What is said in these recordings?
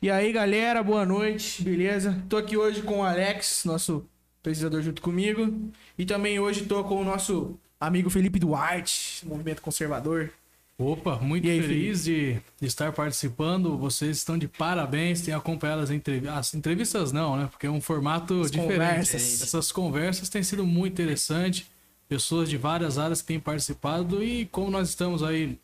E aí, galera, boa noite, beleza? Tô aqui hoje com o Alex, nosso pesquisador junto comigo. E também hoje tô com o nosso amigo Felipe Duarte, Movimento Conservador. Opa, muito aí, feliz de, de estar participando. Vocês estão de parabéns, têm acompanhado as entrevistas. As entrevistas não, né? Porque é um formato As diferente. conversas. Essas conversas têm sido muito interessantes. Pessoas de várias áreas que têm participado. E como nós estamos aí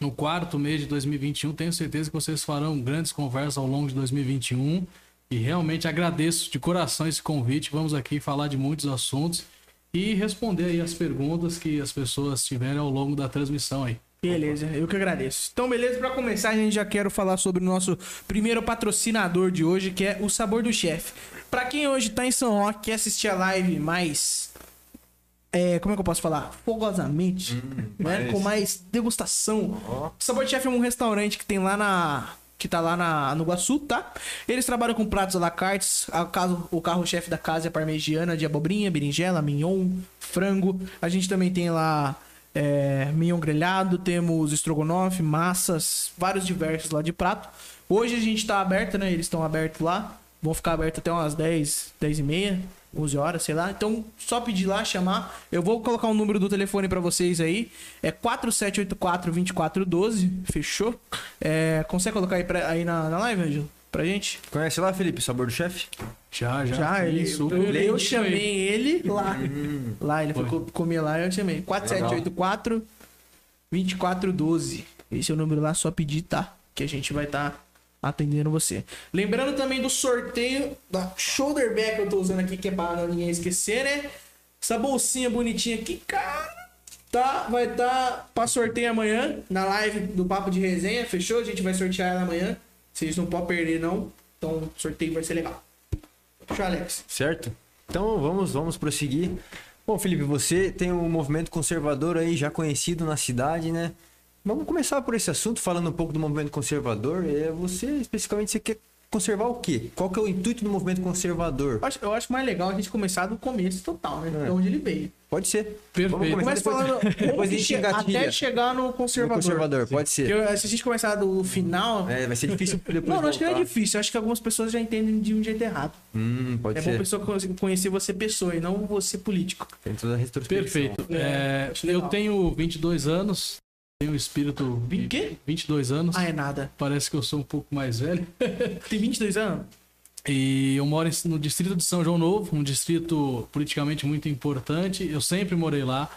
no quarto mês de 2021, tenho certeza que vocês farão grandes conversas ao longo de 2021. E realmente agradeço de coração esse convite. Vamos aqui falar de muitos assuntos e responder aí as perguntas que as pessoas tiverem ao longo da transmissão aí. Beleza, eu que agradeço. Então, beleza, pra começar, a gente já quero falar sobre o nosso primeiro patrocinador de hoje, que é o Sabor do Chefe. Pra quem hoje tá em São Roque, quer assistir a live mais. É, como é que eu posso falar? Fogosamente, né? mais- Com mais degustação. O Sabor do Chefe é um restaurante que tem lá na. Que tá lá na, no Iguaçu, tá? Eles trabalham com pratos à la carte. Caso, o carro-chefe da casa é parmegiana de abobrinha, berinjela, mignon, frango. A gente também tem lá é, mignon grelhado, temos estrogonofe, massas, vários diversos lá de prato. Hoje a gente tá aberto, né? Eles estão abertos lá. Vão ficar abertos até umas 10, 10 e meia, 11 horas, sei lá. Então, só pedir lá, chamar. Eu vou colocar o número do telefone pra vocês aí. É 4784-2412. Fechou? É, consegue colocar aí, pra- aí na, na live, Ângelo? Pra gente? Conhece lá, Felipe, Sabor do Chefe? Já, já. Já, ele, super. eu, eu chamei ele lá. Lá, ele foi Foi. co- comer lá e eu chamei. 4784 2412. Esse é o número lá, só pedir, tá? Que a gente vai estar atendendo você. Lembrando também do sorteio da shoulder bag que eu tô usando aqui, que é pra ninguém esquecer, né? Essa bolsinha bonitinha aqui, cara. Tá, vai estar tá pra sorteio amanhã na live do Papo de Resenha, fechou? A gente vai sortear ela amanhã. Vocês não podem perder, não. Então sorteio vai ser legal. Fechou, Alex? Certo? Então vamos, vamos prosseguir. Bom, Felipe, você tem um movimento conservador aí já conhecido na cidade, né? Vamos começar por esse assunto, falando um pouco do movimento conservador. É, você, especificamente, você quer conservar o quê? Qual que é o intuito do movimento conservador? Eu acho, eu acho mais legal a gente começar do começo total, né? É. De onde ele veio. Pode ser. Perfeito. Vamos Começa depois- falando depois a gente até chegar no No conservador. conservador, pode ser. Porque se a gente começar do final. É, vai ser difícil depois não, não acho que não é difícil. Acho que algumas pessoas já entendem de um jeito errado. Hum, pode é bom a ser. pessoa conhe- conhecer você pessoa e não você político. Tem toda a retrospecção. Perfeito. É, É, eu tenho 22 anos, tenho um espírito. Quê? 22 anos. Ah, é nada. Parece que eu sou um pouco mais velho. Tem 22 anos? E eu moro no distrito de São João Novo, um distrito politicamente muito importante. Eu sempre morei lá.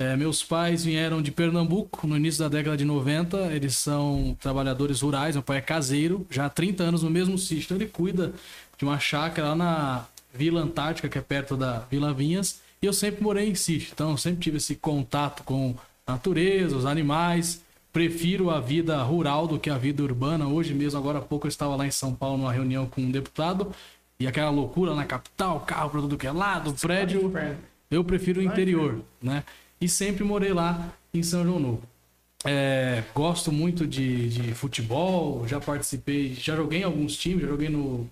É, meus pais vieram de Pernambuco no início da década de 90. Eles são trabalhadores rurais. Meu pai é caseiro, já há 30 anos no mesmo sítio. Então ele cuida de uma chácara lá na Vila Antártica, que é perto da Vila Vinhas. E eu sempre morei em sítio. Então eu sempre tive esse contato com natureza, os animais. Prefiro a vida rural do que a vida urbana. Hoje mesmo, agora há pouco, eu estava lá em São Paulo numa reunião com um deputado. E aquela loucura na capital, carro pra tudo que é lado, prédio. Eu prefiro o interior, né? E sempre morei lá em São João Novo. É, gosto muito de, de futebol, já participei, já joguei em alguns times, já joguei no-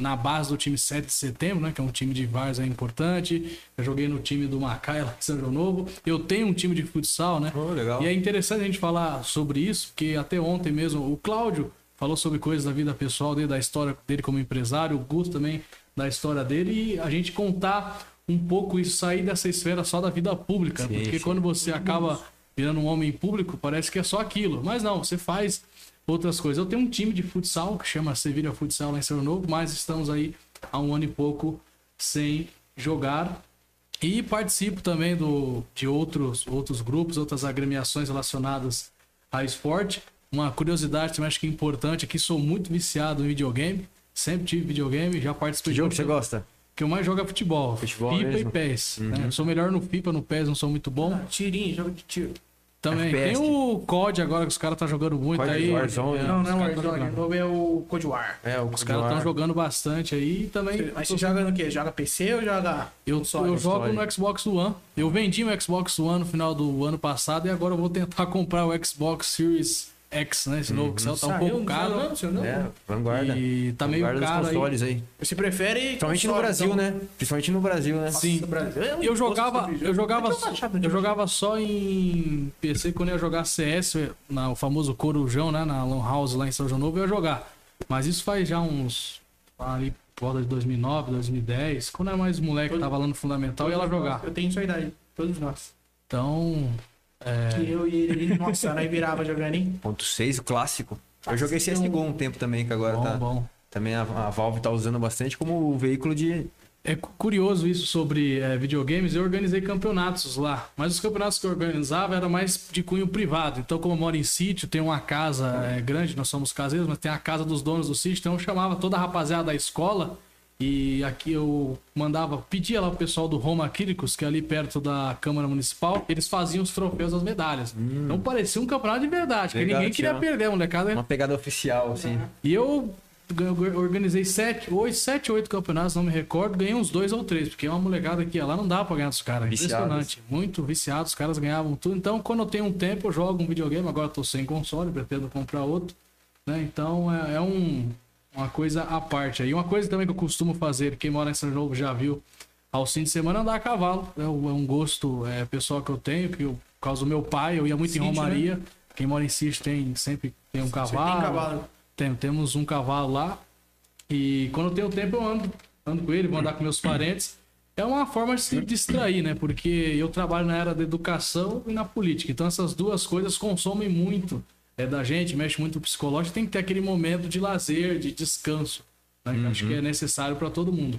na base do time 7 de setembro, né? Que é um time de várzea importante. Já joguei no time do Macaé lá em São João Novo. Eu tenho um time de futsal, né? Oh, legal. E é interessante a gente falar sobre isso, porque até ontem mesmo o Cláudio falou sobre coisas da vida pessoal dele, da história dele como empresário, o Gusto também da história dele, e a gente contar um pouco isso, sair dessa esfera só da vida pública, Sim, porque sim. quando você acaba virando um homem público, parece que é só aquilo, mas não, você faz outras coisas. Eu tenho um time de futsal que chama Sevilha Futsal lá em São Novo, mas estamos aí há um ano e pouco sem jogar. E participo também do, de outros, outros grupos, outras agremiações relacionadas a esporte. Uma curiosidade também acho que é importante aqui, sou muito viciado em videogame. Sempre tive videogame, já participei Que de jogo outros- você gosta? que eu mais jogo é futebol. Futebol FIFA mesmo? e PES. né? Eu sou melhor no FIFA, no PES não sou muito bom. Ah, tirinho, jogo de tiro. Também. FPS. Tem o COD agora que os caras estão jogando muito COD aí. Warzone. É, não, não é o Warzone. O jogando. novo é o Cold War. É, o Os caras estão jogando bastante aí e também. Mas você joga no quê? Joga PC ou joga. Eu, console? eu jogo no Xbox One. Eu vendi meu Xbox One no final do ano passado e agora eu vou tentar comprar o Xbox Series X, né? Esse novo que saiu, tá um pouco não caro. não, saiu não? É, vanguarda. E tá meio vanguarda dos caro aí. consoles aí. Você prefere. Principalmente no Brasil, então? né? Principalmente no Brasil, né? Sim. Brasil Eu jogava, eu jogava, que eu jogava só em PC quando eu ia jogar CS, na, o famoso Corujão, né, na Lan House lá em São João Novo, eu ia jogar. Mas isso faz já uns. ali por volta de 2009, 2010, quando era mais moleque, Todo- tava lá no fundamental e ela jogar. Eu tenho sua idade, todos nós. Então. É, Que eu e ele, nossa, nós virava jogando, hein? Ponto 6, o clássico. Eu joguei Clássico. CSGO um tempo também, que agora bom, tá. bom. Também a, a Valve tá usando bastante como veículo de. É cu- curioso isso sobre é, videogames. Eu organizei campeonatos lá, mas os campeonatos que eu organizava era mais de cunho privado. Então, como eu moro em sítio, tem uma casa é, grande, nós somos caseiros, mas tem a casa dos donos do sítio. Então, eu chamava toda a rapaziada da escola e aqui eu mandava, pedia lá pro pessoal do Roma Acrílicos, que é ali perto da Câmara Municipal, eles faziam os troféus das medalhas. Então, parecia um campeonato de verdade, porque Legal, ninguém queria tinha- perder, a molecada. Uma pegada oficial, assim. E eu gan- organizei sete, oito, sete, oito campeonatos, não me recordo, ganhei uns dois ou três, porque uma molecada que ia lá não dá pra ganhar dos caras. Impressionante. Muito viciados, os caras ganhavam tudo. Então, quando eu tenho um tempo, eu jogo um videogame, agora eu tô sem console, pretendo comprar outro. Né? Então é, é um, uma coisa à parte. aí. E uma coisa também que eu costumo fazer, quem mora em São João já viu, aos fins de semana andar a cavalo. É um é um gosto é, pessoal que eu tenho, que eu, por causa do meu pai, eu ia muito em Sítio, né? Romaria. Quem mora em sítio tem sempre tem um cavalo. tem cavalo. Tem- temos um cavalo lá. E quando eu tenho tempo, eu ando, ando com ele, vou andar com meus parentes. É uma forma de se distrair, né? Porque eu trabalho na área da educação e na política. Então essas duas coisas consomem muito é, da gente, mexe muito no psicológico. Tem que ter aquele momento de lazer, de descanso. né? Eu Acho que é necessário para todo mundo.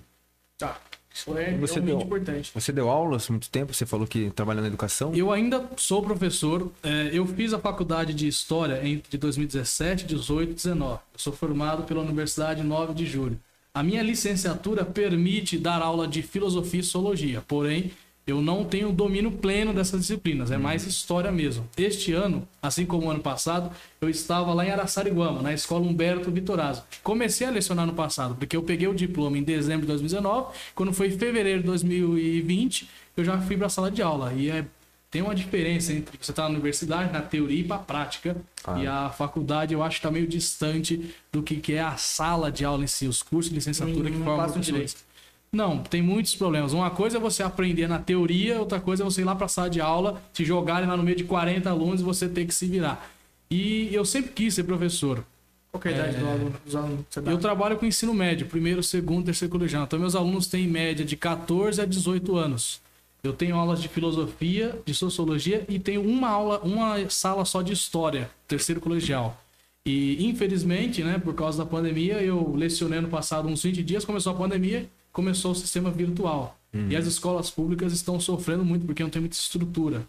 Tá. Isso é Você deu- importante. Você deu aulas muito tempo, você falou que trabalha na educação. Eu ainda sou professor. é, eu fiz a faculdade de História entre 2017, 18 e 19. Eu sou formado pela Universidade 9 de Julho. A minha licenciatura permite dar aula de filosofia e sociologia, porém eu não tenho domínio pleno dessas disciplinas, é mais história mesmo. Este ano, assim como o ano passado, eu estava lá em Araçariguama, na escola Humberto Vitorazzo. Comecei a lecionar no passado, porque eu peguei o diploma em dezembro de 2019, quando foi em fevereiro de 2020, eu já fui para a sala de aula. E é, tem uma diferença entre você estar na universidade, na teoria e para a prática. E a faculdade eu acho que está meio distante do que, que é a sala de aula em si, os cursos de licenciatura Não- que formam passam professores. Não, tem muitos problemas. Uma coisa é você aprender na teoria, outra coisa é você ir lá para a sala de aula, te jogarem lá no meio de 40 alunos e você ter que se virar. E eu sempre quis ser professor. Qual é a idade É. do aluno, dos alunos que você dá? Eu trabalho com ensino médio, primeiro, segundo, terceiro colegial. Então, meus alunos têm em média de 14 a 18 anos. Eu tenho aulas de filosofia, de sociologia e tenho uma aula, uma sala só de história, terceiro colegial. E, infelizmente, né, por causa da pandemia, eu lecionei ano passado uns 20 dias, começou a pandemia, começou o sistema virtual. E as escolas públicas estão sofrendo muito porque não tem muita estrutura.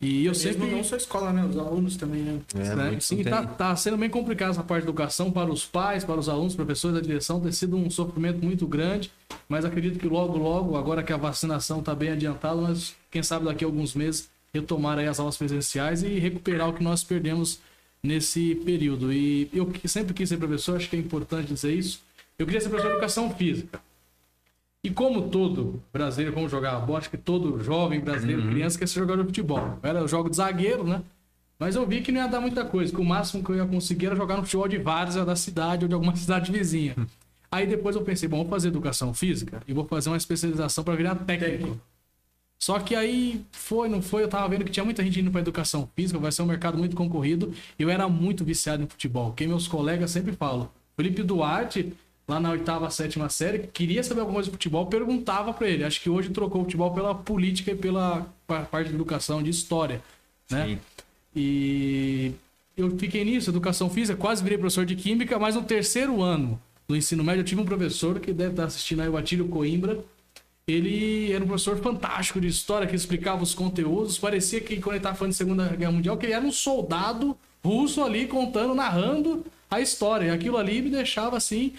E eu Mesmo sempre não só a escola, né? Os alunos também, né? É, né? Sim, tá, tá sendo bem complicado essa parte da educação para os pais, para os alunos, professores da direção. Tem sido um sofrimento muito grande, mas acredito que logo, logo, agora que a vacinação está bem adiantada, mas quem sabe daqui a alguns meses retomar aí as aulas presenciais e recuperar o que nós perdemos nesse período. E eu sempre quis ser professor, acho que é importante dizer isso. Eu queria ser professor de educação física. E como todo brasileiro, como jogava bola, acho que todo jovem brasileiro, criança, quer ser jogador de futebol. Eu era jogo de zagueiro, né? Mas eu vi que não ia dar muita coisa, que o máximo que eu ia conseguir era jogar no futebol de várzea da cidade ou de alguma cidade vizinha. Aí depois eu pensei, bom, vou fazer educação física e vou fazer uma especialização para virar técnico. Só que aí foi, não foi, eu tava vendo que tinha muita gente indo para educação física, vai ser um mercado muito concorrido. e Eu era muito viciado em futebol, que meus colegas sempre falam. Felipe Duarte, lá na oitava, sétima série, queria saber alguma coisa de futebol, perguntava para ele. Acho que hoje trocou o futebol pela política e pela pa- parte de educação, de história, né? Sim. E eu fiquei nisso, educação física, quase virei professor de química, mas no terceiro ano do ensino médio eu tive um professor que deve estar assistindo aí, o Atílio Coimbra. Ele era um professor fantástico de história, que explicava os conteúdos. Parecia que quando ele estava falando de Segunda Guerra Mundial, que ele era um soldado russo ali contando, narrando a história. E aquilo ali me deixava assim,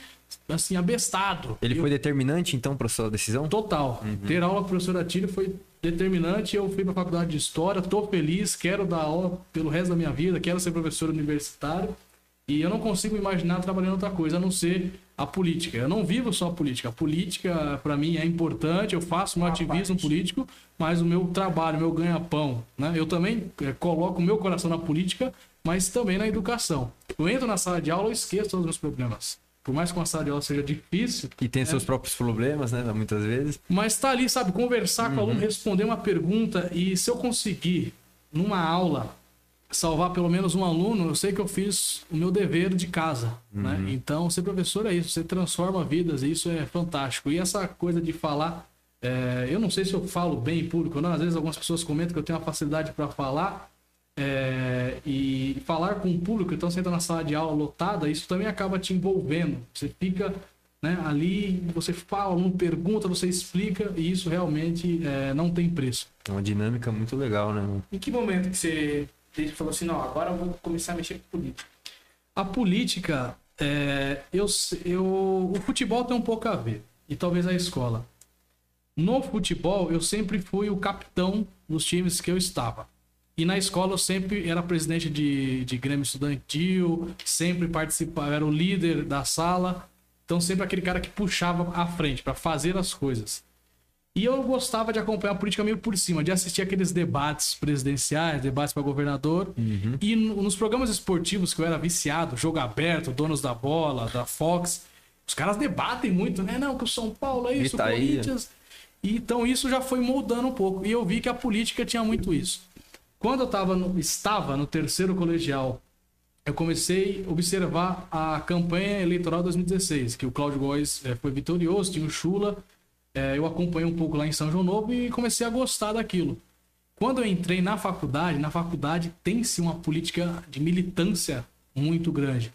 assim, abestado. Ele Eu- foi determinante, então, para sua decisão? Total. Ter aula com o professor Atílio foi determinante. Eu fui para a faculdade de História, tô feliz, quero dar aula pelo resto da minha vida, quero ser professor universitário. E eu não consigo imaginar trabalhando outra coisa a não ser a política. Eu não vivo só a política. A política, para mim, é importante, eu faço Uma ativismo parte. político, mas o meu trabalho, o meu ganha-pão, né? Eu também eh, coloco o meu coração na política, mas também na educação. Eu entro na sala de aula e esqueço todos os meus problemas. Por mais que uma sala de aula seja difícil, E tem seus próprios problemas, né? Muitas vezes. mas tá ali, sabe, conversar com o aluno, responder uma pergunta e se eu conseguir numa aula salvar pelo menos um aluno, eu sei que eu fiz o meu dever de casa, né? Então, ser professor é isso, você transforma vidas, e isso é fantástico. E essa coisa de falar, é, eu não sei se eu falo bem em público, não. Às vezes algumas pessoas comentam que eu tenho uma facilidade para falar, é, e falar com o público, então você entra na sala de aula lotada, isso também acaba te envolvendo. Você fica né, ali, você fala, não pergunta, você explica, e isso realmente é, não tem preço. É uma dinâmica muito legal, né? Em que momento que você desde falou assim, não, agora eu vou começar a mexer com política? A política, é, eu, eu, o futebol tem um pouco a ver, e talvez a escola. No futebol, eu sempre fui o capitão dos times que eu estava. E na escola eu sempre era presidente de, de Grêmio Estudantil, sempre participava, era o líder da sala. Então sempre aquele cara que puxava à frente para fazer as coisas. E eu gostava de acompanhar a política meio por cima, de assistir aqueles debates presidenciais, debates para governador. Uhum. E no- nos programas esportivos que eu era viciado, Jogo Aberto, Donos da Bola, da Fox, os caras debatem muito, né? Não, que o São Paulo é isso, o Gritaria. Corinthians. E, então isso já foi moldando um pouco. E eu vi que a política tinha muito isso. Quando eu tava no- estava no terceiro colegial, eu comecei a observar a campanha eleitoral 2016, que o Cláudio Góes eh, foi vitorioso, tinha o Chula. eh, eu acompanhei um pouco lá em São João Novo e comecei a gostar daquilo. Quando eu entrei na faculdade, na faculdade tem-se uma política de militância muito grande.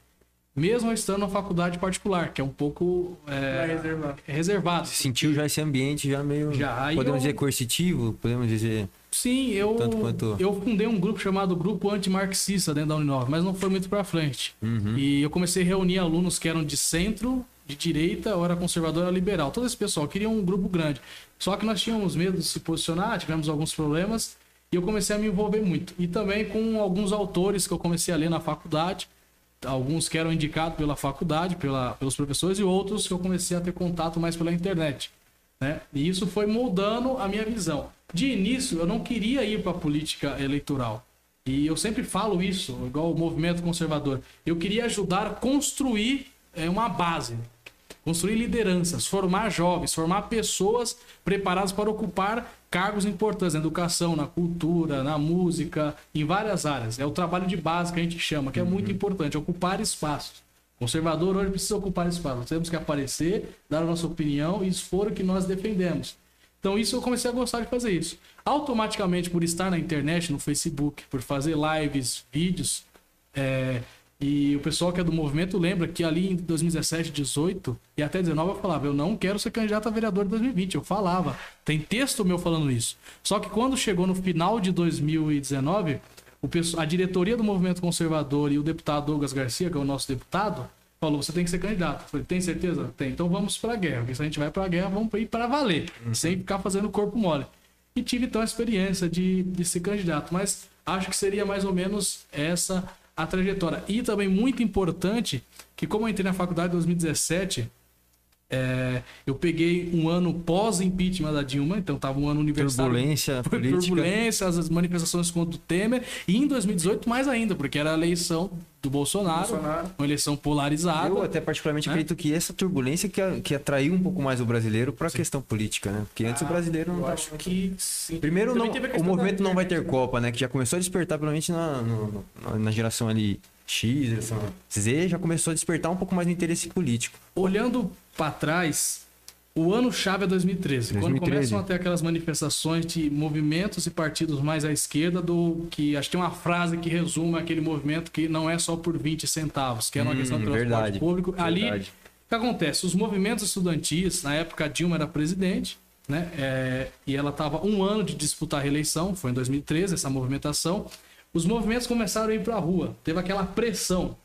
Mesmo eu estando na faculdade particular, que é um pouco Vai reservar. reservado. Sentiu já esse ambiente já meio. Já, podemos eu- dizer coercitivo? Podemos dizer. Sim, eu, quanto- eu fundei um grupo chamado Grupo Antimarxista dentro da Uninove, mas não foi muito pra frente. E eu comecei a reunir alunos que eram de centro, de direita, ou era conservador, ou era liberal. Todo esse pessoal queria um grupo grande. Só que nós tínhamos medo de se posicionar, tivemos alguns problemas, e eu comecei a me envolver muito. E também com alguns autores que eu comecei a ler na faculdade, alguns que eram indicados pela faculdade, pela, pelos professores, e outros que eu comecei a ter contato mais pela internet né? E isso foi moldando a minha visão. De início, eu não queria ir para a política eleitoral. E eu sempre falo isso, igual o movimento conservador. Eu queria ajudar a construir é, uma base, construir lideranças, formar jovens, formar pessoas preparadas para ocupar cargos importantes na educação, na cultura, na música, em várias áreas. É o trabalho de base que a gente chama, que é muito importante, ocupar espaços. Conservador hoje precisa ocupar espaço. Nós temos que aparecer, dar a nossa opinião e expor o que nós defendemos. Então isso eu comecei a gostar de fazer isso. Automaticamente, por estar na internet, no Facebook, por fazer lives, vídeos, é, e o pessoal que é do movimento lembra que ali em 2017, 18 e até 19 eu falava, eu não quero ser candidato a vereador em 2020. Eu falava. Tem texto meu falando isso. Só que quando chegou no final de 2019, o a diretoria do movimento conservador e o deputado Douglas Garcia, que é o nosso deputado, falou: você tem que ser candidato. Eu falei, tem certeza? Tem. Então vamos pra guerra. Porque se a gente vai pra guerra, vamos ir para valer, sem ficar fazendo corpo mole. E tive então a experiência de, de ser candidato. Mas acho que seria mais ou menos essa a trajetória. E também muito importante que, como eu entrei na faculdade em 2017, é, eu peguei um ano pós-impeachment da Dilma, então tava um ano universitário. Turbulência Foi política. turbulência, as manifestações contra o Temer. E em 2018, mais ainda, porque era a eleição do Bolsonaro, Bolsonaro. uma eleição polarizada. Eu até particularmente né? acredito que essa turbulência que, a- que atraiu um pouco mais o brasileiro para a questão política, né? Porque antes o brasileiro não Eu tava- acho que sim. Primeiro, não, o movimento não vai ter internet, Copa, né? Que já começou a despertar, pelo menos na, no- no- na geração ali X, geração Z, já começou a despertar um pouco mais do interesse político. Olhando para trás, o ano-chave é 2013, Quando 2013. começam a ter aquelas manifestações de movimentos e partidos mais à esquerda, do que acho que tem uma frase que resume aquele movimento que não é só por 20 centavos, que é uma Hum, questão do transporte verdade, público. Ali, o que acontece? Os movimentos estudantis, na época a Dilma era presidente, né? É, e ela estava um ano de disputar a reeleição, foi em 2013 essa movimentação. Os movimentos começaram a ir para a rua, teve aquela pressão.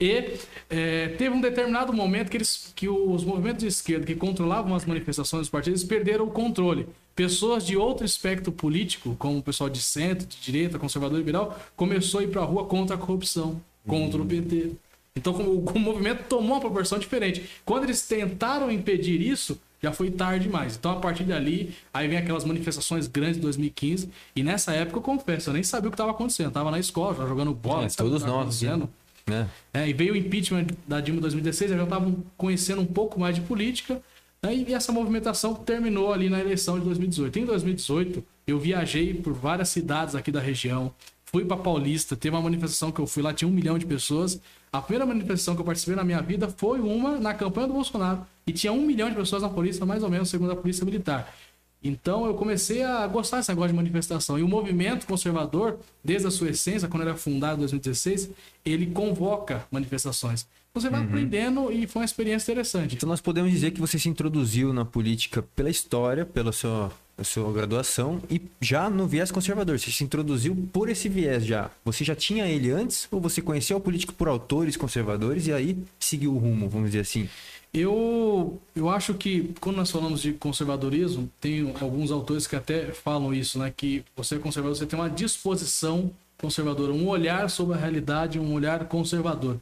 E é, teve um determinado momento que, eles, que os movimentos de esquerda que controlavam as manifestações dos partidos perderam o controle. Pessoas de outro espectro político, como o pessoal de centro, de direita, conservador liberal, começou a ir para a rua contra a corrupção, contra o PT. Então o, o movimento tomou uma proporção diferente. Quando eles tentaram impedir isso, já foi tarde demais. Então, a partir dali, aí vem aquelas manifestações grandes de 2015. E nessa época, eu confesso, eu nem sabia o que estava acontecendo. Eu tava na escola, já jogando bola. É, todos nós, acontecendo. Né? É, e veio o impeachment da Dilma em 2016, eu já estava conhecendo um pouco mais de política, né, e essa movimentação terminou ali na eleição de 2018. Em 2018, eu viajei por várias cidades aqui da região, fui pra Paulista, teve uma manifestação que eu fui lá, tinha um milhão de pessoas. A primeira manifestação que eu participei na minha vida foi uma na campanha do Bolsonaro. E tinha um milhão de pessoas na polícia, mais ou menos, segundo a Polícia Militar. Então eu comecei a gostar desse negócio de manifestação. E o movimento conservador, desde a sua essência, quando ele é fundado em 2016, ele convoca manifestações. Você vai aprendendo e foi uma experiência interessante. Então nós podemos dizer que você se introduziu na política pela história, pela sua, sua graduação e já no viés conservador. Você se introduziu por esse viés já. Você já tinha ele antes ou você conheceu a política por autores conservadores e aí seguiu o rumo, vamos dizer assim? Eu, eu acho que quando nós falamos de conservadorismo, tem alguns autores que até falam isso, né? Que você é conservador, você tem uma disposição conservadora, um olhar sobre a realidade, um olhar conservador.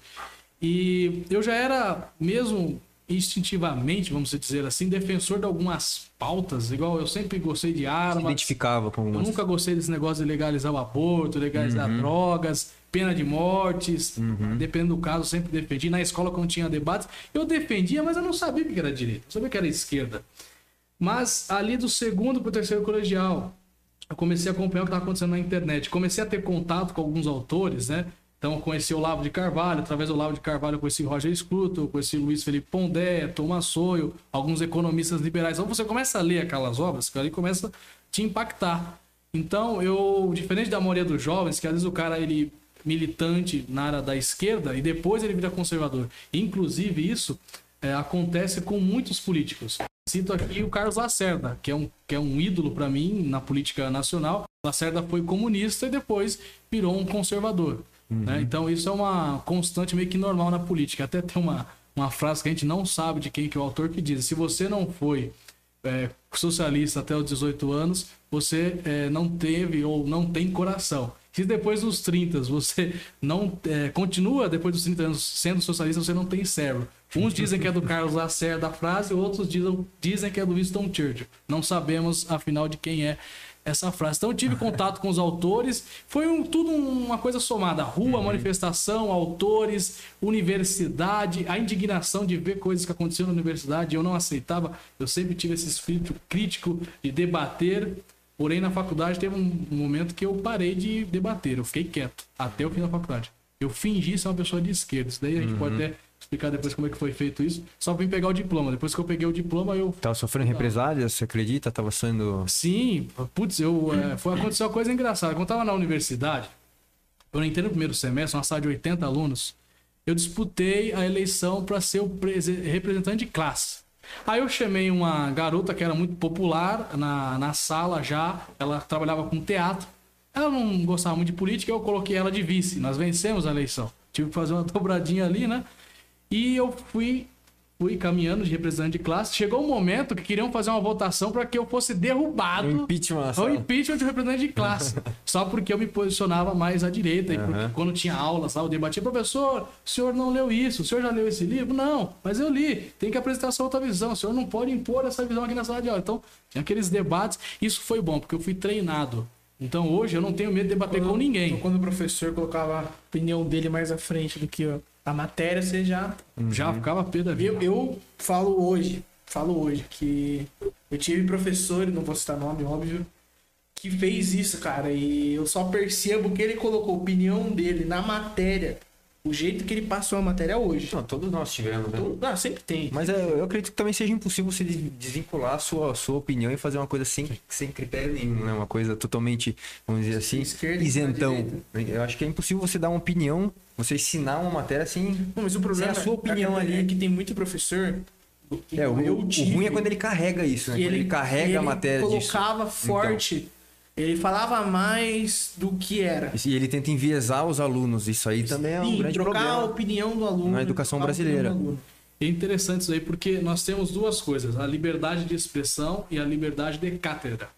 E eu já era, mesmo instintivamente, vamos dizer assim, defensor de algumas pautas, igual eu sempre gostei de Se armas. identificava com Eu algumas... nunca gostei desse negócio de legalizar o aborto, legalizar drogas, pena de mortes. Dependendo do caso, sempre defendi. Na escola, quando tinha debates, eu defendia, mas eu não sabia o que era direita. Eu sabia que era esquerda. Mas ali do segundo para o terceiro colegial, eu comecei a acompanhar o que estava acontecendo na internet. Comecei a ter contato com alguns autores, né? Então, eu conheci o Lavo de Carvalho, através do Lavo de Carvalho, eu conheci Roger Scruton, eu conheci Luiz Felipe Pondé, Thomas Sowell, alguns economistas liberais. Então, você começa a ler aquelas obras, que ali começa a te impactar. Então, eu, diferente da maioria dos jovens, que às vezes o cara, ele militante na área da esquerda e depois ele vira conservador. Inclusive, isso é, acontece com muitos políticos. Cito aqui o Carlos Lacerda, que é um, que é um ídolo para mim na política nacional. Lacerda foi comunista e depois virou um conservador. né? Então isso é uma constante meio que normal na política. Até tem uma, uma frase que a gente não sabe de quem que é o autor que diz: se você não foi é, socialista até os 18 anos, você é, não teve ou não tem coração. Se depois dos 30 você não é, continua depois dos 30 anos sendo socialista, você não tem cérebro. Uns dizem que é do Carlos Lacerda a frase, outros dizem, dizem que é do Winston Churchill. Não sabemos, afinal, de quem é essa frase. Então eu tive contato com os autores, foi um- tudo uma coisa somada. Rua, manifestação, autores, universidade, a indignação de ver coisas que aconteciam na universidade, eu não aceitava. Eu sempre tive esse espírito crítico de debater. Porém, na faculdade teve um momento que eu parei de debater, eu fiquei quieto até o fim da faculdade. Eu fingi ser uma pessoa de esquerda. Isso daí a gente pode até explicar depois como é que foi feito isso. Só vim pegar o diploma. Depois que eu peguei o diploma, eu Tava sofrendo represálias, você acredita? Tava sendo... Sim, putz, eu, é, foi, aconteceu uma coisa engraçada. Quando eu tava na universidade, eu entrei no primeiro semestre, uma sala de 80 alunos, eu disputei a eleição para ser o prese- representante de classe. Aí eu chamei uma garota que era muito popular na, na sala já, ela trabalhava com teatro. Ela não gostava muito de política, eu coloquei ela de vice. Nós vencemos a eleição. Tive que fazer uma dobradinha ali, né? E eu fui fui caminhando de representante de classe. Chegou um momento que queriam fazer uma votação para que eu fosse derrubado. Um impeachment O sala. impeachment de representante de classe. Só porque eu me posicionava mais à direita. E porque quando tinha aulas lá, eu debatia, professor, o senhor não leu isso, o senhor já leu esse livro? Não, mas eu li. Tem que apresentar sua outra visão. O senhor não pode impor essa visão aqui na sala de aula. Então, tinha aqueles debates. Isso foi bom, porque eu fui treinado. Então, hoje, eu não tenho medo de debater com ninguém. Quando o professor colocava a opinião dele mais à frente do que a matéria, você já. Já ficava pé da vida. Eu, eu falo hoje, falo hoje, que eu tive professor, não vou citar nome, óbvio, que fez isso, cara. E eu só percebo que ele colocou a opinião dele na matéria, o jeito que ele passou a matéria hoje. Não, todos nós tivemos, né? Então, ah, sempre tem. Mas é, eu acredito que também seja impossível você des- desvincular a sua, a sua opinião e fazer uma coisa sem, sem critério nenhum, né? Uma coisa totalmente, vamos dizer assim, Esquerda isentão. Eu acho que é impossível você dar uma opinião, você ensinar uma matéria sem... Não, mas o problema Sem a sua opinião é, ali. é que tem muito professor. É, o, o ruim é quando ele carrega isso, né? que Quando ele, carrega ele a matéria disso. Então. colocava forte. Ele falava mais do que era. E ele tenta enviesar os alunos. Isso aí também é um Sim, grande trocar a problema. opinião do aluno. na educação trocar a brasileira. É interessante isso aí, porque nós temos duas coisas: a liberdade de expressão e a liberdade de cátedra.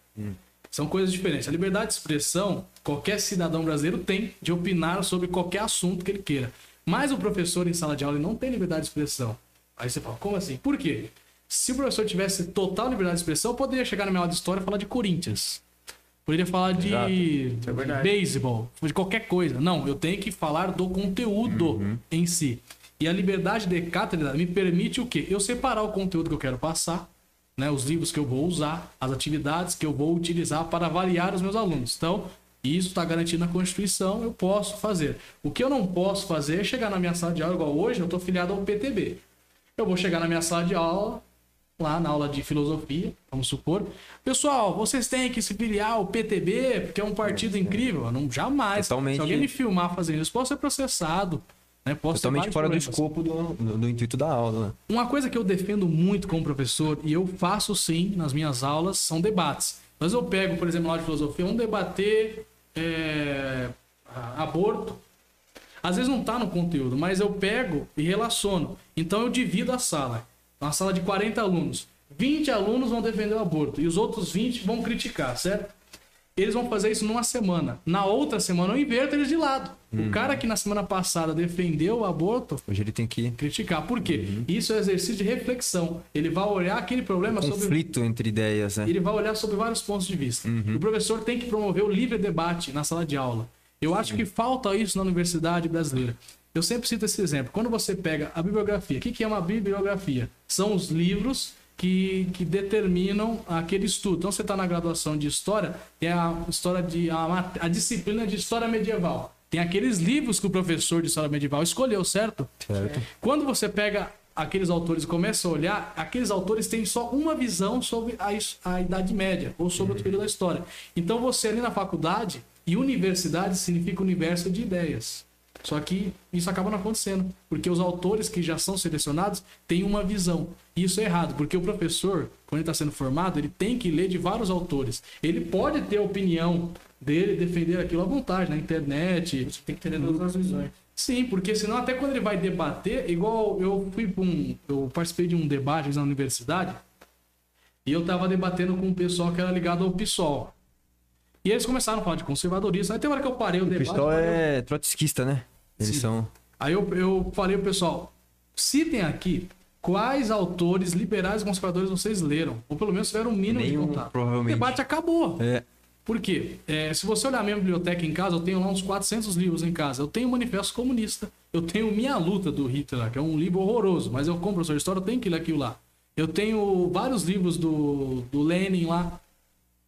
São coisas diferentes. A liberdade de expressão, qualquer cidadão brasileiro tem de opinar sobre qualquer assunto que ele queira. Mas o professor em sala de aula não tem liberdade de expressão. Aí você fala, como assim? Por quê? Se o professor tivesse total liberdade de expressão, eu poderia chegar na minha aula de história e falar de Corinthians. Poderia falar de, é beisebol, de qualquer coisa. Não, eu tenho que falar do conteúdo em si. E a liberdade de cátedra me permite o quê? Eu separar o conteúdo que eu quero passar, né, os livros que eu vou usar, as atividades que eu vou utilizar para avaliar os meus alunos. Então, isso está garantido na Constituição, eu posso fazer. O que eu não posso fazer é chegar na minha sala de aula, igual hoje, eu estou filiado ao PTB. Eu vou chegar na minha sala de aula, lá na aula de filosofia, vamos supor. Pessoal, vocês têm que se filiar ao PTB, porque é um partido incrível. Eu não, jamais. Totalmente. Se alguém me filmar fazendo isso, posso ser processado. Né? Posso Totalmente fora do problemas. escopo do, do, do intuito da aula, né? Uma coisa que eu defendo muito como professor, e eu faço sim nas minhas aulas, são debates. Mas eu pego, por exemplo, na aula de filosofia, vamos debater é, aborto. Às vezes não tá no conteúdo, mas eu pego e relaciono. Então eu divido a sala. Uma sala de 40 alunos. 20 alunos vão defender o aborto e os outros 20 vão criticar, certo? Eles vão fazer isso numa semana. Na outra semana eu inverto eles de lado. O cara que na semana passada defendeu o aborto, Hoje ele tem que. criticar. Por quê? Isso é exercício de reflexão. Ele vai olhar aquele problema sobre. Conflito entre ideias, né? Ele vai olhar sobre vários pontos de vista. O professor tem que promover o livre debate na sala de aula. Eu acho que falta isso na universidade brasileira. Eu sempre cito esse exemplo. Quando você pega a bibliografia, o que que é uma bibliografia? São os livros que, que determinam aquele estudo. Então, você está na graduação de História, tem a, história de, a, a disciplina de História Medieval. Tem aqueles livros que o professor de História Medieval escolheu, certo? Certo. Quando você pega aqueles autores e começa a olhar, aqueles autores têm só uma visão sobre a, a Idade Média ou sobre outro período da história. Então você ali na faculdade, e universidade significa universo de ideias. Só que isso acaba não acontecendo, porque os autores que já são selecionados têm uma visão. E isso é errado, porque o professor, quando ele está sendo formado, ele tem que ler de vários autores. Ele pode ter a opinião dele, defender aquilo à vontade, na internet, Você tem que entender todas as visões. Sim, porque senão até quando ele vai debater, igual eu fui um. Eu participei de um debate na universidade e eu tava debatendo com um pessoal que era ligado ao PSOL. E eles começaram a falar de conservadorismo. Aí tem uma hora que eu parei o, O debate. Pistol parei- é trotskista, né? Eles Sim. são. Aí eu, eu falei pro pessoal: citem aqui quais autores liberais e conservadores vocês leram. Ou pelo menos tiveram um mínimo Nenhum, de contato. O provavelmente. debate acabou. É. Por quê? É, se você olhar a minha biblioteca em casa, eu tenho lá uns 400 livros em casa. Eu tenho o Manifesto Comunista. Eu tenho Minha Luta do Hitler, que é um livro horroroso, mas eu, como professor de história, eu tenho que ler aquilo lá. Eu tenho vários livros do, do Lenin lá.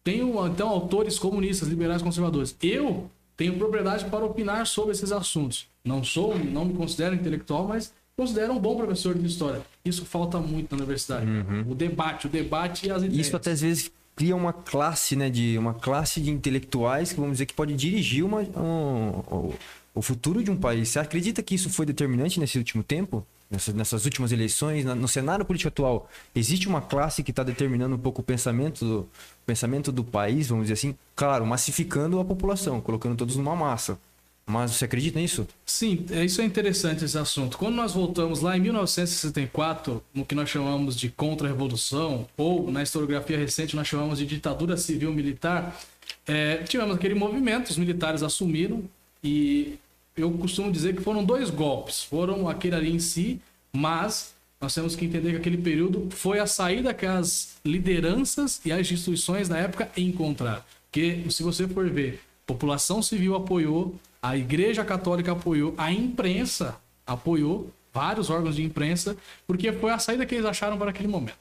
Tenho, então, autores comunistas, liberais, conservadores. Eu tenho propriedade para opinar sobre esses assuntos. Não sou, não me considero intelectual, mas considero um bom professor de história. Isso falta muito na universidade. O debate, o debate e as ideias. Isso até às vezes cria uma classe, né? De uma classe de intelectuais que vamos dizer que pode dirigir uma, um- o, o futuro de um país. Você acredita que isso foi determinante nesse último tempo? Nessas, nessas últimas eleições, na- no cenário político atual, existe uma classe que está determinando um pouco o pensamento do, o pensamento do país, vamos dizer assim, claro, massificando a população, colocando todos numa massa. Mas você acredita nisso? Sim, é, isso é interessante esse assunto. Quando nós voltamos lá em 1964, no que nós chamamos de contra-revolução, ou na historiografia recente nós chamamos de ditadura civil-militar, é, tivemos aquele movimento, os militares assumiram, e eu costumo dizer que foram dois golpes. Foram aquele ali em si, mas nós temos que entender que aquele período foi a saída que as lideranças e as instituições da época encontraram. Porque se você for ver, a população civil apoiou, a Igreja Católica apoiou, a imprensa apoiou, vários órgãos de imprensa, porque foi a saída que eles acharam para aquele momento.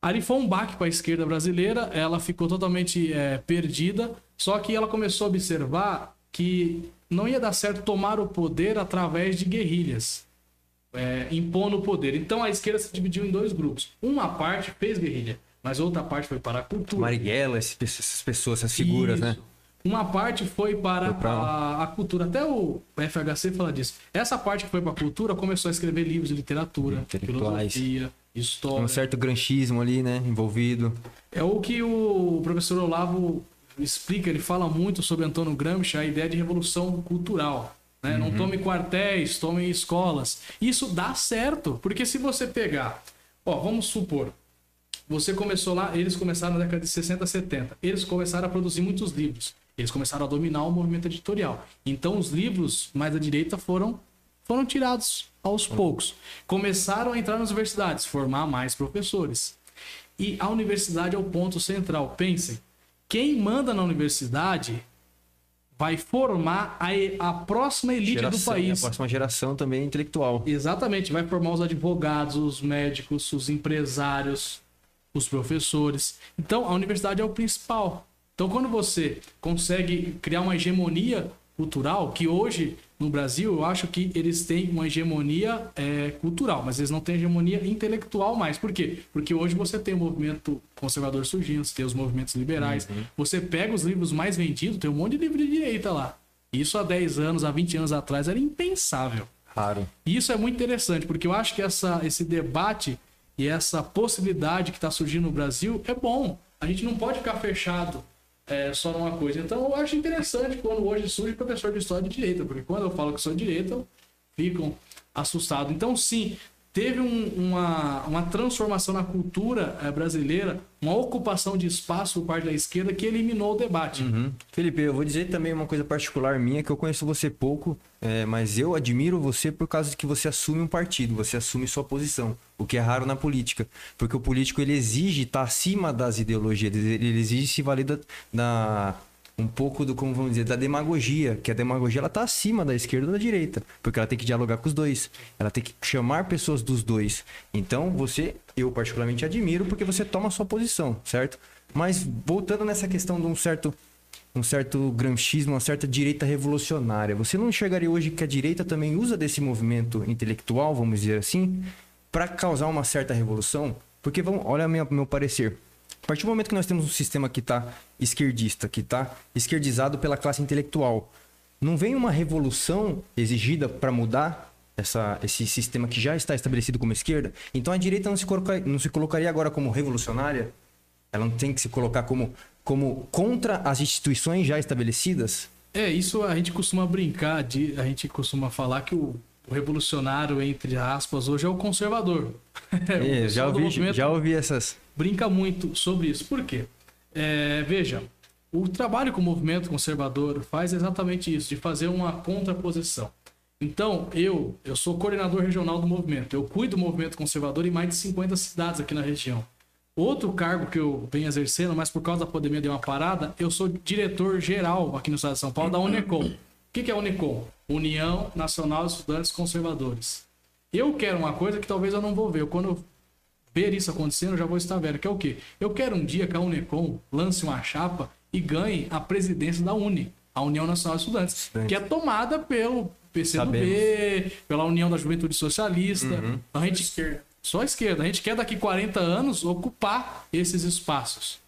Ali foi um baque para a esquerda brasileira, ela ficou totalmente é, perdida, só que ela começou a observar que não ia dar certo tomar o poder através de guerrilhas, é, impondo o poder. Então a esquerda se dividiu em dois grupos. Uma parte fez guerrilha, mas outra parte foi para a cultura. Marighella, essas pessoas, essas figuras, né? Isso. Uma parte foi para Foi pra a, a cultura. Até o FHC fala disso. Essa parte que foi para a cultura começou a escrever livros de literatura, filosofia, história. Um certo granchismo ali, né? Envolvido. É o que o professor Olavo explica, ele fala muito sobre Antônio Gramsci, a ideia de revolução cultural. Né? Não tome quartéis, tome escolas. Isso dá certo, porque se você pegar, ó, vamos supor, você começou lá, eles começaram na década de 60, 70. Eles começaram a produzir muitos livros. Eles começaram a dominar o movimento editorial. Então os livros mais à direita foram foram tirados aos poucos. Começaram a entrar nas universidades, formar mais professores. E a universidade é o ponto central. Pensem, quem manda na universidade vai formar a, a próxima elite do Geração- país. A próxima geração também intelectual. Exatamente, vai formar os advogados, os médicos, os empresários, os professores. Então, a universidade é o principal. Então, quando você consegue criar uma hegemonia cultural, que hoje no Brasil eu acho que eles têm uma hegemonia é, cultural, mas eles não têm hegemonia intelectual mais. Por quê? Porque hoje você tem o movimento conservador surgindo, você tem os movimentos liberais. Uhum. Você pega os livros mais vendidos, tem um monte de livro de direita lá. Isso há 10 anos, há 20 anos atrás era impensável. Raro. E isso é muito interessante, porque eu acho que essa, esse debate e essa possibilidade que está surgindo no Brasil é bom. A gente não pode ficar fechado é, só numa coisa. Então eu acho interessante quando hoje surge professor de história de direita, porque quando eu falo que sou de direita, ficam assustados. Então, sim, teve um, uma, uma transformação na cultura é, brasileira, uma ocupação de espaço por parte da esquerda que eliminou o debate. Uhum. Felipe, eu vou dizer também uma coisa particular minha, que eu conheço você pouco, é, mas eu admiro você por causa de que você assume um partido, você assume sua posição, o que é raro na política. Porque o político ele exige estar acima das ideologias, ele exige se valer da, da um pouco do, como vamos dizer, da demagogia, que a demagogia ela tá acima da esquerda ou da direita, porque ela tem que dialogar com os dois, ela tem que chamar pessoas dos dois. Então, você, eu particularmente admiro porque você toma a sua posição, certo? Mas voltando nessa questão de um certo um certo granchismo, uma certa direita revolucionária. Você não enxergaria hoje que a direita também usa desse movimento intelectual, vamos dizer assim, para causar uma certa revolução? Porque vamos, olha meu, meu parecer. A partir do momento que nós temos um sistema que está esquerdista, que está esquerdizado pela classe intelectual, não vem uma revolução exigida para mudar essa, esse sistema que já está estabelecido como esquerda? Então a direita não se, colocar, não se colocaria agora como revolucionária? Ela não tem que se colocar como, como contra as instituições já estabelecidas? É, isso a gente costuma brincar, de, a gente costuma falar que o, o revolucionário, entre aspas, hoje é o conservador. É, já, ouvi, já ouvi essas brinca muito sobre isso. Por quê? É, veja, o trabalho que o movimento conservador faz é exatamente isso, de fazer uma contraposição. Então, eu, eu sou coordenador regional do movimento. Eu cuido do movimento conservador em mais de 50 cidades aqui na região. Outro cargo que eu venho exercendo, mas por causa da pandemia deu uma parada, eu sou diretor geral aqui no estado de São Paulo da Unecom. O que é a Unecom? União Nacional de Estudantes Conservadores. Eu quero uma coisa que talvez eu não vou ver. Quando eu ver isso acontecendo, eu já vou estar velho. Que é o quê? Eu quero um dia que a Unecom lance uma chapa e ganhe a presidência da Uni, a União Nacional de Estudantes, que é tomada pelo PCdoB, pela União da Juventude Socialista. Uhum. A gente, esquerda. Só a esquerda. A gente quer daqui 40 anos ocupar esses espaços.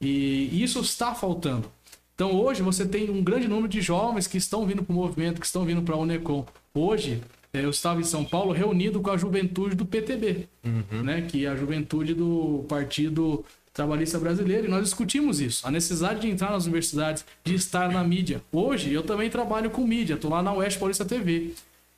E isso está faltando. Então hoje você tem um grande número de jovens que estão vindo para o movimento, que estão vindo para a Unecom. Hoje eu estava em São Paulo reunido com a juventude do PTB, uhum. né, que é a juventude do Partido Trabalhista Brasileiro, e nós discutimos isso, a necessidade de entrar nas universidades, de estar na mídia. Hoje eu também trabalho com mídia, estou lá na Oeste Paulista TV.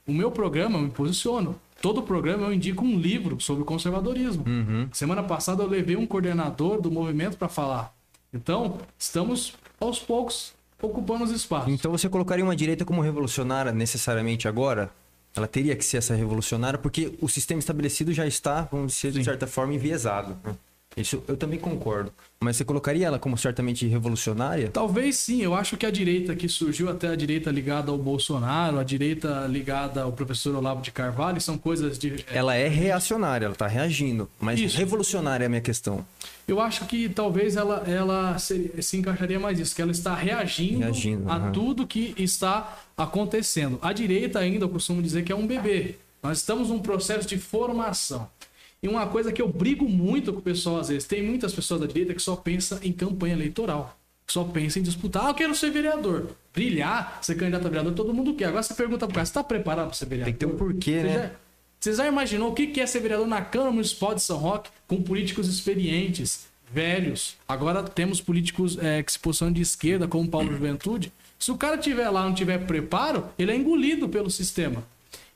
O meu programa, eu me posiciono. Todo programa eu indico um livro sobre conservadorismo. Uhum. Semana passada eu levei um coordenador do movimento para falar. Então, estamos aos poucos ocupando os espaços. Então você colocaria uma direita como revolucionária necessariamente agora? Ela teria que ser essa revolucionária, porque o sistema estabelecido já está, vamos dizer, de certa forma, enviesado. Né? Isso eu também concordo. Mas você colocaria ela como certamente revolucionária? Talvez sim. Eu acho que a direita que surgiu, até a direita ligada ao Bolsonaro, a direita ligada ao professor Olavo de Carvalho, são coisas de. Ela é reacionária, ela está reagindo. Mas Isso. revolucionária é a minha questão. Eu acho que talvez ela, ela se, se encaixaria mais isso, que ela está reagindo, reagindo a uhum. tudo que está acontecendo. A direita ainda, eu costumo dizer que é um bebê. Nós estamos num processo de formação. E uma coisa que eu brigo muito com o pessoal às vezes, tem muitas pessoas da direita que só pensa em campanha eleitoral. Só pensa em disputar. Ah, eu quero ser vereador. Brilhar, ser candidato a vereador, todo mundo quer. Agora você pergunta pro cara, você tá preparado para ser vereador? Tem que ter um porquê, você né? Já, você já imaginou o que é ser vereador na Câmara Municipal de São Roque com políticos experientes, velhos? Agora temos políticos é, que se posicionam de esquerda, como Paulo Juventude. Se o cara tiver lá não tiver preparo, ele é engolido pelo sistema.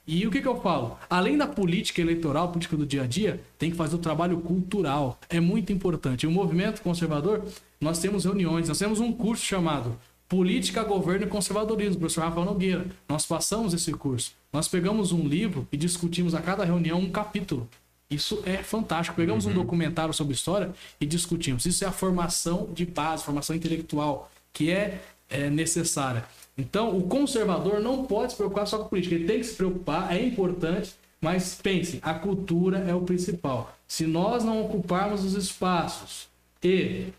E o que, que eu falo? Além da política eleitoral, política do dia a dia, tem que fazer o trabalho cultural. É muito importante. O movimento conservador, nós temos reuniões, nós temos um curso chamado Política, Governo e Conservadorismo, professor Rafael Nogueira. Nós passamos esse curso. Nós pegamos um livro e discutimos a cada reunião um capítulo. Isso é fantástico. Pegamos uhum. um documentário sobre história e discutimos. Isso é a formação de base, formação intelectual, que é, é necessária. Então, o conservador não pode se preocupar só com política, ele tem que se preocupar, é importante, mas pense, a cultura é o principal. Se nós não ocuparmos os espaços e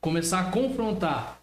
começar a confrontar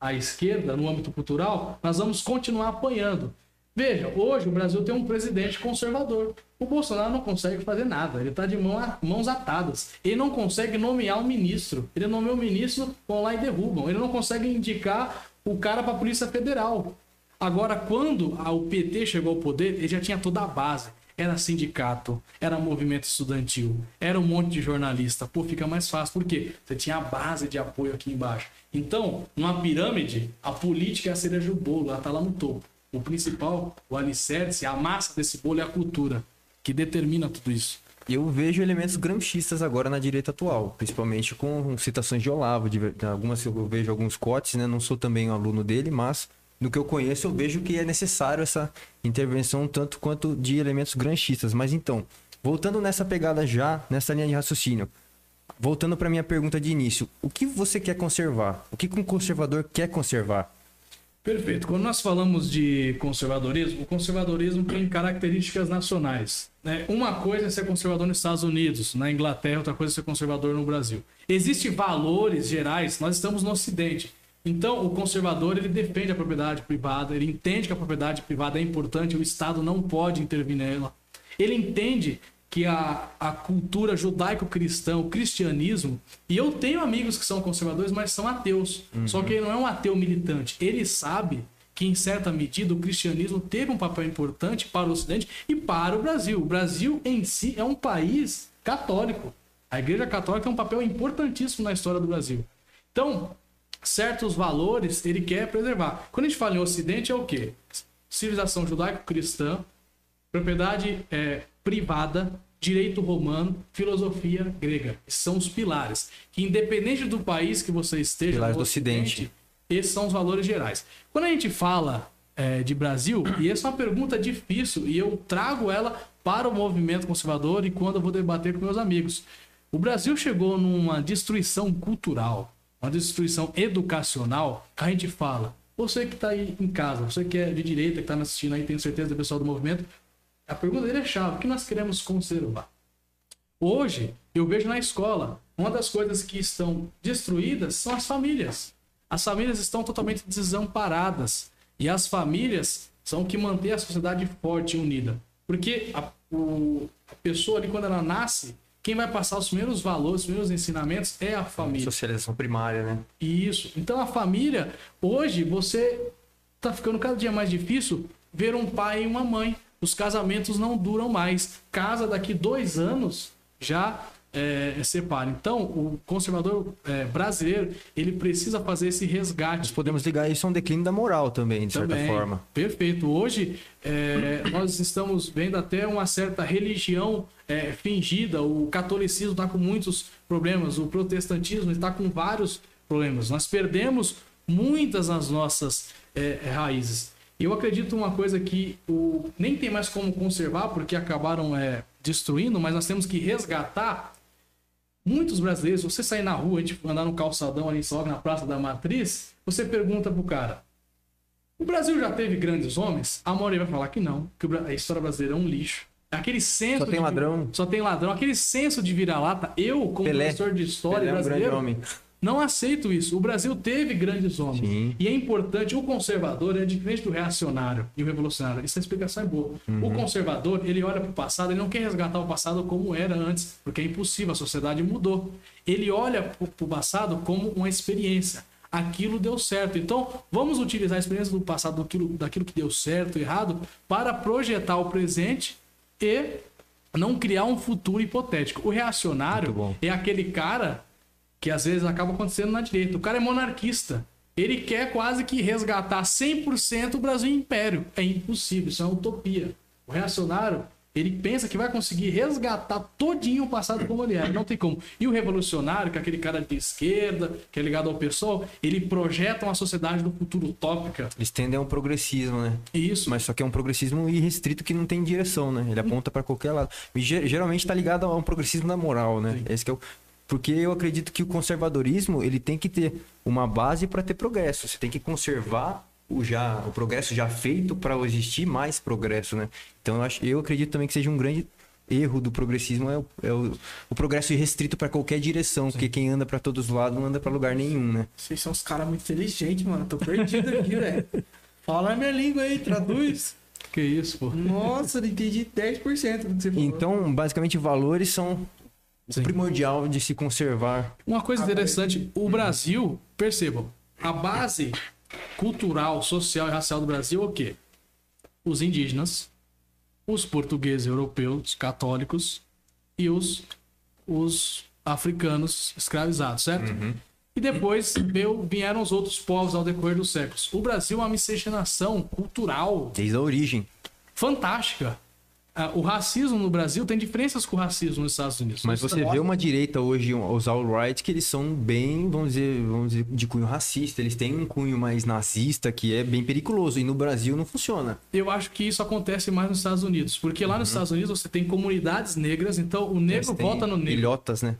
a esquerda no âmbito cultural, nós vamos continuar apanhando. Veja, hoje o Brasil tem um presidente conservador. O Bolsonaro não consegue fazer nada, ele está de mão a, mãos atadas. Ele não consegue nomear um ministro. Ele nomeou o ministro, vão lá e derrubam. Ele não consegue indicar o cara para a Polícia Federal. Agora, quando o PT chegou ao poder, ele já tinha toda a base. Era sindicato, era movimento estudantil, era um monte de jornalista. Pô, fica mais fácil. Por quê? Você tinha a base de apoio aqui embaixo. Então, numa pirâmide, a política é a cereja do bolo, ela está lá no topo. O principal, o alicerce, a massa desse bolo é a cultura, que determina tudo isso. Eu vejo elementos gramscistas agora na direita atual, principalmente com citações de Olavo, de, algumas eu vejo alguns cotes, né? Não sou também um aluno dele, mas no que eu conheço eu vejo que é necessário essa intervenção tanto quanto de elementos granchistas. Mas então, voltando nessa pegada já, nessa linha de raciocínio, voltando para minha pergunta de início, o que você quer conservar? O que um conservador quer conservar? Perfeito. Quando nós falamos de conservadorismo, o conservadorismo tem características nacionais. Né? Uma coisa é ser conservador nos Estados Unidos, na Inglaterra, outra coisa é ser conservador no Brasil. Existem valores gerais, nós estamos no Ocidente. Então, o conservador ele defende a propriedade privada, ele entende que a propriedade privada é importante, o Estado não pode intervir nela. Ele entende que a, a cultura judaico-cristã, o cristianismo, e eu tenho amigos que são conservadores, mas são ateus. Uhum. Só que ele não é um ateu militante. Ele sabe que, em certa medida, o cristianismo teve um papel importante para o Ocidente e para o Brasil. O Brasil, em si, é um país católico. A Igreja Católica tem um papel importantíssimo na história do Brasil. Então, certos valores ele quer preservar. Quando a gente fala em Ocidente, é o quê? Civilização judaico-cristã, propriedade é, privada, direito romano, filosofia grega. São os pilares. Que independente do país que você esteja, pilares do Ocidente, esses são os valores gerais. Quando a gente fala é, de Brasil, e essa é uma pergunta difícil, e eu trago ela para o movimento conservador e quando eu vou debater com meus amigos. O Brasil chegou numa destruição cultural, uma destruição educacional, que a gente fala. Você que está aí em casa, você que é de direita, que está me assistindo aí, tenho certeza do pessoal do movimento, a pergunta dele é chave. O que nós queremos conservar? Hoje, eu vejo na escola, uma das coisas que estão destruídas são as famílias. As famílias estão totalmente desamparadas. E as famílias são o que mantém a sociedade forte e unida. Porque a, o, a pessoa ali, quando ela nasce, quem vai passar os primeiros valores, os primeiros ensinamentos é a família. Socialização primária, né? Isso. Então a família, hoje, você tá ficando cada dia mais difícil ver um pai e uma mãe os casamentos não duram mais. Casa daqui dois anos já é, separa. Então, o conservador é, brasileiro ele precisa fazer esse resgate. Nós podemos ligar isso a um declínio da moral também, de também, certa forma. Perfeito. Hoje é, nós estamos vendo até uma certa religião é, fingida. O catolicismo está com muitos problemas, o protestantismo está com vários problemas. Nós perdemos muitas das nossas é, raízes. Eu acredito uma coisa que o, nem tem mais como conservar, porque acabaram é, destruindo, mas nós temos que resgatar. Muitos brasileiros, você sair na rua, gente andar no calçadão ali só na Praça da Matriz, você pergunta pro cara: o Brasil já teve grandes homens? A maioria vai falar que não, que a história brasileira é um lixo. Aquele senso. Só tem de, ladrão. Só tem ladrão. Aquele senso de vira-lata. Eu, como Pelé. professor de história Pelé brasileiro. É um grande homem não aceito isso. O Brasil teve grandes homens. Sim. E é importante, o conservador é diferente do reacionário e o revolucionário. Essa explicação é boa. Uhum. O conservador, ele olha para o passado, ele não quer resgatar o passado como era antes, porque é impossível, a sociedade mudou. Ele olha para o passado como uma experiência. Aquilo deu certo. Então, vamos utilizar a experiência do passado, daquilo, daquilo que deu certo e errado, para projetar o presente e não criar um futuro hipotético. O reacionário é aquele cara que às vezes acaba acontecendo na direita. O cara é monarquista. Ele quer quase que resgatar 100% o Brasil Império. É impossível, isso é uma utopia. O reacionário, ele pensa que vai conseguir resgatar todinho o passado como ele era. Não tem como. E o revolucionário, que é aquele cara de esquerda, que é ligado ao pessoal, ele projeta uma sociedade do futuro utópica. Eles tendem a um progressismo, né? Isso. Mas só que é um progressismo irrestrito que não tem direção, né? Ele aponta para qualquer lado. E geralmente está ligado a um progressismo da moral, né? Sim. Esse que é o porque eu acredito que o conservadorismo ele tem que ter uma base para ter progresso. Você tem que conservar o já o progresso já feito para existir mais progresso, né? Então eu, acho, eu acredito também que seja um grande erro do progressismo é o, é o, o progresso irrestrito para qualquer direção, porque quem anda para todos os lados não anda para lugar nenhum, né? Vocês são uns caras muito inteligentes, mano. Tô perdido aqui, velho. Fala a minha língua aí, traduz. Que isso, pô. Nossa, entendi 10% do que você falou. Então, basicamente, valores são Sim. primordial de se conservar. Uma coisa interessante, o Brasil, percebam, a base cultural, social e racial do Brasil é o quê? Os indígenas, os portugueses europeus, católicos e os, os africanos escravizados, certo? E depois veio- vieram os outros povos ao decorrer dos séculos. O Brasil é uma miscigenação cultural Desde a origem. fantástica. Ah, O racismo no Brasil tem diferenças com o racismo nos Estados Unidos. Mas você vê uma direita hoje, os alt-right, que eles são bem, vamos dizer, vamos dizer, de cunho racista. Eles têm um cunho mais nazista que é bem perigoso. E no Brasil não funciona. Eu acho que isso acontece mais nos Estados Unidos, porque lá nos Estados Unidos você tem comunidades negras, então o negro vota no negro. Ilhotas, né?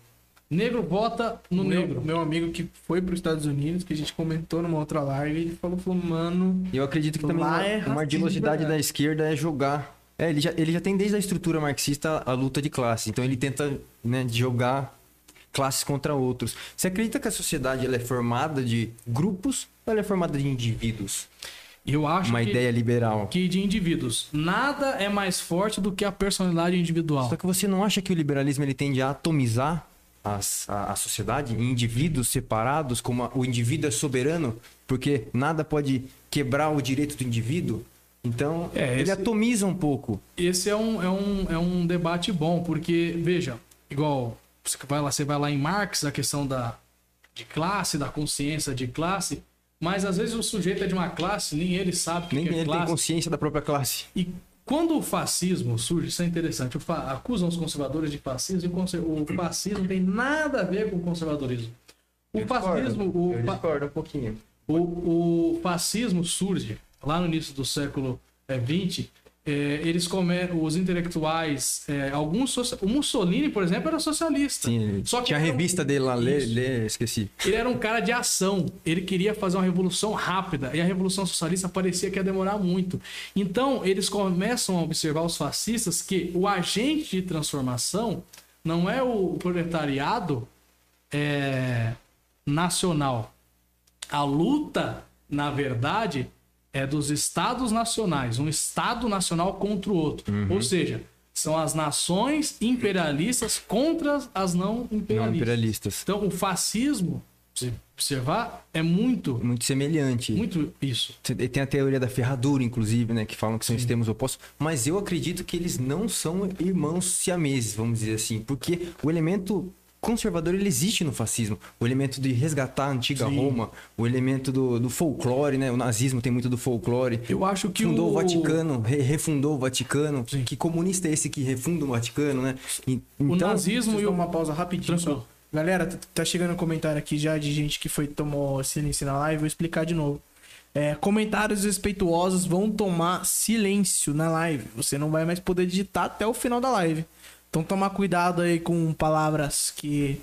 Negro vota no meu, negro. meu amigo que foi para os Estados Unidos, que a gente comentou numa outra live, ele falou, falou mano, E eu acredito que também é uma racismo, da esquerda é jogar. É, ele já, ele já tem desde a estrutura marxista a luta de classe. Então ele tenta né, jogar classes contra outros. Você acredita que a sociedade ela é formada de grupos ou ela é formada de indivíduos? Eu acho Uma que, ideia liberal. que de indivíduos. Nada é mais forte do que a personalidade individual. Só que você não acha que o liberalismo ele tende a atomizar as- a, a sociedade em indivíduos separados, como a- o indivíduo é soberano, porque nada pode quebrar o direito do indivíduo? Então, É, ele esse- atomiza um pouco. Esse é um, é, um, é um debate bom, porque, veja, igual você vai lá, você vai lá em Marx, a questão da, de classe, da consciência de classe, mas às vezes o sujeito é de uma classe, nem ele sabe o que Nem que é ele tem classe. consciência da própria classe. E quando o fascismo surge, isso é interessante, o fa- acusam os conservadores de fascismo, e o conser- o fascismo tem nada a ver com o conservadorismo. O fascismo, o, fa- discordo um pouquinho. o, o fascismo surge lá no início do século XX. eles come... os intelectuais, é, alguns socia- o Mussolini, por exemplo, era socialista. Sim, Só que tinha a era um- revista dele lá, lê, lê, esqueci. Ele era um cara de ação. Ele queria fazer uma revolução rápida. E a revolução socialista parecia que ia demorar muito. Então, eles começam a observar os fascistas que o agente de transformação não é o proletariado é, nacional. A luta, na verdade, é dos estados nacionais. Um estado nacional contra o outro. Uhum. Ou seja, são as nações imperialistas contra as não Não imperialistas. imperialistas. Então, o fascismo, se observar, é muito, Muito semelhante. muito isso. Tem a teoria da ferradura, inclusive, né? Que falam que são sistemas opostos. Mas eu acredito que eles não são irmãos siameses, vamos dizer assim. Porque o elemento conservador, ele existe no fascismo. O elemento de resgatar a antiga Sim. Roma. O elemento do, do folclore, né? O nazismo tem muito do folclore. Eu acho que Fundou o o Vaticano, re- refundou o Vaticano. Sim. Que comunista é esse que refunda o Vaticano, né? E- O então, nazismo Preciso e o uma pausa rapidinho Tranquilo. Galera, tá- tá chegando um comentário aqui já de gente que foi tomou silêncio na live, vou explicar de novo. É, comentários respeituosos vão tomar silêncio na live. Você não vai mais poder digitar até o final da live. Então tomar cuidado aí com palavras que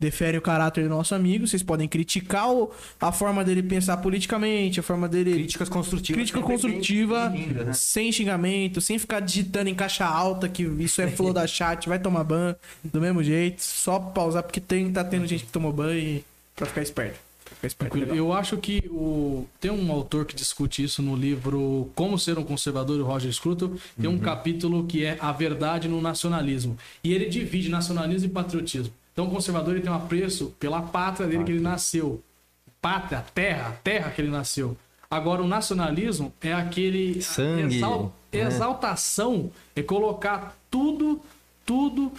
deferem o caráter do nosso amigo. Vocês podem criticar o- a forma dele pensar politicamente, a forma dele críticas construtivas. crítica sempre construtiva, né? sem xingamento, sem ficar digitando em caixa alta, que isso é flow da chat, vai tomar ban do mesmo jeito. Só pausar, porque tem, tá tendo gente que tomou ban e pra ficar esperto. Tranquilo. Eu acho que o... tem um autor que discute isso no livro Como Ser um Conservador, o Roger Scruton. Tem um capítulo que é A Verdade no Nacionalismo. E ele divide nacionalismo e patriotismo. Então o conservador ele tem um apreço pela pátria dele que ele nasceu. Pátria, terra, terra que ele nasceu. Agora o nacionalismo é aquele Sangue, né? exaltação, é colocar tudo, tudo,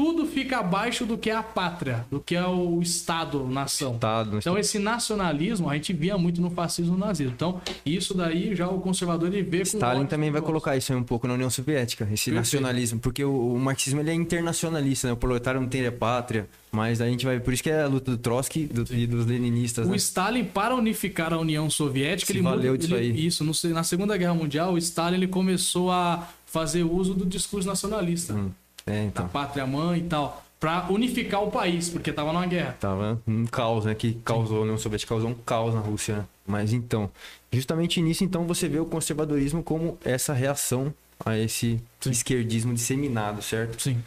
tudo fica abaixo do que é a pátria, do que é o Estado, nação. Estado, Então esse nacionalismo a gente via muito no fascismo no nazismo. Então isso daí já o conservador ele vê Stalin também vai colocar isso aí um pouco na União Soviética, esse Perfeito. nacionalismo, porque o, o marxismo ele é internacionalista, né? O proletário não tem a pátria, mas a gente vai, por isso que é a luta do Trotsky do- e dos leninistas, O né? Stalin, para unificar a União Soviética, Se ele valeu disso ele- aí. Isso, no na Segunda Guerra Mundial, o Stalin ele começou a fazer uso do discurso nacionalista, Hum, É, da então. pátria mãe e tal, para unificar o país, porque tava numa guerra. Tava um caos, né? Que causou, a União Soviética causou um caos na Rússia, né? Mas então, justamente nisso, então, você vê o conservadorismo como essa reação a esse Sim. esquerdismo disseminado, certo? Sim.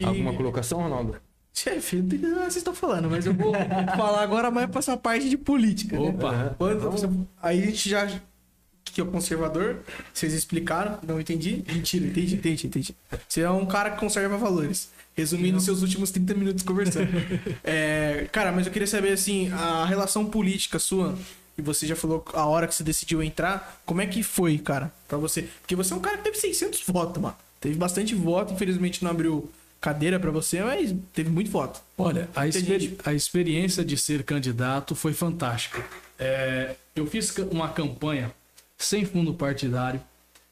E- Alguma colocação, Ronaldo? Chefe, não nada que vocês estão falando, mas eu vou falar agora mais pra essa parte de política. né? Opa. Quando você- aí a gente já. Que é o conservador, vocês explicaram, não entendi. Mentira, entendi, entendi, entendi. Você é um cara que conserva valores. Resumindo seus últimos 30 minutos conversando. É, cara, mas eu queria saber assim, a relação política sua, e você já falou a hora que você decidiu entrar, como é que foi, cara, pra você? Porque você é um cara que teve 600 votos, mano. Teve bastante voto, infelizmente não abriu cadeira pra você, mas teve muito voto. Olha, a, gente. a experiência de ser candidato foi fantástica. É, eu fiz uma campanha sem fundo partidário,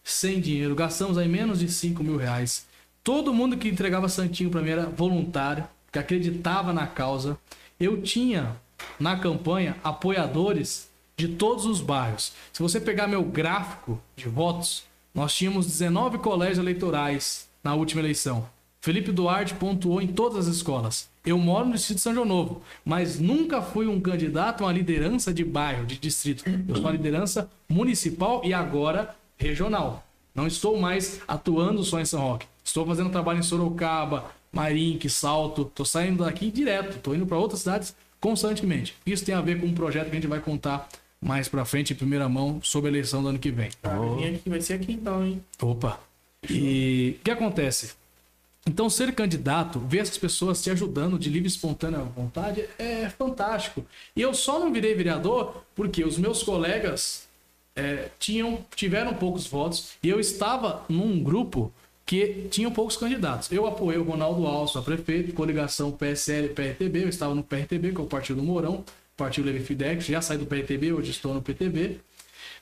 sem dinheiro, gastamos aí menos de 5 mil reais. Todo mundo que entregava santinho pra mim era voluntário, que acreditava na causa. Eu tinha na campanha apoiadores de todos os bairros. Se você pegar meu gráfico de votos, nós tínhamos 19 colégios eleitorais na última eleição. Felipe Duarte pontuou em todas as escolas. Eu moro no distrito de São João Novo, mas nunca fui um candidato a uma liderança de bairro, de distrito. Eu sou uma liderança municipal e agora regional. Não estou mais atuando só em São Roque. Estou fazendo trabalho em Sorocaba, Marinque, Salto. Estou saindo daqui direto. Estou indo para outras cidades constantemente. Isso tem a ver com um projeto que a gente vai contar mais para frente, em primeira mão, sobre a eleição do ano que vem. Ah, vem aqui, vai ser aqui então, hein? Opa! E o que acontece? Então, ser candidato, ver essas pessoas te ajudando de livre e espontânea vontade é fantástico. E eu só não virei vereador porque os meus colegas é, tinham, tiveram poucos votos e eu estava num grupo que tinha poucos candidatos. Eu apoiei o Ronaldo Alves a prefeito, coligação PSL PRTB, eu estava no PRTB, que é o Partido do Mourão, Partido Levi Fidex, já saí do PRTB, hoje estou no PTB.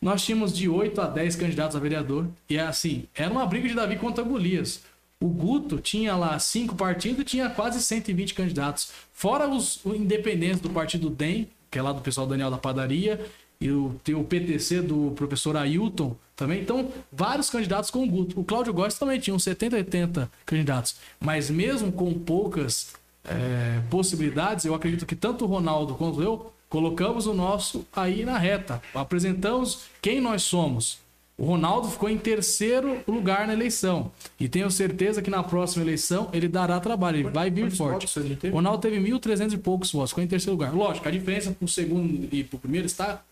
Nós tínhamos de 8 a 10 candidatos a vereador. E é assim, era uma briga de Davi contra Golias. O Guto tinha lá cinco partidos e tinha quase 120 candidatos. Fora os, independentes do partido DEM, que é lá do pessoal Daniel da Padaria, e o, tem o PTC do professor Ailton também. Então, vários candidatos com o Guto. O Cláudio Góes também tinha uns 70, 80 candidatos. Mas mesmo com poucas é, possibilidades, eu acredito que tanto o Ronaldo quanto eu colocamos o nosso aí na reta. Apresentamos quem nós somos. O Ronaldo ficou em terceiro lugar na eleição. E tenho certeza que na próxima eleição ele dará trabalho, ele vai vir forte. O Ronaldo teve 1.300 e poucos votos, ficou em terceiro lugar. Lógico, a diferença pro segundo e pro primeiro está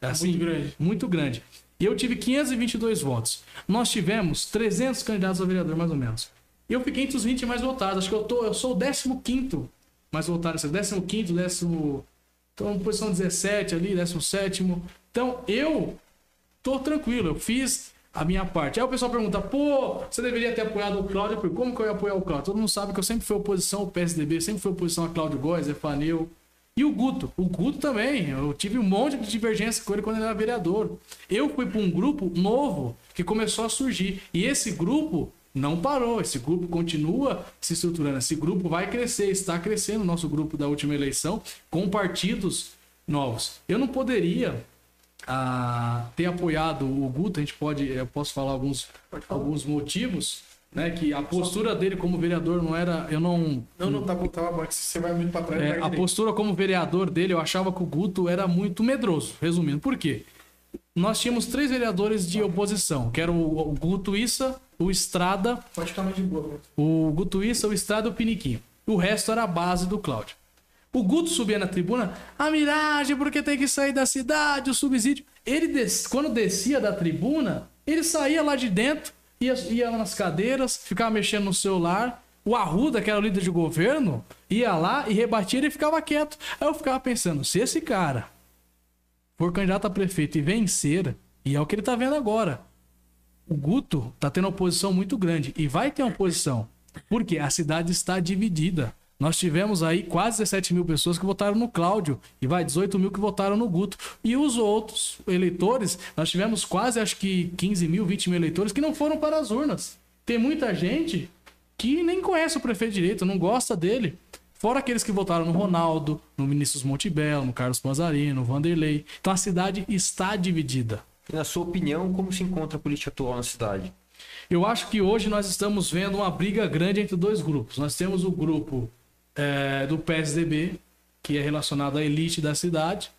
assim, muito grande. Muito grande. E eu tive 522 votos. Nós tivemos 300 candidatos a vereador, mais ou menos. E eu fiquei entre os 20 mais votados. Acho que eu, tô, eu sou o 15 mais votado. assim, 15, décimo. Então, posição 17 ali, 17. Então, eu tô tranquilo, eu fiz a minha parte. Aí o pessoal pergunta, pô, você deveria ter apoiado o Cláudio. Pergunto, como que eu ia apoiar o Cláudio? Todo mundo sabe que eu sempre fui oposição ao PSDB, sempre fui oposição a Cláudio Góes, Efaneu. E o Guto? O Guto também. Eu tive um monte de divergência com ele quando ele era vereador. Eu fui para um grupo novo que começou a surgir. E esse grupo não parou. Esse grupo continua se estruturando. Esse grupo vai crescer, está crescendo o nosso grupo da última eleição com partidos novos. Eu não poderia a ter apoiado o Guto, a gente pode, eu posso falar alguns, alguns motivos, né? Que a postura dele como vereador não era, eu não, Não, não, tá tá bom, que você vai muito pra trás. é, a postura como vereador dele, eu achava que o Guto era muito medroso. Resumindo, por quê? Nós tínhamos três vereadores de oposição, que eram o, o Guto Issa, o Estrada, Pode de boa. o Guto Issa, o Estrada e o Piniquinho. O resto era a base do Cláudio. O Guto subia na tribuna, a miragem, porque tem que sair da cidade, o subsídio. Ele, des... quando descia da tribuna, ele saía lá de dentro, ia, ia nas cadeiras, ficava mexendo no celular. O Arruda, que era o líder de governo, ia lá e rebatia ele ficava quieto. Aí eu ficava pensando, se esse cara for candidato a prefeito e vencer, e é o que ele tá vendo agora, o Guto tá tendo uma oposição muito grande e vai ter uma oposição, porque a cidade está dividida. Nós tivemos aí quase 17 mil pessoas que votaram no Cláudio e vai 18 mil que votaram no Guto. E os outros eleitores, nós tivemos quase acho que 15 mil, 20 mil eleitores que não foram para as urnas. Tem muita gente que nem conhece o prefeito direito, não gosta dele. Fora aqueles que votaram no Ronaldo, no Vinícius Montebello, no Carlos Panzarino, no Vanderlei. Então a cidade está dividida. E na sua opinião, como se encontra a política atual na cidade? Eu acho que hoje nós estamos vendo uma briga grande entre dois grupos. Nós temos o grupo é, do PSDB, que é relacionado à elite da cidade,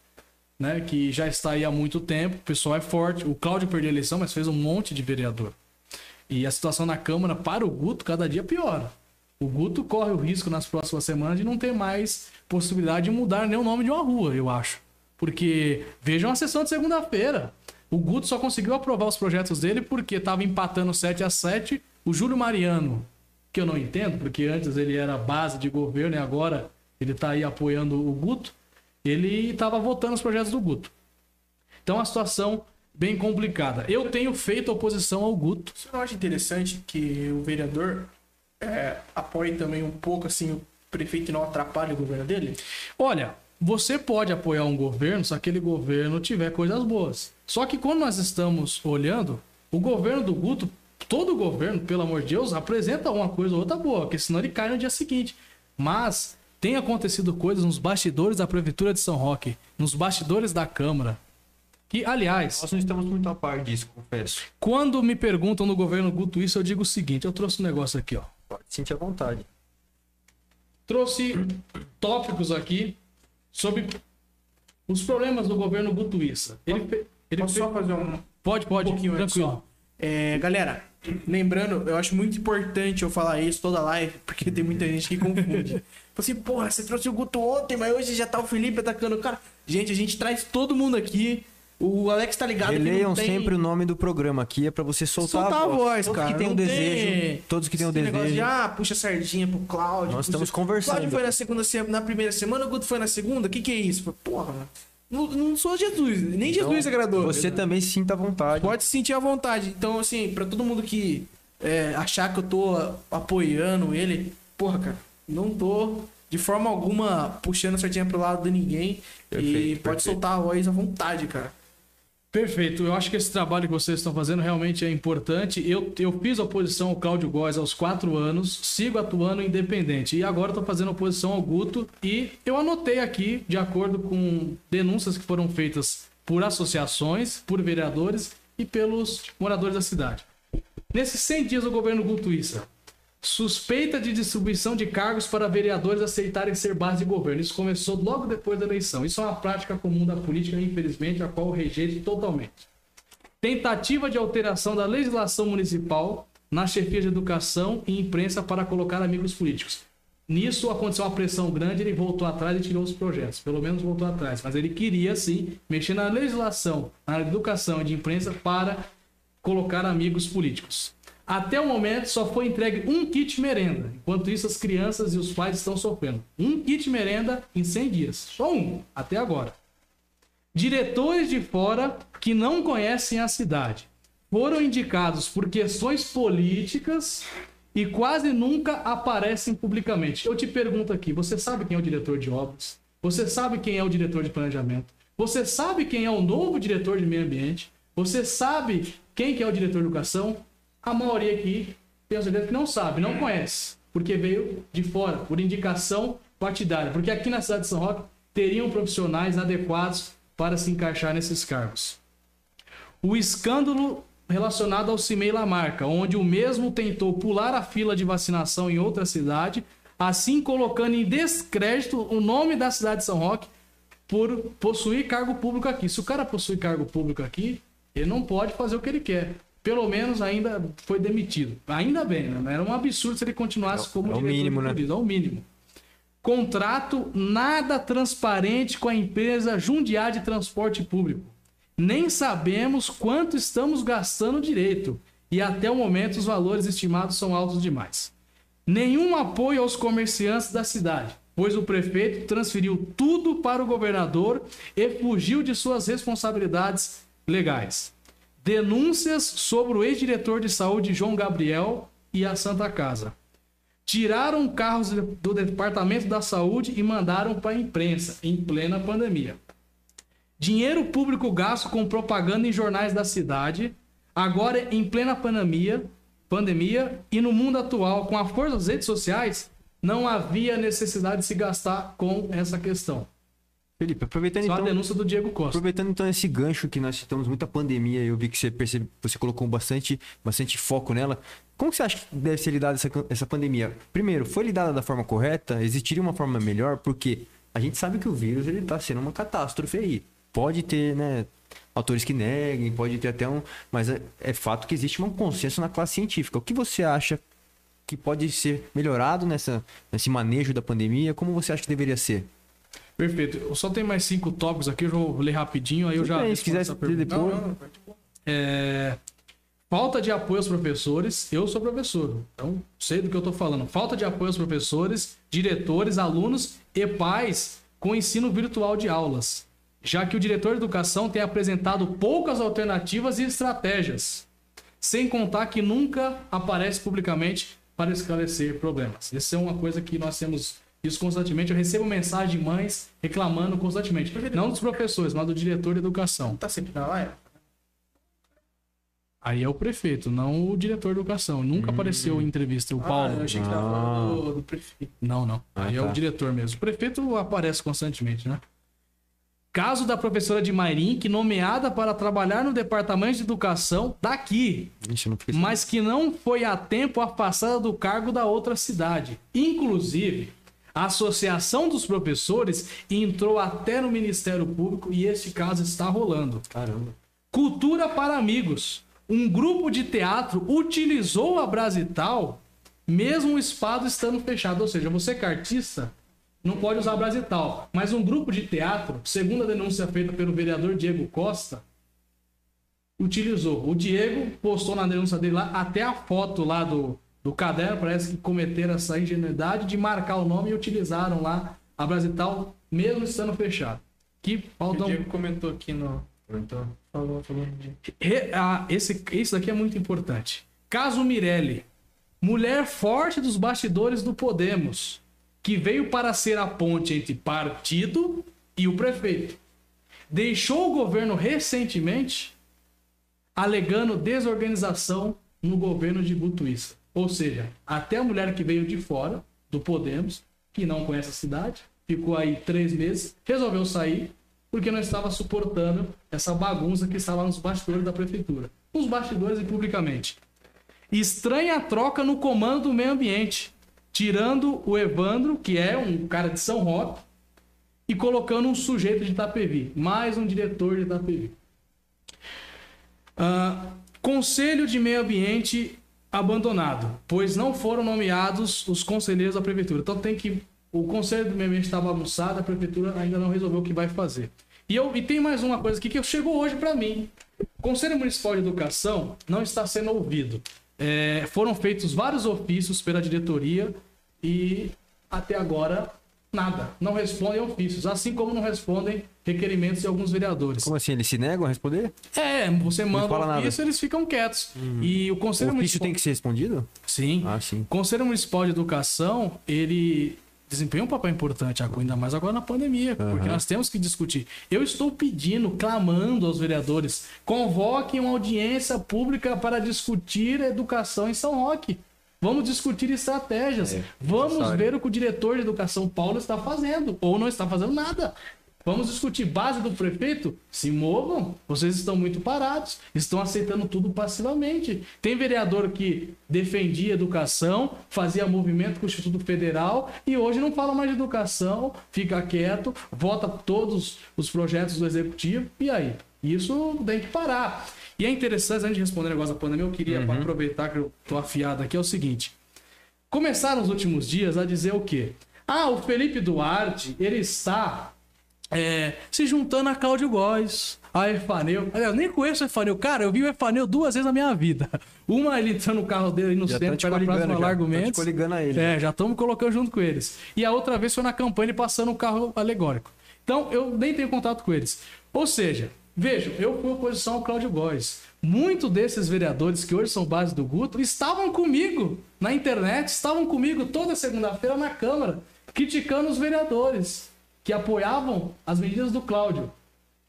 né, que já está aí há muito tempo, o pessoal é forte. O Cláudio perdeu a eleição, mas fez um monte de vereador. E a situação na Câmara para o Guto cada dia piora. O Guto corre o risco nas próximas semanas de não ter mais possibilidade de mudar nem o nome de uma rua, eu acho. Porque vejam a sessão de segunda-feira. O Guto só conseguiu aprovar os projetos dele porque estava empatando 7 a 7 O Júlio Mariano, que eu não entendo, porque antes ele era base de governo e agora ele está aí apoiando o Guto, ele estava votando os projetos do Guto. Então a situação bem complicada. Eu tenho feito oposição ao Guto. Você não acha interessante que o vereador é, apoie também um pouco assim o prefeito e não atrapalhe o governo dele? Olha, você pode apoiar um governo se aquele governo tiver coisas boas. Só que quando nós estamos olhando, o governo do Guto, todo governo, pelo amor de Deus, apresenta uma coisa ou outra boa, porque senão ele cai no dia seguinte. Mas tem acontecido coisas nos bastidores da Prefeitura de São Roque, nos bastidores da Câmara, que, aliás, Nós não estamos muito a par disso, confesso. quando me perguntam no governo Guto isso, eu digo o seguinte: eu trouxe um negócio aqui, ó. Pode sentir à vontade. Trouxe tópicos aqui sobre os problemas do governo Gutuíça. Ele, fe- ele fe- só fazer um, Pode, pode, um pouquinho tranquilo. só? É, galera, lembrando, eu acho muito importante eu falar isso toda live, porque tem muita gente que confunde. Assim, porra, você trouxe o Guto ontem, mas hoje já tá o Felipe atacando o cara. Gente, a gente traz todo mundo aqui. O Alex tá ligado Releiam não tem... sempre o nome do programa aqui, é pra você soltar, soltar a voz, todos cara. que têm o desejo, tem todos que têm o desejo. De, ah, puxa a sardinha pro Cláudio. Nós estamos conversando. Cláudio foi na segunda semana, na primeira semana, o Guto foi na segunda. O que que é isso? Porra. Não, não sou Jesus, nem Então, Jesus agradou. Você também se sinta à vontade. Pode se sentir à vontade. Então, assim, pra todo mundo que é, achar que eu tô apoiando ele, porra, cara, não tô de forma alguma puxando a sardinha pro lado de ninguém. e Perfeito, pode perfeito. soltar a voz à vontade, cara. Perfeito. Eu acho que esse trabalho que vocês estão fazendo realmente é importante. Eu, eu fiz oposição ao Cláudio Góes aos quatro anos, sigo atuando independente. E agora estou fazendo oposição ao Guto. E eu anotei aqui, de acordo com denúncias que foram feitas por associações, por vereadores e pelos moradores da cidade. Nesses 100 dias do governo Gutuíça, suspeita de distribuição de cargos para vereadores aceitarem ser base de governo. Isso começou logo depois da eleição. Isso é uma prática comum da política, infelizmente, a qual eu rejeito totalmente. Tentativa de alteração da legislação municipal na chefia de educação e imprensa para colocar amigos políticos. Nisso aconteceu uma pressão grande, ele voltou atrás e tirou os projetos. Pelo menos voltou atrás. Mas ele queria, sim, mexer na legislação, na educação e de imprensa para colocar amigos políticos. Até o momento só foi entregue um kit merenda. Enquanto isso, as crianças e os pais estão sofrendo. Um kit merenda em 100 dias. Só um, até agora. Diretores de fora que não conhecem a cidade foram indicados por questões políticas e quase nunca aparecem publicamente. Eu te pergunto aqui: você sabe quem é o diretor de obras? Você sabe quem é o diretor de planejamento? Você sabe quem é o novo diretor de meio ambiente? Você sabe quem que é o diretor de educação? A maioria aqui tem certeza que não sabe, não conhece, porque veio de fora, por indicação partidária. Porque aqui na cidade de São Roque teriam profissionais adequados para se encaixar nesses cargos. O escândalo relacionado ao Cimei Lamarca, onde o mesmo tentou pular a fila de vacinação em outra cidade, assim colocando em descrédito o nome da cidade de São Roque por possuir cargo público aqui. Se o cara possui cargo público aqui, ele não pode fazer o que ele quer. Pelo menos ainda foi demitido. Ainda bem, né? Era um absurdo se ele continuasse É como é o mínimo, né? É o mínimo. Contrato nada transparente com a empresa Jundiá de Transporte Público. Nem sabemos quanto estamos gastando direito. E até o momento os valores estimados são altos demais. Nenhum apoio aos comerciantes da cidade, pois o prefeito transferiu tudo para o governador e fugiu de suas responsabilidades legais. Denúncias sobre o ex-diretor de saúde João Gabriel e a Santa Casa. Tiraram carros do Departamento da Saúde e mandaram para a imprensa em plena pandemia. Dinheiro público gasto com propaganda em jornais da cidade, agora em plena pandemia, pandemia e no mundo atual, com a força das redes sociais, não havia necessidade de se gastar com essa questão. Felipe, aproveitando Só a então, denúncia do Diego Costa. aproveitando então esse gancho que nós citamos muita pandemia, eu vi que você percebe, você colocou bastante, bastante foco nela. Como você acha que deve ser lidada essa, essa pandemia? Primeiro, foi lidada da forma correta? Existiria uma forma melhor? Porque a gente sabe que o vírus ele está sendo uma catástrofe aí. pode ter, né, autores que neguem, pode ter até um, mas é, é fato que existe um consenso na classe científica. O que você acha que pode ser melhorado nessa, nesse manejo da pandemia? Como você acha que deveria ser? Perfeito. Eu só tenho mais cinco tópicos aqui, eu vou ler rapidinho, aí eu já. Bem, se quiser depois. Não, não, não. É, Falta de apoio aos professores. Eu sou professor, então sei do que eu estou falando. Falta de apoio aos professores, diretores, alunos e pais com ensino virtual de aulas, já que o diretor de educação tem apresentado poucas alternativas e estratégias, sem contar que nunca aparece publicamente para esclarecer problemas. Essa é uma coisa que nós temos isso constantemente. Eu recebo mensagem de mães reclamando constantemente, não dos professores, mas do diretor de educação. Tá sempre na live? Aí é o prefeito, não o diretor de educação. Nunca apareceu em entrevista o Paulo. Ah, eu achei que tava falando do, do prefeito. Não, não. Ah, Aí é tá. o diretor mesmo. O prefeito aparece constantemente, né? Caso da professora de Mairim, que nomeada para trabalhar no departamento de educação daqui, Ixi, mas que não foi a tempo afastada do cargo da outra cidade. Inclusive, a Associação dos Professores entrou até no Ministério Público e este caso está rolando. Caramba. Cultura para amigos. Um grupo de teatro utilizou a Brasital, mesmo o espaço estando fechado. Ou seja, você que é artista, não pode usar a Brasital. Mas um grupo de teatro, segundo a denúncia feita pelo vereador Diego Costa, utilizou. O Diego postou na denúncia dele lá até a foto lá do, do caderno. Parece que cometeram essa ingenuidade de marcar o nome e utilizaram lá a Brasital, mesmo estando fechado. Que O faltam Diego comentou aqui no. Então, falou, falou ah, esse, isso daqui é muito importante. Caso Mirelli, mulher forte dos bastidores do Podemos, que veio para ser a ponte entre partido e o prefeito. Deixou o governo recentemente alegando desorganização no governo de Butuíça. Ou seja, até a mulher que veio de fora do Podemos, que não conhece a cidade, ficou aí três meses, resolveu sair porque não estava suportando essa bagunça que estava nos bastidores da prefeitura. Nos bastidores e publicamente. Estranha troca no comando do meio ambiente, tirando o Evandro, que é um cara de São Roque, e colocando um sujeito de Itapevi, mais um diretor de Itapevi. Ah, Conselho de Meio Ambiente abandonado, pois não foram nomeados os conselheiros da prefeitura. Então tem que o Conselho do Meio Ambiente está bagunçado, a prefeitura ainda não resolveu o que vai fazer. E, eu, e tem mais uma coisa aqui que chegou hoje para mim. O Conselho Municipal de Educação não está sendo ouvido. É, foram feitos vários ofícios pela diretoria e até agora nada. Não respondem ofícios, assim como não respondem requerimentos de alguns vereadores. Como assim? Eles se negam a responder? É, você manda fala um nada. ofício, eles ficam quietos. E o O Conselho ofício Municipal... tem que ser respondido? Sim. Ah, sim. O Conselho Municipal de Educação, ele desempenha um papel importante, ainda mais agora na pandemia, porque nós temos que discutir. Eu estou pedindo, clamando aos vereadores, convoquem uma audiência pública para discutir educação em São Roque. Vamos discutir estratégias. É, Vamos ver o que o diretor de educação Paulo está fazendo, ou não está fazendo nada. Vamos discutir base do prefeito? Se movam, vocês estão muito parados, estão aceitando tudo passivamente. Tem vereador que defendia educação, fazia movimento com o Instituto Federal e hoje não fala mais de educação, fica quieto, vota todos os projetos do executivo e aí? Isso tem que parar. E é interessante, antes de responder o negócio da pandemia, eu queria pra aproveitar que eu tô afiado aqui, é o seguinte. Começaram nos últimos dias a dizer o quê? Ah, o Felipe Duarte, ele está é, se juntando a Cláudio Góes, a Efaneu. Aliás, Eu nem conheço o Efaneu. Cara, eu vi o Efaneu duas vezes na minha vida. Uma, ele entrando no carro dele no Já centro, te perto da coligando, próxima já. Mendes. coligando a ele. É, já estamos colocando junto com eles. E a outra vez foi na campanha ele passando o carro alegórico. Então, eu nem tenho contato com eles. Ou seja, vejam, eu fui oposição ao Cláudio Góes. Muitos desses vereadores que hoje são base do Guto estavam comigo na internet, estavam comigo toda segunda-feira na Câmara, criticando os vereadores que apoiavam as medidas do Cláudio.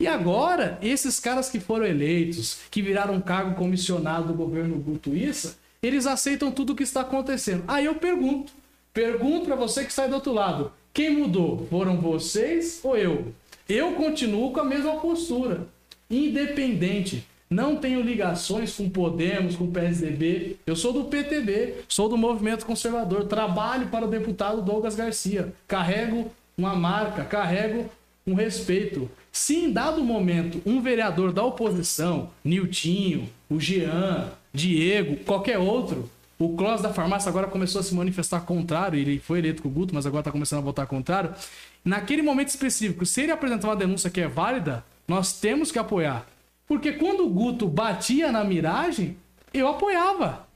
E agora, esses caras que foram eleitos, que viraram um cargo comissionado do governo Gutuíça, eles aceitam tudo o que está acontecendo. Aí eu pergunto, pergunto para você que sai do outro lado, quem mudou? Foram vocês ou eu? Eu continuo com a mesma postura, independente. Não tenho ligações com Podemos, com PSDB. Eu sou do PTB, sou do Movimento Conservador. Trabalho para o deputado Douglas Garcia. Carrego uma marca, carrego um respeito. Se em dado momento um vereador da oposição, Niltinho, o Jean, Diego, qualquer outro, o Clós da farmácia agora começou a se manifestar contrário, ele foi eleito com o Guto, mas agora está começando a votar contrário. Naquele momento específico, se ele apresentar uma denúncia que é válida, nós temos que apoiar. Porque quando o Guto batia na miragem, eu apoiava.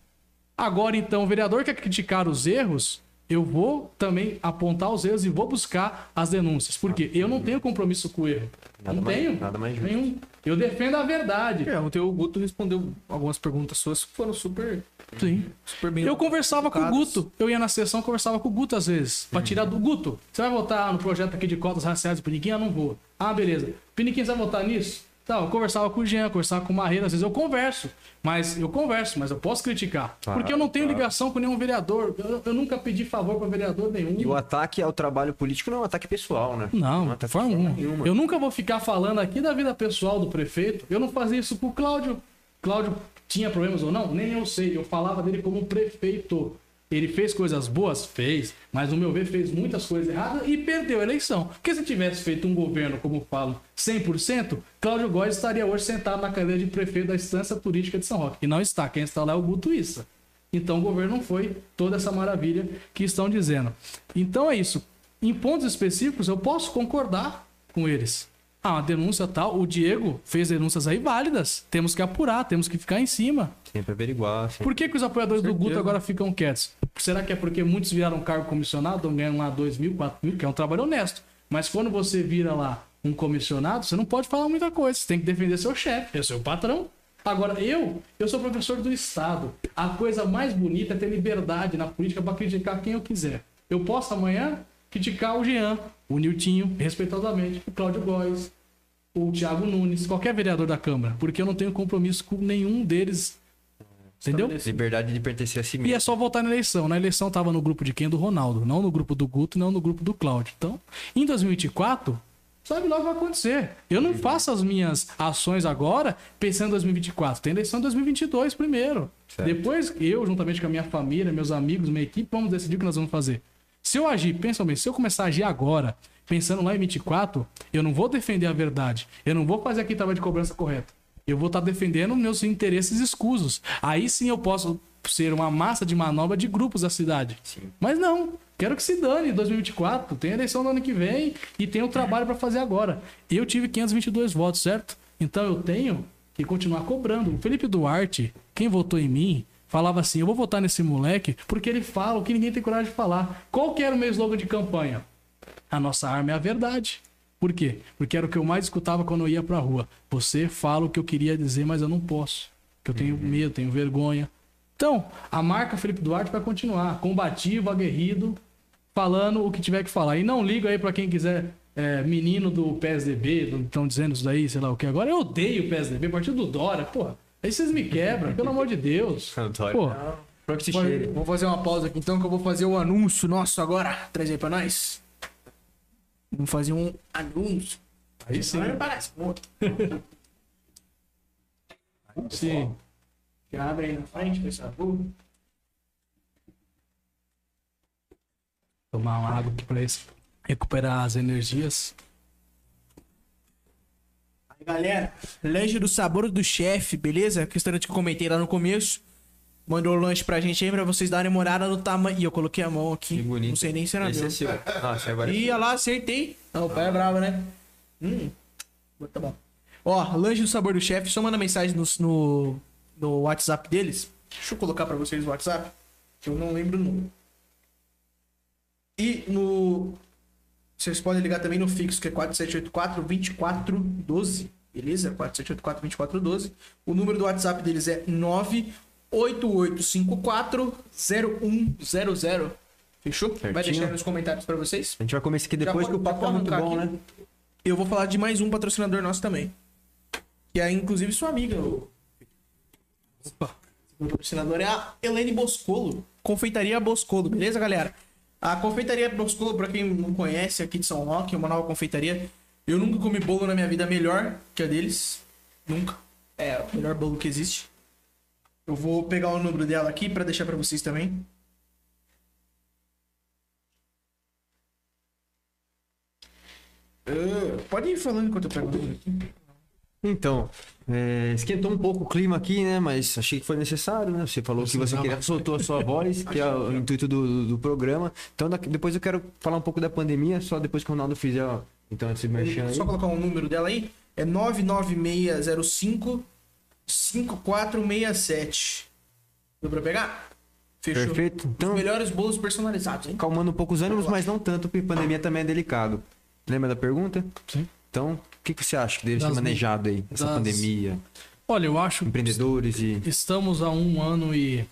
Agora, então, o vereador quer criticar os erros, eu vou também apontar os erros e vou buscar as denúncias. Porque eu não tenho compromisso com o erro. Nada não mais- tenho. nada mais justo. nenhum. Eu defendo a verdade. É, ontem o Guto respondeu algumas perguntas suas que foram super, Sim. super bem. Eu conversava com o. Guto. Eu ia na sessão, conversava com o Guto às vezes. Pra tirar do Guto. Você vai votar no projeto aqui de cotas raciais do Piniquim? Ah, não vou. Ah, beleza. Piniquim, você vai votar nisso? Tá, eu conversava com o Jean, conversava com o Marreira. Às vezes eu converso. Mas eu converso, mas eu posso criticar. Claro, porque eu não tenho claro. ligação com nenhum vereador. Eu, eu nunca pedi favor pra vereador nenhum. E o ataque ao trabalho político não é um ataque pessoal, né? Não, é um de ataque forma de alguma. nenhuma. Eu nunca vou ficar falando aqui da vida pessoal do prefeito. Eu não fazia isso com o Cláudio. Cláudio tinha problemas ou não? Nem eu sei. Eu falava dele como prefeito. Ele fez coisas boas? Fez. Mas, no meu ver, fez muitas coisas erradas e perdeu a eleição. Porque se tivesse feito um governo, como falo, 100%, Cláudio Góes estaria hoje sentado na cadeira de prefeito da instância turística de São Roque. E não está. Quem está lá é o Guto Issa. Então o governo não foi toda essa maravilha que estão dizendo. Então é isso. Em pontos específicos eu posso concordar com eles. Ah, uma denúncia tal. O Diego fez denúncias aí válidas. Temos que apurar, temos que ficar em cima. Sempre averiguar. Sempre... Por que, que os apoiadores do. Guto agora ficam quietos? Será que é porque muitos viraram cargo comissionado, ganham lá 2 mil, 4 mil, que é um trabalho honesto. Mas quando você vira lá um comissionado, você não pode falar muita coisa. Você tem que defender seu chefe, é seu patrão. Agora, eu, eu sou professor do Estado. A coisa mais bonita é ter liberdade na política para criticar quem eu quiser. Eu posso amanhã criticar o Jean, o Niltinho, respeitosamente, o Cláudio Góes, o Thiago Nunes, qualquer vereador da Câmara, porque eu não tenho compromisso com nenhum deles. Entendeu? Liberdade de pertencer a si E é mesmo. só votar na eleição. Na eleição tava no grupo de quem? Do Ronaldo. Não no grupo do Guto, não no grupo do Cláudio. Então, em 2024, sabe logo o que vai acontecer. Eu não faço as minhas ações agora pensando em 2024. Tem eleição em 2022 primeiro. Certo. Depois, eu, juntamente com a minha família, meus amigos, minha equipe, vamos decidir o que nós vamos fazer. Se eu agir, pensa bem, se eu começar a agir agora, pensando lá em 24, eu não vou defender a verdade. Eu não vou fazer aqui trabalho de cobrança correta. Eu vou estar defendendo meus interesses escusos. Aí sim eu posso ser uma massa de manobra de grupos da cidade. Sim. Mas não. Quero que se dane em 2024. Tem eleição no ano que vem e tem o trabalho para fazer agora. Eu tive 522 votos, certo? Então eu tenho que continuar cobrando. O Felipe Duarte, quem votou em mim, falava assim: eu vou votar nesse moleque porque ele fala o que ninguém tem coragem de falar. Qual que era o meu slogan de campanha? A nossa arma é a verdade. Por quê? Porque era o que eu mais escutava quando eu ia pra rua. Você fala o que eu queria dizer, mas eu não posso. Porque eu tenho medo, tenho vergonha. Então, a marca Felipe Duarte vai continuar. Combativo, aguerrido, falando o que tiver que falar. E não ligo aí pra quem quiser. é, menino do PSDB, estão dizendo isso daí, sei lá o que agora. Eu odeio o PSDB, partido do Dória, porra. Aí vocês me quebram, pelo amor de Deus. Antônio. Pô, Pra que se cheire. Vamos fazer uma pausa aqui então que eu vou fazer o anúncio nosso agora. Traz aí pra nós. Vamos fazer um anúncio. aí sim. Agora parece. Sim. Já abre aí na frente, pessoal. Tomar uma água aqui pra isso. Recuperar as energias. Galera, lanche do sabor do chefe, beleza? Que restaurante que eu comentei lá no começo. Mandou o lanche pra gente aí pra vocês darem uma olhada no tamanho. E eu coloquei a mão aqui. Que bonito. Não sei nem se era Esse meu. é seu. Nossa, agora Ih, olha lá, acertei. Não, o pai é bravo, né? Hum. Tá bom. Ó, lanche do sabor do chefe, só manda mensagem no, no, no WhatsApp deles. Deixa eu colocar pra vocês o WhatsApp, que eu não lembro o número. E no. Vocês podem ligar também no fixo, que é 4784-2412. Beleza? 4784-2412. O número do WhatsApp deles é 988540100. Fechou? Vai Certinho. deixar aí nos comentários pra vocês. A gente vai comer esse aqui depois pode- que o papo tá muito bom, aqui. né? Eu vou falar de mais um patrocinador nosso também. Que é inclusive sua amiga. Opa. O patrocinador é a Helene Boscolo. Confeitaria Boscolo, beleza, galera? A confeitaria Boscolo, pra quem não conhece, aqui de São Roque, é uma nova confeitaria. Eu nunca comi bolo na minha vida melhor que a deles. Nunca. É o melhor bolo que existe. Eu vou pegar o número dela aqui pra deixar pra vocês também. Uh, pode ir falando enquanto eu pego o número aqui. Então, é, esquentou um pouco o clima aqui, né? Mas achei que foi necessário, né? Você falou que você Não, queria, soltou a sua voz, que é o intuito do, do programa. Então, daqui- depois eu quero falar um pouco da pandemia, só depois que o Ronaldo fizer, ó, então, esse merchan aí. Só colocar um número dela aí. É 99605 5467. Deu pra pegar? Fechou. Perfeito. Os Então, melhores bolos personalizados, hein? calmando um pouco os ânimos, mas não tanto, porque pandemia também é delicado. Lembra da pergunta? Sim. Então, o que, que você acha que deve Das- ser manejado aí, essa das- pandemia? Olha, eu acho que Empreendedores e. estamos há um ano e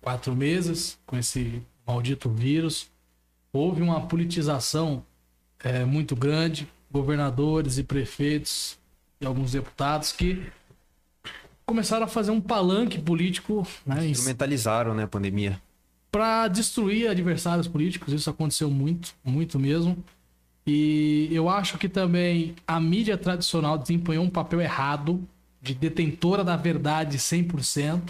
quatro meses com esse maldito vírus. Houve uma politização é, muito grande, governadores e prefeitos e alguns deputados que começaram a fazer um palanque político né, Instrumentalizaram, né, a pandemia. para destruir adversários políticos. Isso aconteceu muito, muito mesmo. E eu acho que também a mídia tradicional desempenhou um papel errado de detentora da verdade 100%.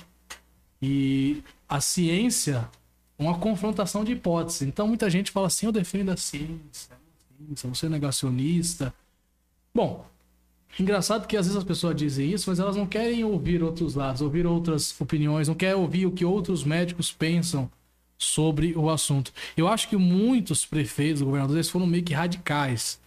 E a ciência, uma confrontação de hipóteses. Então muita gente fala assim: eu defendo a ciência, a ciência, você é negacionista. Bom, engraçado que às vezes as pessoas dizem isso, mas elas não querem ouvir outros lados, ouvir outras opiniões, não querem ouvir o que outros médicos pensam sobre o assunto. Eu acho que muitos prefeitos, governadores foram meio que radicais.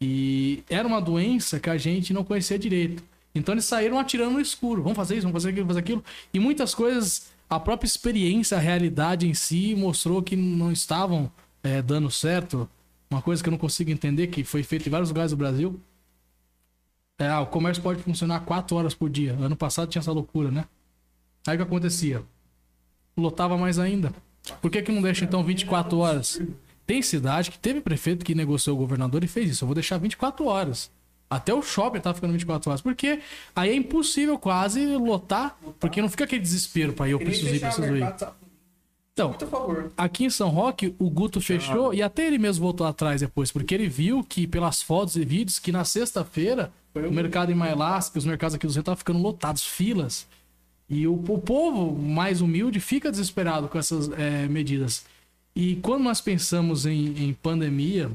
E era uma doença que a gente não conhecia direito. Então eles saíram atirando no escuro. Vamos fazer isso, vamos fazer aquilo, vamos fazer aquilo. E muitas coisas, a própria experiência, a realidade em si mostrou que não estavam eh, dando certo. Uma coisa que eu não consigo entender, que foi feito em vários lugares do Brasil. É, ah, o comércio pode funcionar 4 horas por dia. Ano passado tinha essa loucura, né? Aí o que acontecia? Lotava mais ainda. Por que, que não deixa então 24 horas? Tem cidade que teve prefeito que negociou o governador e fez isso. Eu vou deixar 24 horas. Até o shopping tá ficando 24 horas. Porque aí é impossível quase lotar, porque não fica aquele desespero pra ir, eu preciso ir, preciso ir. Então, Muito a favor. aqui em São Roque, o Guto fechou e até ele mesmo voltou atrás depois, porque ele viu que, pelas fotos e vídeos, que na sexta-feira, o mercado em Mailás, que os mercados aqui do Rio estavam ficando lotados, filas. E o, o povo mais humilde fica desesperado com essas eh, medidas. E quando nós pensamos em, em pandemia,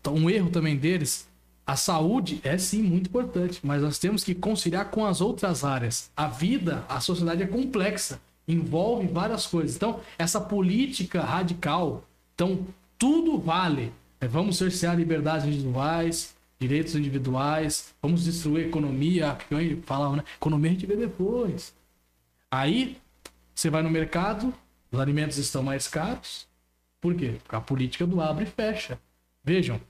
então, um erro também deles, a saúde é sim muito importante, mas nós temos que conciliar com as outras áreas. A vida, a sociedade é complexa, envolve várias coisas. Então, essa política radical, então tudo vale. É, vamos cercear liberdades individuais, direitos individuais, vamos destruir a economia, que falava, né? Economia a gente vê depois. Aí, você vai no mercado, os alimentos estão mais caros. Por quê? Porque a política do abre e fecha. Vejam,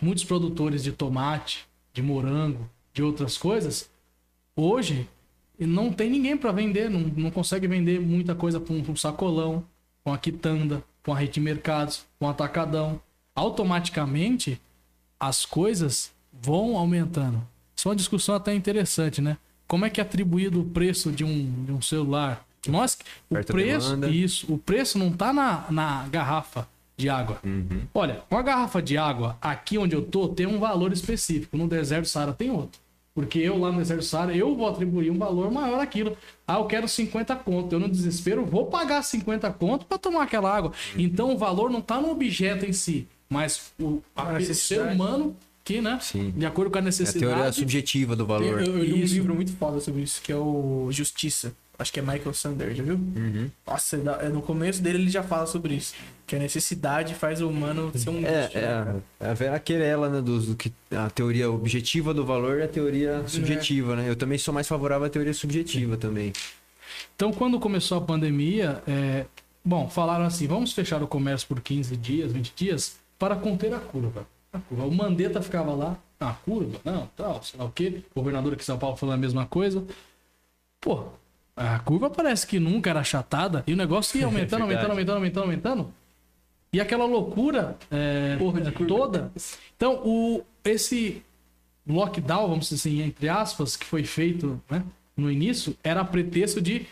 muitos produtores de tomate, de morango, de outras coisas, hoje não tem ninguém para vender, não, não consegue vender muita coisa com um sacolão, com a quitanda, com a rede de mercados, com o atacadão. Automaticamente as coisas vão aumentando. Isso é uma discussão até interessante, né? Como é que é atribuído o preço de um, de um celular? Nós, o preço, demanda. isso, o preço não tá na, na garrafa de água. Olha, uma garrafa de água aqui onde eu tô tem um valor específico. No deserto do Saara tem outro. Porque eu lá no deserto do Saara, eu vou atribuir um valor maior àquilo. Ah, eu quero 50 conto. Eu no desespero vou pagar 50 conto para tomar aquela água. Então o valor não tá no objeto em si, mas o, a- A o ser necessidade. humano que, né, Sim. de acordo com a É a necessidade, teoria subjetiva do Eu, valor. eu li um livro muito foda sobre isso, que é o Justiça. Acho que é Michael Sander, já viu? Uhum. Nossa, é, no começo dele ele já fala sobre isso. Que a necessidade faz o humano ser um É, é, né, é a velha querela, né, do, do que a teoria objetiva do valor é a teoria subjetiva, né? Eu também sou mais favorável à teoria subjetiva também. Então, quando começou a pandemia, é, bom, falaram assim: vamos fechar o comércio por 15 dias, 20 dias, para conter a curva. A curva. O Mandetta ficava lá, a curva, não, tal, sei lá o quê. O governador aqui de São Paulo falando a mesma coisa. Pô, a curva parece que nunca era achatada e o negócio ia aumentando, É aumentando, aumentando, aumentando, aumentando. E aquela loucura é, toda. Então, o, esse lockdown, vamos dizer assim, entre aspas, que foi feito né, no início, era a pretexto de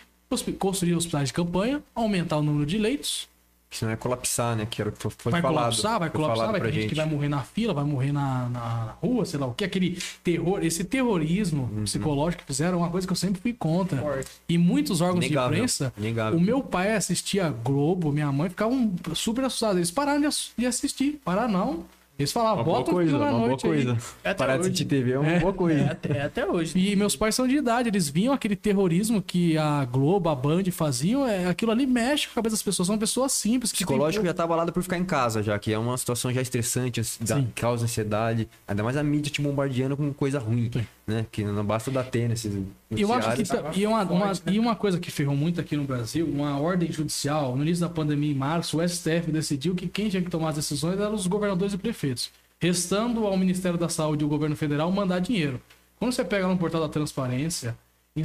construir hospitais de campanha, aumentar o número de leitos, Que senão é colapsar, né? Que era o que foi, vai falado. colapsar, vai colapsar, vai ter gente que vai morrer na fila, vai morrer na, na rua, sei lá o que, aquele terror, esse terrorismo Uhum. psicológico que fizeram, é uma coisa que eu sempre fui contra. Forte. E muitos órgãos Inegável, de imprensa, inegável. o meu pai assistia Globo, minha mãe ficavam super assustados. Eles pararam de assistir. Pararam, não. Eles falavam, Uma boa bota o coisa, filme à uma boa noite aí. coisa. Até Parar de hoje. assistir TV é uma É. boa É, coisa. até, é até hoje. E meus pais são de idade, eles viam aquele terrorismo que a Globo, a Band faziam, é, aquilo ali mexe com a cabeça das pessoas, são pessoas simples. Que têm psicológico pouco- já tá abalado por ficar em casa, já que é uma situação já estressante, as- dá- Sim. causa ansiedade, ainda mais a mídia te bombardeando com coisa ruim, Sim. Né? Que não basta dar tênis, E eu acho que ta- e uma, uma- Forte, né? e uma coisa que ferrou muito aqui no Brasil, uma ordem judicial, no início da pandemia em março, o STF decidiu que quem tinha que tomar as decisões eram os governadores e prefeitos, restando ao Ministério da Saúde e o governo federal mandar dinheiro. Quando você pega no portal da transparência, em,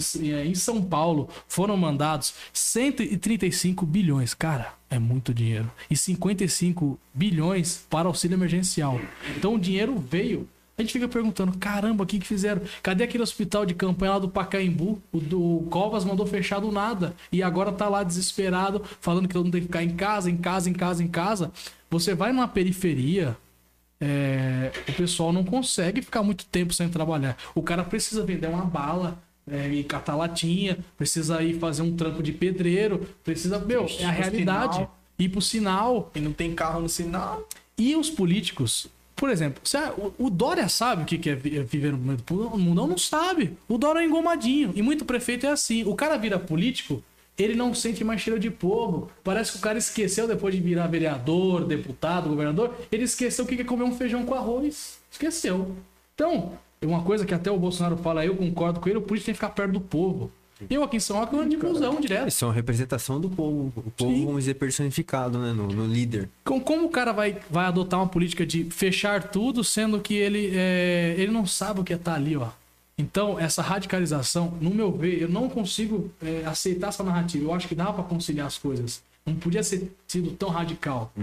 em São Paulo foram mandados 135 bilhões. Cara, é muito dinheiro. E 55 bilhões para auxílio emergencial. Então o dinheiro veio. A gente fica perguntando, caramba, o que, que fizeram? Cadê aquele hospital de campanha lá do Pacaembu? O, do, Covas mandou fechar do nada. E agora tá lá desesperado, falando que todo mundo tem que ficar em casa, em casa, em casa, em casa. Você vai numa periferia, é, o pessoal não consegue ficar muito tempo sem trabalhar. O cara precisa vender uma bala, é, e catar latinha, precisa ir fazer um trampo de pedreiro, precisa. Meu, é a realidade. sinal. Ir pro sinal. E não tem carro no sinal. E os políticos, por exemplo, o, Dória sabe o que é é viver no mundo. O mundão não sabe. O Dória é engomadinho. E muito prefeito é assim. O cara vira político, ele não sente mais cheiro de povo. Parece que o cara esqueceu depois de virar vereador, deputado, governador. Ele esqueceu o que é comer um feijão com arroz. Esqueceu. Então, uma coisa que até o Bolsonaro fala, eu concordo com ele, o político tem que ficar perto do povo. Eu aqui em São Paulo, eu ando de busão direto. Eles são a representação do povo. O povo, Sim. vamos dizer, personificado, né? No, no líder. Com- Como o cara vai, vai adotar uma política de fechar tudo, sendo que ele, é, ele não sabe o que é estar ali, ó. Então, essa radicalização, no meu ver, eu não consigo é, aceitar essa narrativa. Eu acho que dava pra conciliar as coisas. Não podia ser sido tão radical.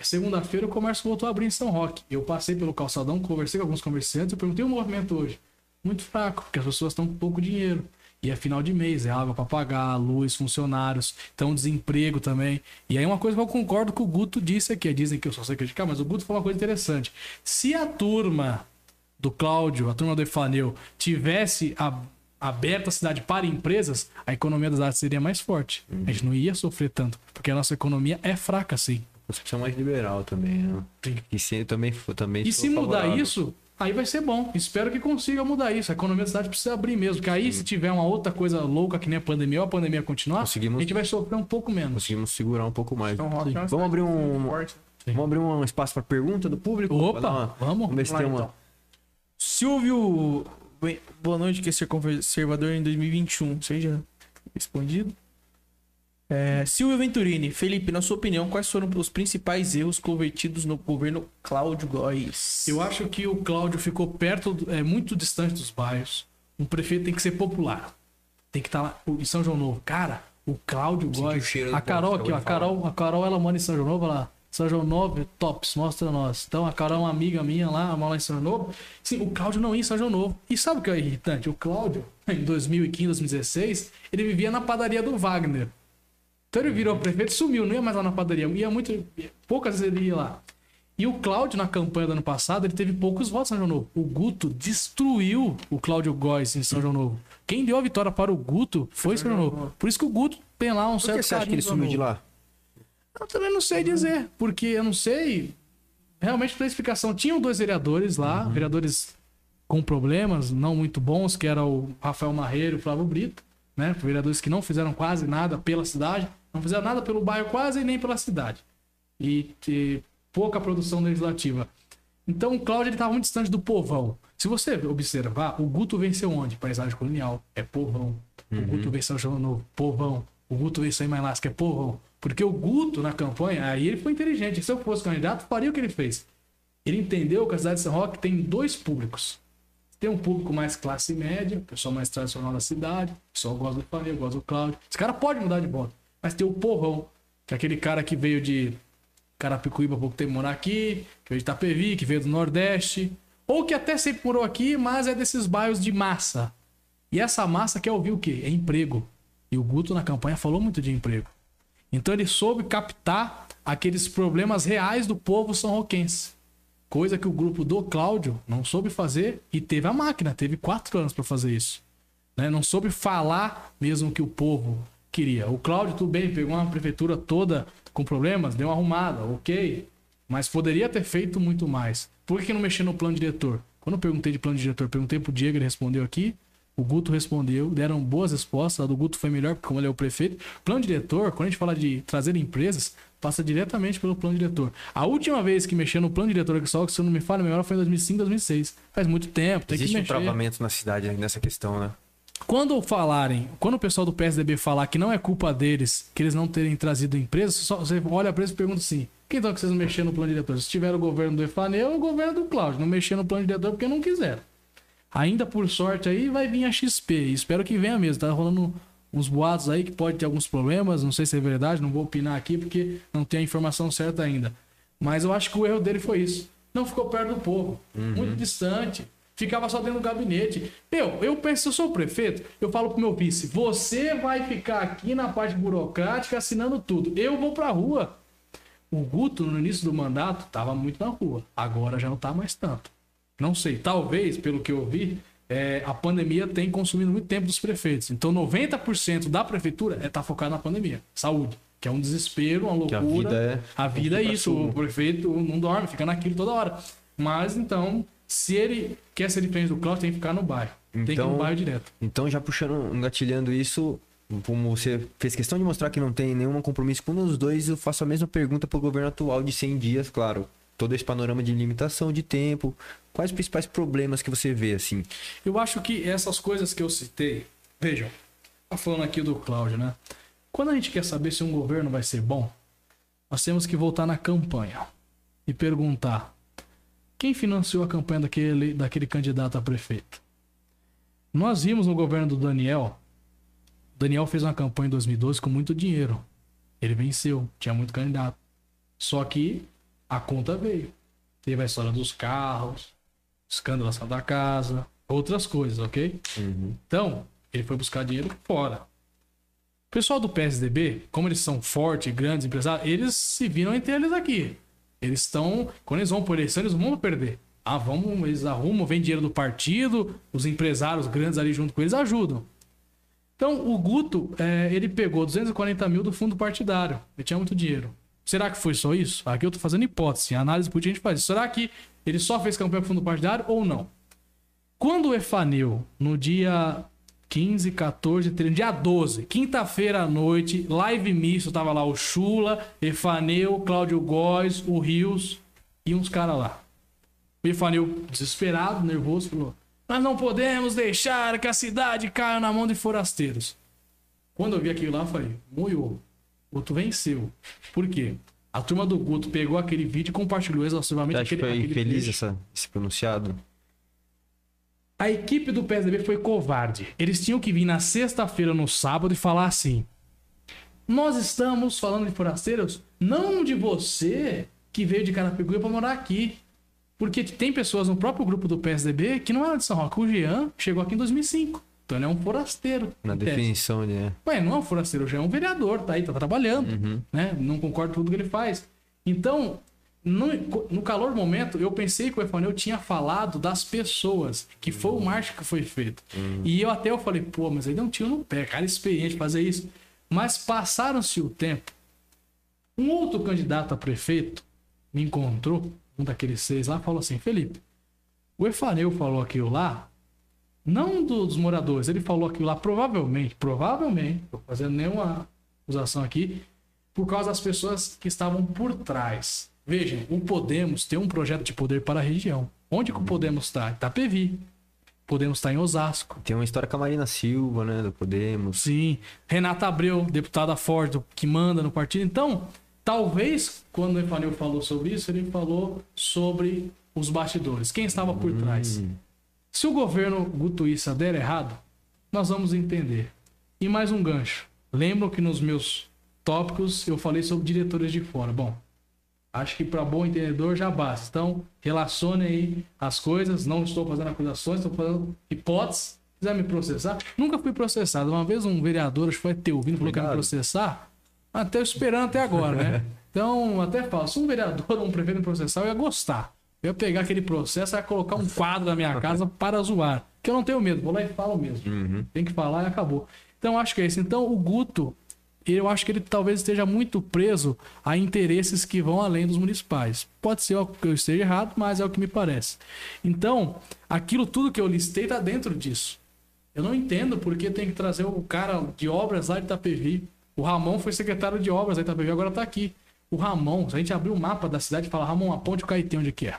Segunda-feira o comércio voltou a abrir em São Roque. Eu passei pelo calçadão, conversei com alguns comerciantes, eu perguntei o movimento hoje. Muito fraco, porque as pessoas estão com pouco dinheiro. E é final de mês, é água para pagar, luz, funcionários, então desemprego também. E aí uma coisa que eu concordo com o Guto disse aqui, dizem que eu só sei criticar, mas o Guto falou uma coisa interessante. Se a turma do Cláudio, a turma do Efaneu, tivesse a- aberto a cidade para empresas, a economia das artes seria mais forte. A gente não ia sofrer tanto, porque a nossa economia é fraca, sim. Concepção mais liberal também, né? E se, também, também E se mudar favorável. isso, aí vai ser bom. Espero que consiga mudar isso. A economia da cidade precisa abrir mesmo. Porque aí, se tiver uma outra coisa louca que nem a pandemia ou a pandemia continuar, Conseguimos- a gente vai sofrer um pouco menos. Conseguimos segurar um pouco mais. Então, é uma Vamos abrir um-. Vamos abrir um espaço para pergunta do público? Opa, uma- vamos. Vamos ver se tem uma. então. Silvio, boa noite, quer ser conservador em 2021. Seja respondido. É, Silvio Venturini, Felipe, na sua opinião, quais foram os principais erros cometidos no governo Cláudio Góes? Eu acho que o Cláudio ficou perto, é muito distante dos bairros. Um prefeito tem que ser popular. Tem que estar lá em São João Novo. Cara, o Cláudio Góes. A Carol aqui, ó. A Carol, a Carol, ela mora em São João Novo, olha lá. São João Novo, tops, mostra nós. Então a Carol é uma amiga minha lá, mora lá em São João Novo. Sim, o Cláudio não ia em São João Novo. E sabe o que é irritante? O Cláudio, em 2015, 2016, ele vivia na padaria do Wagner. Então ele virou prefeito, sumiu, não ia mais lá na padaria. Ia muito. Poucas vezes ele ia lá. E o Cláudio, na campanha do ano passado, ele teve poucos votos em São João Novo. O Guto destruiu o Cláudio Góes em São João Novo. Quem deu a vitória para o Guto foi São João Novo. Por isso que o Guto tem lá um Por certo que você acha que ele sumiu de lá? Eu também não sei dizer, porque eu não sei. Realmente, para explicação, tinham dois vereadores lá, vereadores com problemas não muito bons, que era o Rafael Marreiro e o Flávio Brito, né? Vereadores que não fizeram quase nada pela cidade, não fizeram nada pelo bairro quase nem pela cidade. E, e pouca produção legislativa. Então o Cláudio estava muito distante do povão. Se você observar, o Guto venceu onde? Paisagem colonial, é povão. O Guto venceu Novo, povão. O Guto venceu em Mailasca, é povão. Porque o Guto, na campanha, aí ele foi inteligente. Se eu fosse candidato, faria o que ele fez. Ele entendeu que a cidade de São Roque tem dois públicos. Tem um público mais classe média, pessoal mais tradicional da cidade, pessoal gosta do Flamengo, gosta do Cláudio. Esse cara pode mudar de voto. Mas tem o povão, que é aquele cara que veio de Carapicuíba pouco tempo morar aqui, que veio de Itapevi, que veio do Nordeste, ou que até sempre morou aqui, mas é desses bairros de massa. E essa massa quer ouvir o quê? É emprego. E o Guto na campanha falou muito de emprego. Então ele soube captar aqueles problemas reais do povo são roquense. Coisa que o grupo do Cláudio não soube fazer e teve a máquina, teve quatro anos para fazer isso. Né? Não soube falar mesmo que o povo queria. O Cláudio, tudo bem, pegou uma prefeitura toda com problemas, deu uma arrumada, ok. Mas poderia ter feito muito mais. Por que não mexer no plano diretor? Quando eu perguntei de plano diretor, perguntei pro Diego, ele respondeu aqui. O Guto respondeu, deram boas respostas. A do Guto foi melhor, porque como ele é o prefeito. Plano diretor, quando a gente fala de trazer empresas, passa diretamente pelo plano diretor. A última vez que mexeu no plano diretor aqui só, que se eu não me falha, memória foi em 2005, 2006. Faz muito tempo, tem Existe que um mexer. travamento na cidade nessa questão, né? Quando falarem, quando o pessoal do PSDB falar que não é culpa deles, que eles não terem trazido empresas, só, você olha pra eles e pergunta assim: quem então que vocês não mexeram no plano diretor? Se tiver o governo do Efaneu ou o governo do Cláudio. Não mexeram no plano diretor porque não quiseram. Ainda por sorte aí vai vir a XP. Espero que venha mesmo. Tá rolando uns boatos aí que pode ter alguns problemas. Não sei se é verdade, não vou opinar aqui porque não tem a informação certa ainda. Mas eu acho que o erro dele foi isso. Não ficou perto do povo, muito distante. Ficava só dentro do gabinete. Eu, eu penso, se eu sou o prefeito, eu falo pro meu vice: você vai ficar aqui na parte burocrática assinando tudo. Eu vou pra rua. O Guto, no início do mandato, tava muito na rua. Agora já não tá mais tanto. Não sei, talvez, pelo que eu vi, é, a pandemia tem consumido muito tempo dos prefeitos. Então, 90% da prefeitura é tá focado na pandemia. Saúde. Que é um desespero, uma Que a loucura. vida é- A vida é isso. cima. O prefeito não dorme, fica naquilo toda hora. Mas, então, se ele quer ser diferente do Cláudio, tem que ficar no bairro. tem que ir Então- no bairro direto. Então, já puxando, engatilhando isso, como você fez questão de mostrar que não tem nenhum compromisso com dos dois, eu faço a mesma pergunta pro governo atual de 100 dias, claro. Todo esse panorama de limitação de tempo. Quais os principais problemas que você vê, assim? Eu acho que essas coisas que eu citei, vejam, tá falando aqui do Cláudio, né? Quando a gente quer saber se um governo vai ser bom, nós temos que voltar na campanha e perguntar quem financiou a campanha daquele, daquele candidato a prefeito. Nós vimos no governo do Daniel, o Daniel fez uma campanha em 2012 com muito dinheiro. Ele venceu, tinha muito candidato. Só que a conta veio. Teve a história dos carros, escândalo da casa, outras coisas, ok? Então, ele foi buscar dinheiro fora. O pessoal do PSDB, como eles são fortes, grandes empresários, eles se viram entre eles aqui. Eles estão. Quando eles vão por eleição, eles vão perder. Ah, vamos, eles arrumam, vem dinheiro do partido, os empresários grandes ali junto com eles ajudam. Então, o Guto, é, ele pegou 240 mil do fundo partidário. Ele tinha muito dinheiro. Será que foi só isso? Aqui eu tô fazendo hipótese. A análise política a gente faz. Será que ele só fez campanha com fundo partidário ou não? Quando o Efaneu, no dia 15, 14, 13, dia 12, quinta-feira à noite, live misto, tava lá o Chula, Efaneu, Cláudio Góes, o Rios e uns caras lá. O Efaneu, desesperado, nervoso, falou: Nós não podemos deixar que a cidade caia na mão de forasteiros. Quando eu vi aquilo lá, eu falei: Moiou, o Guto venceu. Por quê? A turma do Guto pegou aquele vídeo e compartilhou exaustivamente que aquele, foi aquele infeliz trecho. essa, esse pronunciado? A equipe do PSDB foi covarde. Eles tinham que vir na sexta-feira, no sábado, e falar assim: Nós estamos falando de forasteiros, não de você que veio de Carapicuíba para morar aqui. Porque tem pessoas no próprio grupo do PSDB que não eram de São Roque. O Jean chegou aqui em 2005. Então ele é um forasteiro. Na definição de. né? Ué, não é um forasteiro, já é um vereador, tá aí, tá trabalhando, Uhum. né? Não concordo com tudo que ele faz. Então, no, no calor do momento, eu pensei que o Efaneu tinha falado das pessoas, que foi o marketing que foi feito. E eu até eu falei, pô, mas aí deu um tiro no pé, cara experiente fazer isso. Mas passaram-se o tempo. Um outro candidato a prefeito me encontrou, um daqueles seis lá, falou assim, Felipe, o Efaneu falou aquilo lá, não do- dos moradores, ele falou aquilo lá provavelmente, provavelmente, tô fazendo nenhuma acusação aqui, por causa das pessoas que estavam por trás. Vejam, o Podemos tem um projeto de poder para a região. Onde que o Podemos está? Itapevi. Podemos estar em Osasco. Tem uma história com a Marina Silva, né? Do Podemos. Sim. Renata Abreu, deputada forte, que manda no partido. Então, talvez, quando o Efanil falou sobre isso, ele falou sobre os bastidores. Quem estava por trás. Se o governo Gutuíça der errado, nós vamos entender. E mais um gancho. Lembram que nos meus tópicos eu falei sobre diretores de fora. Bom, acho que para bom entendedor já basta. Então, relacione aí as coisas. Não estou fazendo acusações, estou fazendo hipóteses. Se quiser me processar, nunca fui processado. Uma vez um vereador, acho que foi teu ouvindo, falou que ia me processar. Até esperando até agora, né? Então, até falo, se um vereador um prefeito me processar, eu ia gostar. Eu ia pegar aquele processo e ia colocar um quadro na minha casa para zoar. Que eu não tenho medo, vou lá e falo mesmo. Uhum. Tem que falar e acabou. Então, acho que é isso. Então, o Guto, eu acho que ele talvez esteja muito preso a interesses que vão além dos municipais. Pode ser que eu esteja errado, mas é o que me parece. Então, aquilo tudo que eu listei está dentro disso. Eu não entendo porque tem que trazer o cara de obras lá de Itapevi. O Ramon foi secretário de obras da Itapevi, agora está aqui. O Ramon, se a gente abrir o mapa da cidade e falar, Ramon, a ponte Caetê, onde que é?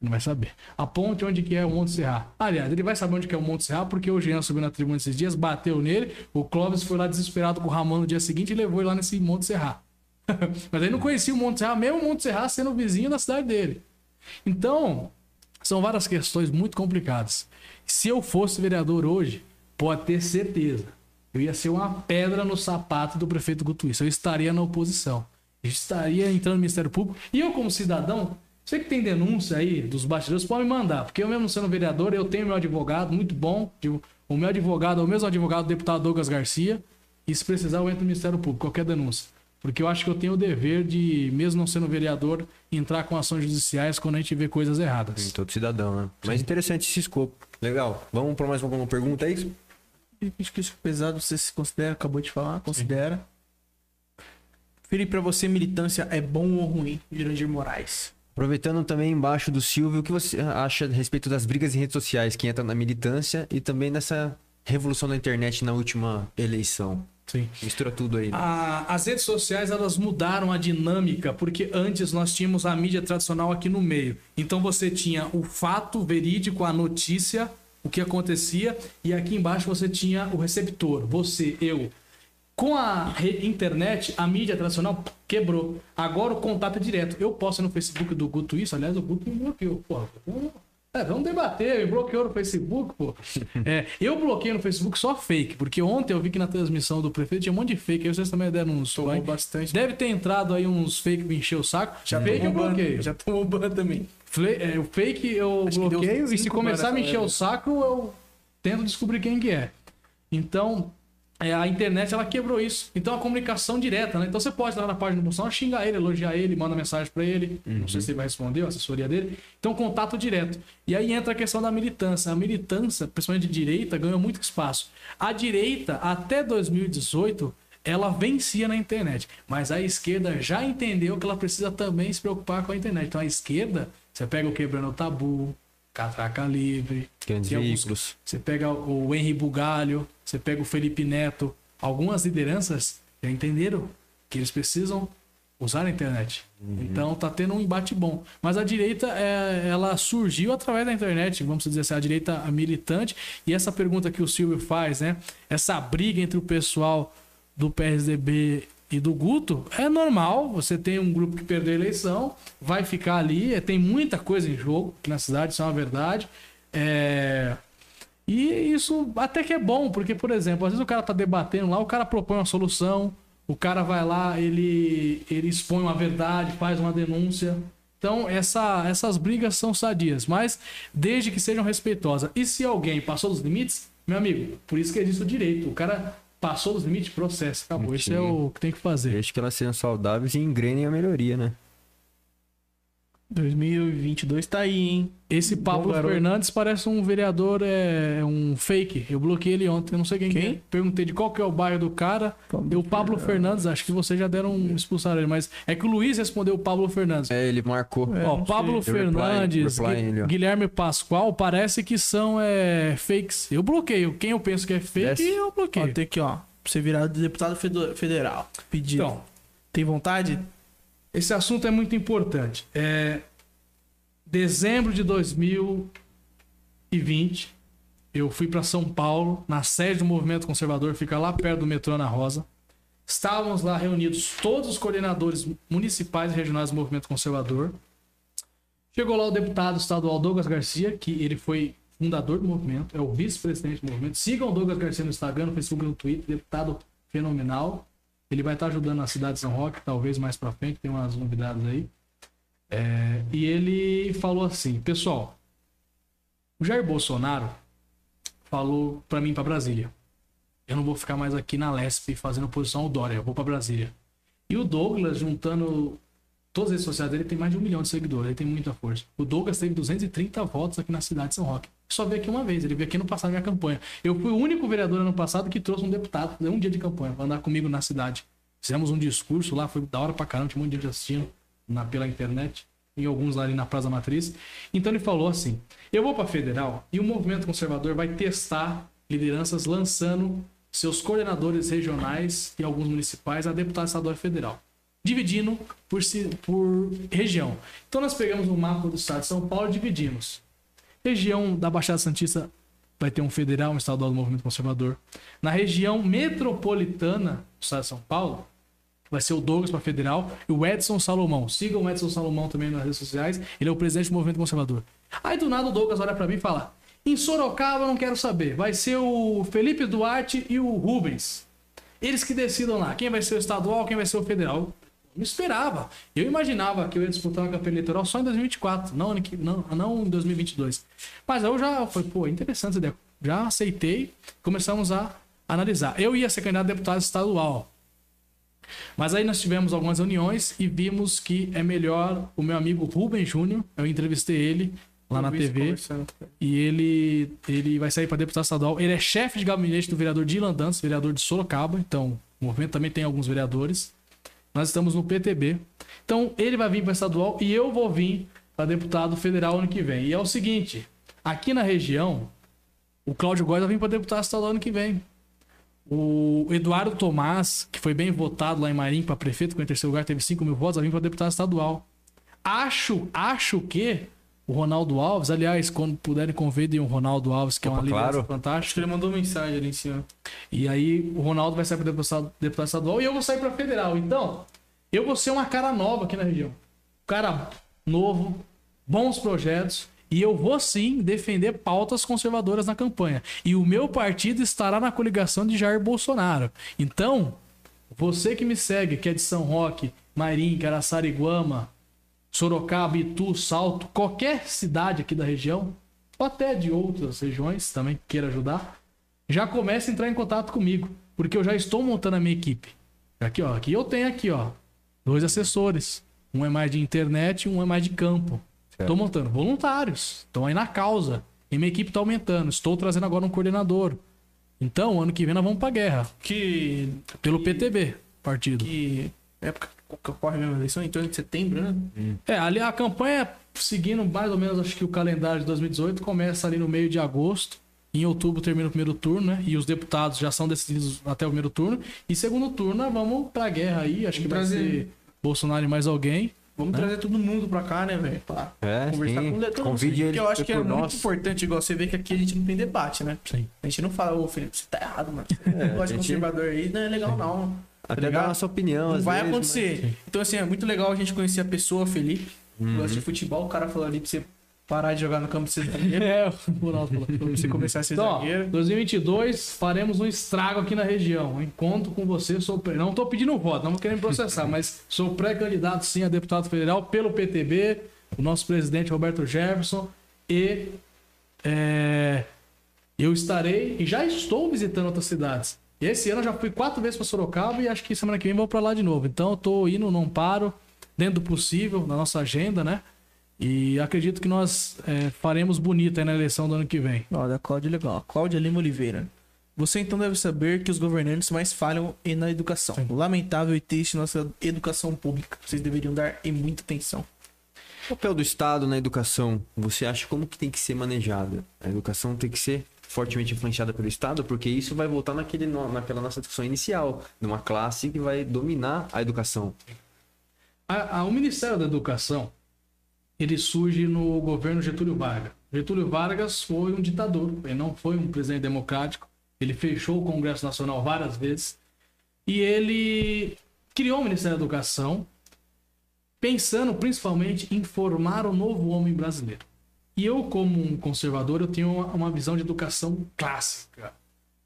Não vai saber. A ponte onde que é o Monte Serra. Aliás, ele vai saber onde que é o Monte Serra porque o Jean subiu na tribuna esses dias, bateu nele, o Clóvis foi lá desesperado com o Ramon no dia seguinte e levou ele lá nesse Monte Serra. Mas ele não conhecia o Monte Serra, mesmo o Monte Serra sendo vizinho da cidade dele. Então, são várias questões muito complicadas. Se eu fosse vereador hoje, pode ter certeza, eu ia ser uma pedra no sapato do prefeito Gutuíça. Eu estaria na oposição. Eu estaria entrando no Ministério Público. E eu, como cidadão, você que tem denúncia aí dos bastidores, pode me mandar. Porque eu mesmo sendo vereador, eu tenho meu advogado, muito bom. O meu advogado é o mesmo advogado do deputado Douglas Garcia. E se precisar, eu entro no Ministério Público, qualquer denúncia. Porque eu acho que eu tenho o dever de, mesmo não sendo vereador, entrar com ações judiciais quando a gente vê coisas erradas. Sim, todo cidadão, né? Mas interessante esse escopo. Legal. Vamos para mais alguma pergunta aí? Acho que isso é pesado, você se considera, acabou de falar, considera. Sim. Felipe, pra você, militância é bom ou ruim, Jurandir Moraes? Aproveitando também embaixo do Silvio, o que você acha a respeito das brigas em redes sociais que entram na militância e também nessa revolução da internet na última eleição? Sim. Mistura tudo aí. Né? A, as redes sociais elas mudaram a dinâmica, porque antes nós tínhamos a mídia tradicional aqui no meio. Então você tinha o fato verídico, a notícia, o que acontecia, e aqui embaixo você tinha o receptor, você, eu. Com a internet, a mídia tradicional quebrou. Agora o contato é direto. Eu posto no Facebook do Guto isso, aliás, o Guto me bloqueou. Porra, é, vamos debater, me bloqueou no Facebook, pô. É, eu bloqueei no Facebook só fake, porque ontem eu vi que na transmissão do prefeito tinha um monte de fake, aí vocês também deram uns Tomou bastante. Deve ter entrado aí uns fake me encheu o saco. Já fake eu bloqueei. Já tomou ban também. É, o fake eu Acho bloqueio e se começar a me encher o saco, eu tento descobrir quem que é. Então, é, a internet ela quebrou isso. Então a comunicação direta, né? Então você pode lá na página do Bolsonaro, xingar ele, elogiar ele, manda mensagem para ele. Uhum. Não sei se ele vai responder, a assessoria dele. Então contato direto. E aí entra a questão da militância. A militância, principalmente de direita, ganhou muito espaço. A direita, até 2018, ela vencia na internet. Mas a esquerda já entendeu que ela precisa também se preocupar com a internet. Então a esquerda, você pega o Quebrando o Tabu, Catraca Livre. Grandes veículos. Você pega o Henry Bugalho, você pega o Felipe Neto. Algumas lideranças já entenderam que eles precisam usar a internet. Uhum. Então tá tendo um embate bom. Mas a direita, é, ela surgiu através da internet, vamos dizer assim, a direita militante. E essa pergunta que o Silvio faz, né? Essa briga entre o pessoal do PSDB e do Guto, é normal. Você tem um grupo que perdeu a eleição, vai ficar ali. É, tem muita coisa em jogo na cidade, isso é uma verdade. É... E isso até que é bom, porque, por exemplo, às vezes o cara tá debatendo lá, o cara propõe uma solução, o cara vai lá, ele, ele expõe uma verdade, faz uma denúncia. Então, essa, essas brigas são sadias, mas desde que sejam respeitosas. E se alguém passou dos limites, meu amigo, por isso que existe o direito. O cara Passou dos limites, processo. Acabou. Isso é o que tem que fazer. Desde que elas sejam saudáveis e engrenem a melhoria, né? 2022 tá aí, hein? Esse Pablo Fernandes parece um vereador, é, é, um fake. Eu bloqueei ele ontem, eu não sei quem, quem? É. Perguntei de qual que é o bairro do cara. Pablo o Pablo Fernandes, acho que vocês já deram um expulsar ele, mas é que o Luiz respondeu o Pablo Fernandes. É, ele marcou. É, Ó, Pablo sei. Fernandes, reply, reply Guilherme Pascoal, parece que são é, fakes. Eu bloqueio. Quem eu penso que é fake, Desce. eu bloqueio. Ó, tem aqui, ó. Pra você virar deputado federal. Pedido. Então, tem vontade? Esse assunto é muito importante. É, dezembro de 2020, eu fui para São Paulo, na sede do Movimento Conservador, fica lá perto do metrô Ana Rosa. Estávamos lá reunidos todos os coordenadores municipais e regionais do Movimento Conservador. Chegou lá o deputado estadual Douglas Garcia, que ele foi fundador do movimento, é o vice-presidente do movimento. Sigam o Douglas Garcia no Instagram, no Facebook, no Twitter, deputado fenomenal. Ele vai estar ajudando a cidade de São Roque, talvez mais para frente, tem umas novidades aí. É, e ele falou assim, pessoal, o Jair Bolsonaro falou para mim para Brasília. Eu não vou ficar mais aqui na Lesp fazendo oposição ao Dória, eu vou para Brasília. E o Douglas, juntando todas as redes sociais dele, tem mais de um milhão de seguidores, ele tem muita força. O Douglas teve 230 votos aqui na cidade de São Roque. Só veio aqui uma vez, ele veio aqui no passado minha campanha. Eu fui o único vereador ano passado que trouxe um deputado, fazer um dia de campanha, pra andar comigo na cidade. Fizemos um discurso lá, foi da hora pra caramba, tinha um monte de gente assistindo na, pela internet, e alguns lá ali na Praça Matriz. Então ele falou assim: eu vou pra federal e o movimento conservador vai testar lideranças lançando seus coordenadores regionais e alguns municipais a deputado estadual e federal dividindo por, por região. Então nós pegamos o mapa do estado de São Paulo e dividimos. Região da Baixada Santista vai ter um federal, um estadual do movimento conservador. Na região metropolitana do estado de São Paulo, vai ser o Douglas para federal e o Edson Salomão. Sigam o Edson Salomão também nas redes sociais, ele é o presidente do movimento conservador. Aí do nada o Douglas olha para mim e fala: "Em Sorocaba não quero saber, vai ser o Felipe Duarte e o Rubens. Eles que decidam lá, quem vai ser o estadual, quem vai ser o federal. Não esperava. Eu imaginava que eu ia disputar uma campanha eleitoral só em 2024, não, não, não em 2022. Mas eu já falei, pô, interessante essa ideia. Já aceitei, começamos a analisar. Eu ia ser candidato a deputado estadual. Mas aí nós tivemos algumas reuniões e vimos que é melhor o meu amigo Rubem Júnior, eu entrevistei ele lá na TV. E ele, ele vai sair para deputado estadual. Ele é chefe de gabinete do vereador Dylan Dantas, vereador de Sorocaba. Então, o movimento também tem alguns vereadores. Nós estamos no PTB. Então, ele vai vir para estadual e eu vou vir para deputado federal ano que vem. E é o seguinte: aqui na região, o Cláudio Góes vai vir para deputado estadual ano que vem. O Eduardo Tomás, que foi bem votado lá em Marim para prefeito, com em terceiro lugar teve 5 mil votos, vai vir para deputado estadual. Acho, acho que o Ronaldo Alves, aliás, quando puderem convidem o Ronaldo Alves, que é uma Opa, liderança claro. Fantástica. ele mandou mensagem ali em cima. E aí o Ronaldo vai sair para deputado, deputado estadual e eu vou sair para federal. Então, eu vou ser uma cara nova aqui na região. Cara novo, bons projetos. E eu vou sim defender pautas conservadoras na campanha. E o meu partido estará na coligação de Jair Bolsonaro. Então, você que me segue, que é de São Roque, Marim, Caraçariguama, Sorocaba, Itu, Salto, qualquer cidade aqui da região, ou até de outras regiões também que queira ajudar, já comece a entrar em contato comigo, porque eu já estou montando a minha equipe. Aqui, ó, aqui eu tenho aqui, ó, dois assessores. Um é mais de internet, um é mais de campo. Estou montando voluntários, estão aí na causa. E minha equipe está aumentando. Estou trazendo agora um coordenador. Então, ano que vem nós vamos pra guerra. Que. Pelo que- PTB, partido. Que época que ocorre mesmo a eleição? Em torno de setembro, né? É, ali a campanha, seguindo mais ou menos, acho que o calendário de 2018, começa ali no meio de agosto. Em outubro termina o primeiro turno, né? E os deputados já são decididos até o primeiro turno. E segundo turno, nós vamos pra guerra aí. Acho que vai ser Bolsonaro e mais alguém. Vamos Né? trazer todo mundo pra cá, né, velho? Pra É, conversar sim. com o. Convide ele Porque eu acho que é muito nós. importante, igual você vê que aqui a gente não tem debate, né? Sim. A gente não fala, ô Felipe, você tá errado, mano. É, de gente- conservador aí, não é legal não. Até ligado? dar a nossa opinião. Não às vai vezes, acontecer. Então, assim, é muito legal a gente conhecer a pessoa, Felipe. Gosta de futebol, o cara falou ali pra você parar de jogar no campo de ser zagueiro. É, o Ronaldo falou. pra você começar a ser Então, ó, zagueiro. 2022 faremos um estrago aqui na região. Um encontro com você. Sou pré- Não tô pedindo voto, não vou querer me processar, mas sou pré-candidato sim a deputado federal pelo PTB, o nosso presidente Roberto Jefferson. E é, eu estarei e já estou visitando outras cidades. E esse ano eu já fui quatro vezes para Sorocaba e acho que semana que vem vou para lá de novo. Então eu tô indo, não paro, dentro do possível, na nossa agenda, né? E acredito que nós é, faremos bonito aí na eleição do ano que vem. Olha, Cláudia legal. Cláudia Lima Oliveira. Você então deve saber que os governantes mais falham é na educação. Lamentável e triste nossa educação pública. Vocês deveriam dar e muita atenção. O papel do Estado na educação, você acha como que tem que ser manejada? A educação tem que ser fortemente influenciada pelo Estado, porque isso vai voltar naquele, naquela nossa discussão inicial, numa classe que vai dominar a educação. A- a- o Ministério da Educação ele surge no governo Getúlio Vargas. Getúlio Vargas foi um ditador, ele não foi um presidente democrático. Ele fechou o Congresso Nacional várias vezes e ele criou o Ministério da Educação pensando principalmente em formar o novo homem brasileiro. E eu, como um conservador, eu tenho uma, visão de educação clássica,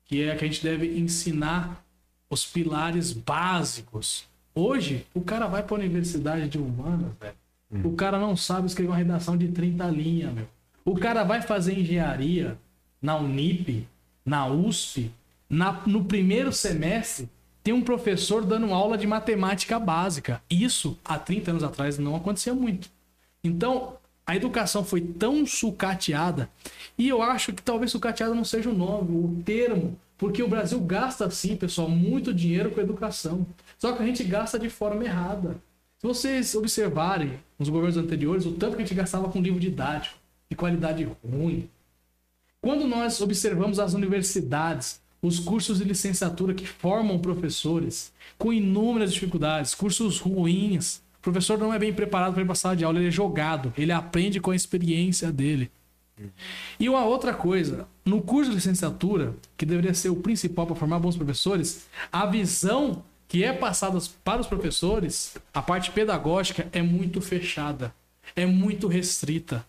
que é que a gente deve ensinar os pilares básicos. Hoje, o cara vai para a universidade de humanas, velho. O cara não sabe escrever uma redação de 30 linhas, meu. O cara vai fazer engenharia na Unip, na USP, na- no primeiro semestre, tem um professor dando aula de matemática básica. Isso, há 30 anos atrás, não acontecia muito. Então, a educação foi tão sucateada, e eu acho que talvez sucateada não seja o nome, o termo, porque o Brasil gasta, sim, pessoal, muito dinheiro com educação. Só que a gente gasta de forma errada. Se vocês observarem nos governos anteriores, o tanto que a gente gastava com livro didático, de qualidade ruim. Quando nós observamos as universidades, os cursos de licenciatura que formam professores com inúmeras dificuldades, cursos ruins, o professor não é bem preparado para ir para sala de aula, ele é jogado, ele aprende com a experiência dele. E uma outra coisa, no curso de licenciatura, que deveria ser o principal para formar bons professores, a visão que é passada para os professores, a parte pedagógica é muito fechada, é muito restrita.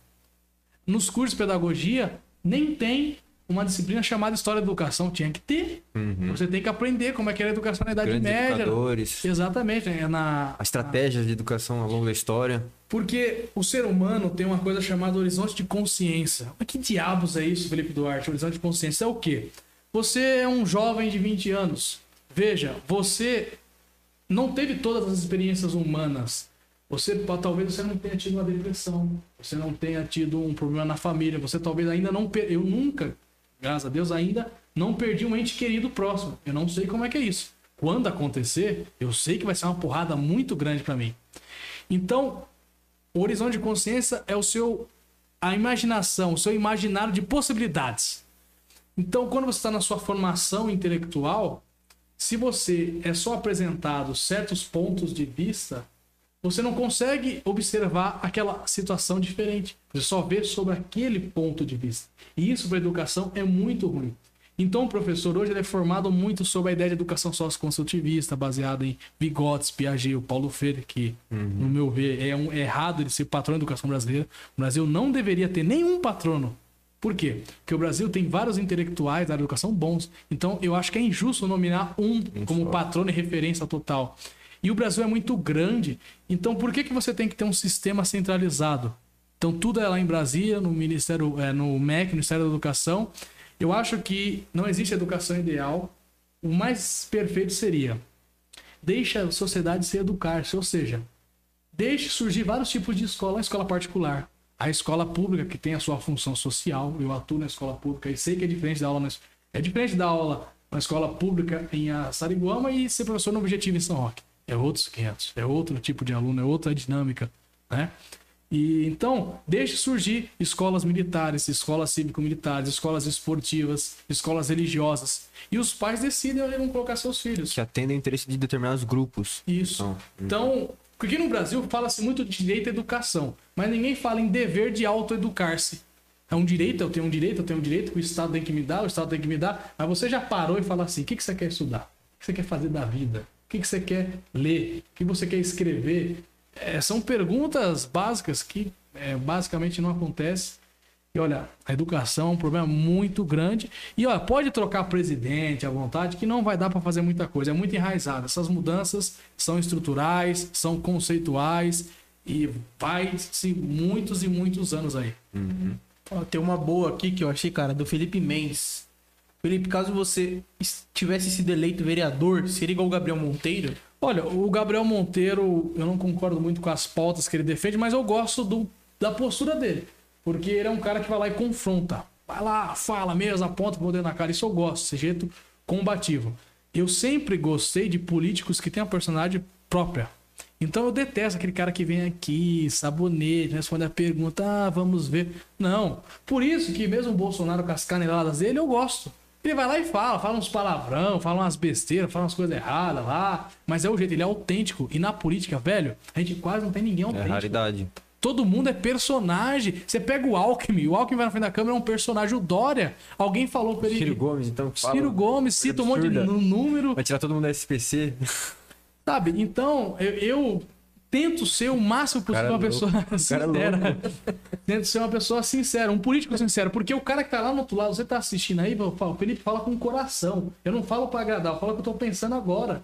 Nos cursos de pedagogia, nem tem uma disciplina chamada História da Educação. Tinha que ter. Uhum. Você tem que aprender como é que era a educação na Idade Grandes Média. educadores. Exatamente. É na, A estratégia de educação ao longo da história. Porque o ser humano tem uma coisa chamada horizonte de consciência. Mas que diabos é isso, Felipe Duarte? Horizonte de consciência é o quê? Você é um jovem de 20 anos. Veja, você não teve todas as experiências humanas. Você talvez você não tenha tido uma depressão, você não tenha tido um problema na família, você talvez ainda não eu nunca, graças a Deus ainda não perdi um ente querido próximo. Eu não sei como é que é isso. Quando acontecer, eu sei que vai ser uma porrada muito grande para mim. Então, o horizonte de consciência é o seu a imaginação, o seu imaginário de possibilidades. Então, quando você está na sua formação intelectual, se você é só apresentado certos pontos de vista, você não consegue observar aquela situação diferente. Você só vê sobre aquele ponto de vista. E isso para a educação é muito ruim. Então, o professor hoje ele é formado muito sobre a ideia de educação socioconstrutivista, baseada em Vygotsky, Piaget, o Paulo Freire, que, no meu ver, é, um, é errado ele ser patrão da educação brasileira. O Brasil não deveria ter nenhum patrono. Por quê? Porque o Brasil tem vários intelectuais da educação bons. Então, eu acho que é injusto nominar um como patrono e referência total. E o Brasil é muito grande. Então, por que, que você tem que ter um sistema centralizado? Então, tudo é lá em Brasília, no Ministério, é, no MEC, Ministério da Educação. Eu acho que não existe educação ideal. O mais perfeito seria deixa a sociedade se educar-se, ou seja, deixe surgir vários tipos de escola, a escola particular, a escola pública que tem a sua função social. Eu atuo na escola pública e sei que é diferente da aula na, é diferente da aula na escola pública em Sariguama e ser professor no Objetivo em São Roque. É outros 500, é outro tipo de aluno, é outra dinâmica, né? E então, deixe surgir escolas militares, escolas cívico-militares, escolas esportivas, escolas religiosas. E os pais decidem onde vão colocar seus filhos. Que atendem o interesse de determinados grupos. Isso. Então, Então, porque no Brasil fala-se muito de direito à educação, mas ninguém fala em dever de autoeducar-se. É um direito, eu tenho um direito, eu tenho um direito que o Estado tem que me dar, o Estado tem que me dar, mas você já parou e fala assim: o que, que você quer estudar? O que você quer fazer da vida? O que, que você quer ler? O que você quer escrever? É, são perguntas básicas que é, basicamente não acontecem. E olha, a educação é um problema muito grande. E olha, pode trocar presidente à vontade, que não vai dar para fazer muita coisa. É muito enraizado. Essas mudanças são estruturais, são conceituais e vai-se muitos e muitos anos aí. Ó, tem uma boa aqui que eu achei, cara, do Felipe Mendes. Felipe, caso você es- tivesse sido eleito vereador, seria igual o Gabriel Monteiro? Olha, o Gabriel Monteiro, eu não concordo muito com as pautas que ele defende, mas eu gosto do, da postura dele. Porque ele é um cara que vai lá e confronta. Vai lá, fala mesmo, aponta o poder na cara. Isso eu gosto, esse jeito combativo. Eu sempre gostei de políticos que têm uma personalidade própria. Então eu detesto aquele cara que vem aqui, sabonete, responde a pergunta, ah, vamos ver. Não. Por isso que mesmo o Bolsonaro com as caneladas dele, eu gosto. Ele vai lá e fala, fala uns palavrão, fala umas besteiras, fala umas coisas erradas lá. Mas é o jeito, ele é autêntico. E na política, velho, a gente quase não tem ninguém É autêntico. raridade. Todo mundo é personagem. Você pega o Alckmin, o Alckmin vai na frente da câmera, é um personagem. O Dória, alguém falou pra ele. Ciro Gomes, então, fala Ciro Gomes, cita um monte de número. Vai tirar todo mundo da SPC. Sabe? Então, eu, eu tento ser o máximo possível uma pessoa cara sincera. tento ser uma pessoa sincera, um político sincero. Porque o cara que tá lá no outro lado, você tá assistindo aí, eu falo, Felipe, fala com o coração. Eu não falo pra agradar, eu falo o que eu tô pensando agora.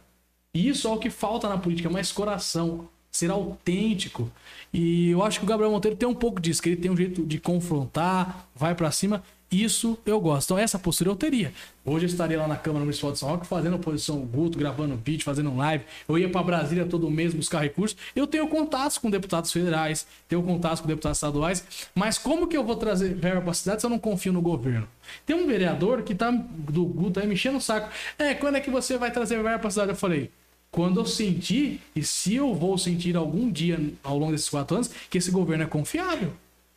E isso é o que falta na política, mais coração. Ser autêntico. E eu acho que o Gabriel Monteiro tem um pouco disso, que ele tem um jeito de confrontar, vai pra cima. Isso eu gosto. Então, essa postura eu teria. Hoje eu estaria lá na Câmara Municipal de São Roque fazendo oposição Guto, gravando vídeo, fazendo live. Eu ia para Brasília todo mês buscar recursos. Eu tenho contatos com deputados federais, tenho contatos com deputados estaduais. Mas como que eu vou trazer verba para a cidade se eu não confio no governo? Tem um vereador que tá do Guto aí me enchendo o saco. É, quando é que você vai trazer verba para a cidade? Eu falei, quando eu sentir, e se eu vou sentir algum dia ao longo desses quatro anos, que esse governo é confiável.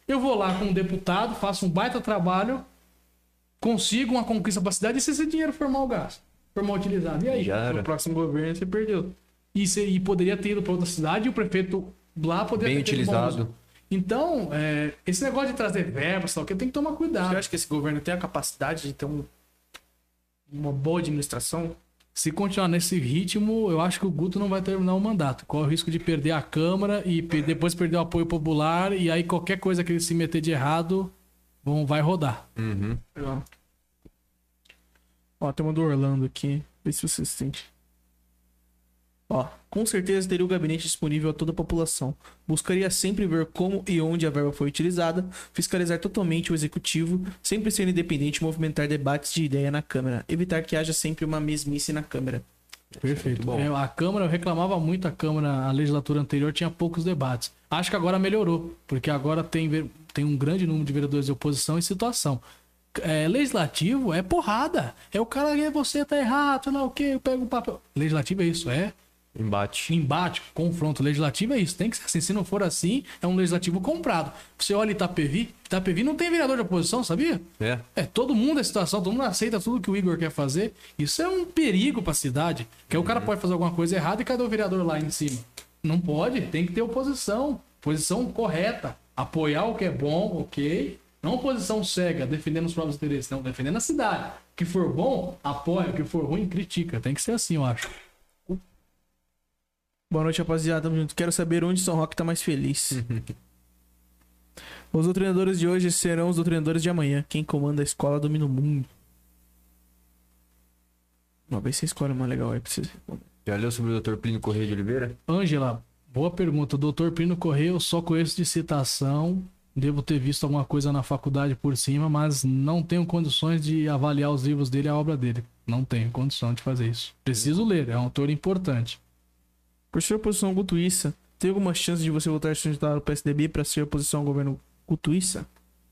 Eu vou lá com um deputado, faço um baita trabalho, consigo uma conquista para a cidade e se esse dinheiro for mal gasto, for mal utilizado. E aí, no próximo governo você perdeu. E, se- e poderia ter ido para outra cidade e o prefeito lá poderia Bem ter utilizado. Então, é, esse negócio de trazer verbas, tal, que tem que tomar cuidado. Você acha que esse governo tem a capacidade de ter um- uma boa administração? Se continuar nesse ritmo, eu acho que o Guto não vai terminar o mandato. Corre o risco de perder a Câmara e depois perder o apoio popular. E aí qualquer coisa que ele se meter de errado vão, vai rodar. Uhum. Legal. Ó, tem uma do Orlando aqui. Vê se você sente. Ó, com certeza teria o gabinete disponível a toda a população. Buscaria sempre ver como e onde a verba foi utilizada, fiscalizar totalmente o executivo, sempre ser independente e movimentar debates de ideia na Câmara. Evitar que haja sempre uma mesmice na Câmara. Perfeito. bom. É, a Câmara, eu reclamava muito a Câmara, a legislatura anterior tinha poucos debates. Acho que agora melhorou, porque agora tem, tem um grande número de vereadores de oposição e situação. É, legislativo é porrada. É o cara que você tá errado, sei lá o que, eu pego o papel. Legislativo é isso, é Embate. embate, confronto legislativo é isso. Tem que ser assim. Se não for assim, é um legislativo comprado. Você olha Itapevi, Itapevi não tem vereador de oposição, sabia? É. É, todo mundo é situação, todo mundo aceita tudo que o Igor quer fazer. Isso é um perigo pra cidade. Que o cara pode fazer alguma coisa errada e cadê o vereador lá em cima? Não pode, tem que ter oposição. Posição correta. Apoiar o que é bom, ok. Não posição cega, defendendo os próprios interesses, não, defendendo a cidade. O que for bom, apoia. O que for ruim, critica. Tem que ser assim, eu acho. Boa noite, rapaziada. Tamo junto. Quero saber onde São Roque tá mais feliz. os doutrinadores de hoje serão os doutrinadores de amanhã. Quem comanda a escola domina o mundo. Uma vez você escolhe uma legal aí pra vocês responder. Já leu sobre o Dr. Plínio Correia de Oliveira? Ângela, boa pergunta. Doutor Pino Correia, eu só conheço de citação. Devo ter visto alguma coisa na faculdade por cima, mas não tenho condições de avaliar os livros dele e a obra dele. Não tenho condição de fazer isso. Preciso ler, é um autor importante. Por ser oposição gutuíça, tem alguma chance de você voltar a se candidatar ao PSDB pra ser oposição ao governo gutuíça?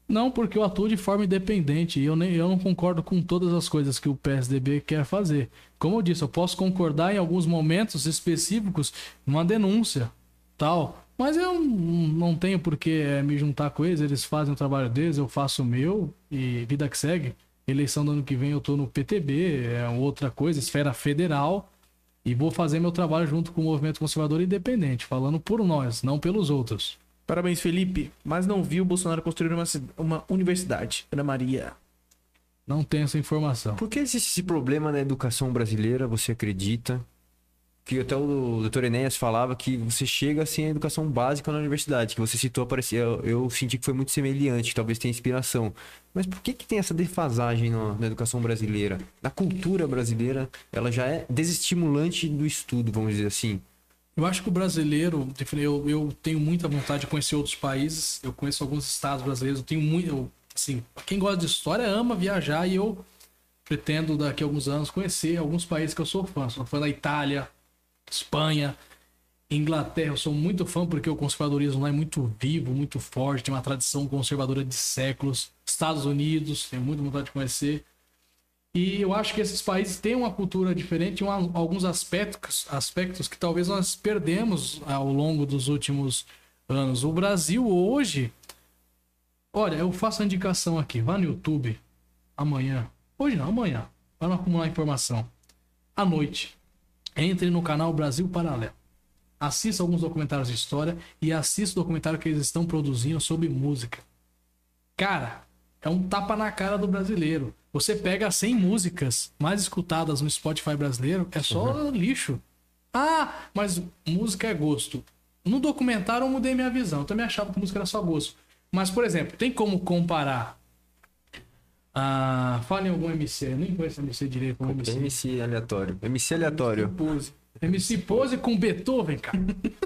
Não, porque eu atuo de forma independente e eu, nem, eu não concordo com todas as coisas que o PSDB quer fazer. Como eu disse, eu posso concordar em alguns momentos específicos numa denúncia, tal. Mas eu não não tenho por que eh, me juntar com eles, eles fazem o trabalho deles, eu faço o meu e vida que segue. Eleição do ano que vem eu tô no PTB, é outra coisa, esfera federal. E vou fazer meu trabalho junto com o movimento conservador independente, falando por nós, não pelos outros. Parabéns, Felipe. Mas não vi o Bolsonaro construir uma, uma universidade. Ana Maria. Não tenho essa informação. Por que existe esse problema na educação brasileira, você acredita? Que até o Dr. Enéas falava que você chega sem a educação básica na universidade, que você citou, parecia, eu, senti que foi muito semelhante, talvez tenha inspiração. Mas por que, que tem essa defasagem na, na educação brasileira? Na cultura brasileira, ela já é desestimulante do estudo, vamos dizer assim. Eu acho que o brasileiro, eu, eu tenho muita vontade de conhecer outros países. Eu conheço alguns estados brasileiros. Eu tenho muito, eu, assim, quem gosta de história ama viajar e eu pretendo daqui a alguns anos conhecer alguns países que eu sou fã. Sou fã da Itália, Espanha, Inglaterra. Eu sou muito fã porque o conservadorismo lá é muito vivo, muito forte, tem uma tradição conservadora de séculos. Estados Unidos, tenho muita vontade de conhecer. E eu acho que esses países têm uma cultura diferente, um, alguns aspectos, aspectos que talvez nós perdemos ao longo dos últimos anos. O Brasil hoje. Olha, eu faço a indicação aqui. Vá no YouTube amanhã. Hoje não, amanhã. Não acumular informação. À noite. Entre no canal Brasil Paralelo. Assista alguns documentários de história e assista o documentário que eles estão produzindo sobre música. Cara, é um tapa na cara do brasileiro. Você pega 100 músicas mais escutadas no Spotify brasileiro, é só lixo. Ah, mas música é gosto. No documentário eu mudei minha visão. Eu também achava que música era só gosto. Mas, por exemplo, tem como comparar. Ah, fala em algum MC. Eu nem conheço MC direito como MC. MC aleatório. MC aleatório. Pose. MC Pose com Beethoven, cara.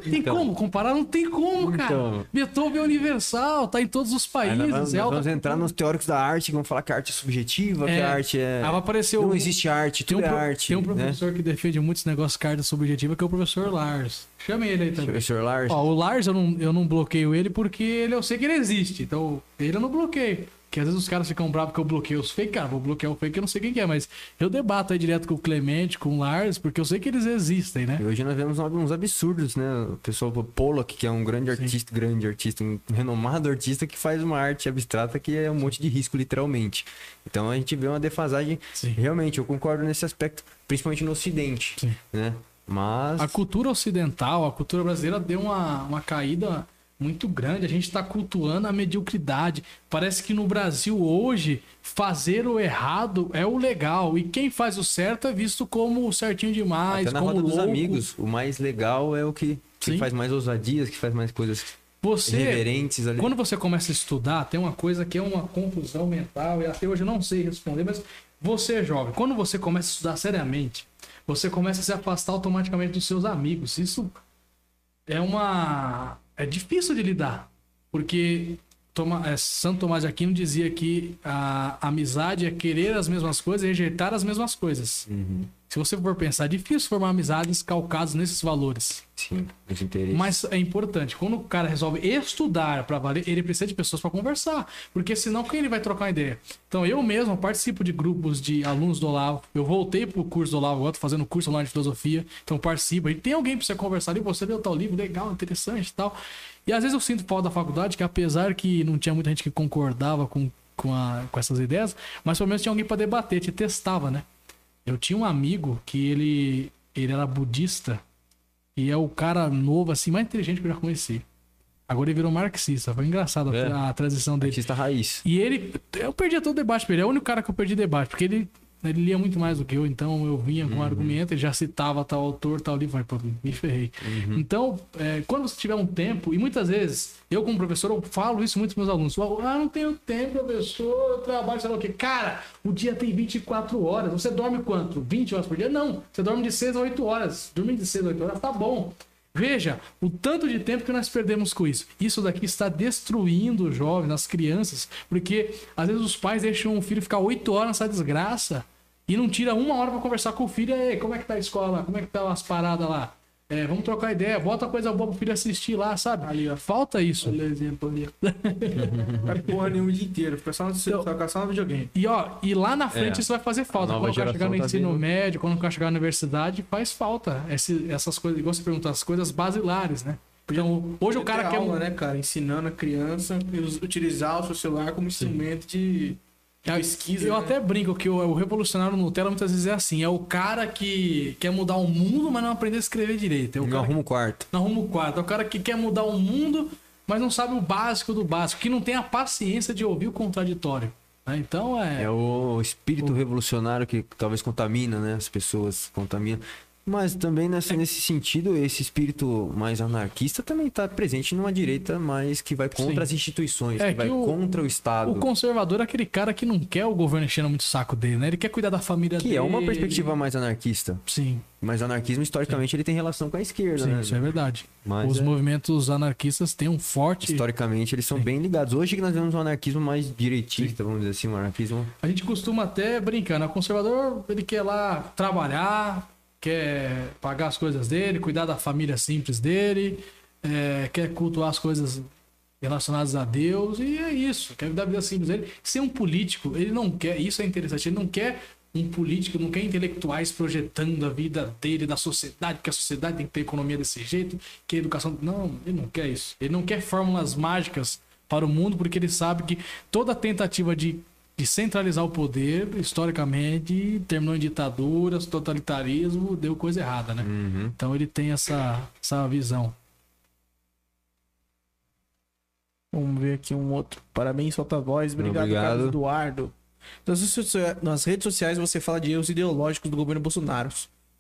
Tem Então. como comparar? Não tem como, cara. Então. Beethoven é universal, tá em todos os Aí países. nós vamos, é nós vamos entrar nos teóricos da arte, que vão falar que a arte é subjetiva, que É. a arte é. Aí vai aparecer Não existe arte, Tem tudo um, é arte. tem um né? professor que defende muitos negócios carta subjetiva, que é o professor Lars. Chame ele aí também. Professor Lars. Ó, o Lars eu não, eu não bloqueio ele porque ele, eu sei que ele existe. Então, ele eu não bloqueio. Porque às vezes os caras ficam bravos que eu bloqueio os fake. Cara, vou bloquear o fake, eu não sei quem que é, mas eu debato aí direto com o Clemente, com o Lars, porque eu sei que eles existem, né? E hoje nós vemos alguns absurdos, né? O pessoal o Pollock, que é um grande artista, grande artista, um renomado artista que faz uma arte abstrata que é um monte de risco, literalmente. Então a gente vê uma defasagem. Sim. Realmente, eu concordo nesse aspecto, principalmente no Ocidente, Sim. né? Mas A cultura ocidental, a cultura brasileira deu uma, uma caída muito grande. A gente está cultuando a mediocridade. Parece que no Brasil hoje, fazer o errado é o legal. E quem faz o certo é visto como certinho demais, até na como roda dos louco. amigos, o mais legal é o que, que Sim. faz mais ousadias, que faz mais coisas Você, irreverentes ali. quando você começa a estudar, tem uma coisa que é uma confusão mental, e até hoje eu não sei responder, mas você é jovem. Quando você começa a estudar seriamente, você começa a se afastar automaticamente dos seus amigos. Isso é uma. É difícil de lidar. Porque Toma- é, Santo Tomás de Aquino dizia que a amizade é querer as mesmas coisas e rejeitar as mesmas coisas. Uhum. Se você for pensar, é difícil formar amizades calcadas nesses valores. Sim, os interesses. Mas é importante, quando o cara resolve estudar para valer, ele precisa de pessoas para conversar, porque senão quem ele vai trocar uma ideia? Então eu mesmo participo de grupos de alunos do Olavo, eu voltei pro curso do Olavo, agora tô fazendo curso online de filosofia, então participo, e tem alguém para você conversar ali, você leu tal livro, legal, interessante e tal. E às vezes eu sinto falta da faculdade, que apesar que não tinha muita gente que concordava com, com, a- com essas ideias, mas pelo menos tinha alguém para debater, te testava, né? Eu tinha um amigo que ele, ele era budista, e é o cara novo, assim, mais inteligente que eu já conheci. Agora ele virou marxista. Foi engraçado a- É. a, transição dele. Artista raiz. E ele. Eu perdi todo o debate pra ele. É o único cara que eu perdi debate. Porque ele, ele lia muito mais do que eu. Então eu vinha com um argumento, ele já citava tal autor, tal livro. Pô, me ferrei. Então, é, quando você tiver um tempo, e muitas vezes, eu como professor, eu falo isso muito pros meus alunos. Ah, não tenho tempo, professor, eu trabalho, sei lá o quê. Cara, o dia tem 24 horas. Você dorme quanto? 20 horas por dia? Não. Você dorme de 6 a 8 horas. Dormir de 6 a 8 horas tá bom. Veja o tanto de tempo que nós perdemos com isso. Isso daqui está destruindo os jovens, as crianças, porque às vezes os pais deixam o filho ficar 8 horas nessa desgraça e não tira uma hora para conversar com o filho. Ei, como é que tá a escola? Como é que tá as paradas lá? É, vamos trocar ideia, bota coisa boa pro filho assistir lá, sabe? Ali, ó. Falta isso. Olha o exemplo ali. Não faz porra nenhuma o dia inteiro. Fica só no, Então- só, só no videogame. E ó, e lá na frente É. isso vai fazer falta. Quando o cara chegar no tá ensino vendo. médio, quando o cara chegar na universidade, faz falta esse- essas coisas, igual você perguntou, as coisas basilares, né? Então, hoje o cara quer. aula, né, cara? Ensinando a criança utilizar o seu celular como instrumento de, de pesquisa. Eu né? até brinco que o, o revolucionário Nutella muitas vezes é assim: é o cara que quer mudar o mundo, mas não aprender a escrever direito. É o Não cara arruma o quarto. não arruma o quadro. É o cara que quer mudar o mundo, mas não sabe o básico do básico, que não tem a paciência de ouvir o contraditório. né? Então é. É o espírito revolucionário que talvez contamina, né? As pessoas contamina. Mas também nessa, nesse sentido, esse espírito mais anarquista também está presente numa direita mais que vai contra Sim. as instituições, É que que vai o- contra o Estado. O conservador é aquele cara que não quer o governo enchendo muito o saco dele, né? Ele quer cuidar da família Que dele. é uma perspectiva mais anarquista. Sim, Mas anarquismo, historicamente, ele tem relação com a esquerda, sim, né? isso é verdade. Mas Os é- movimentos anarquistas têm um forte. Historicamente, eles são bem ligados. Hoje que nós vemos um anarquismo mais direitista, vamos dizer assim, um anarquismo... A gente costuma até brincar, né? O conservador, ele quer lá trabalhar, quer pagar as coisas dele, cuidar da família simples dele, é, quer cultuar as coisas relacionadas a Deus, e é isso. Quer dar vida simples dele. Ser um político, ele não quer, isso é interessante, ele não quer um político, não quer intelectuais projetando a vida dele, da sociedade, que a sociedade tem que ter economia desse jeito, que a educação. Não, ele não quer isso. Ele não quer fórmulas mágicas para o mundo, porque ele sabe que toda tentativa de, de centralizar o poder, historicamente, terminou em ditaduras, totalitarismo, deu coisa errada, né? Uhum. Então ele tem essa, essa visão. Vamos ver aqui um outro. Parabéns, solta voz. Obrigado, Obrigado. Carlos Eduardo. Nas redes socia- Nas redes sociais você fala de erros ideológicos do governo Bolsonaro.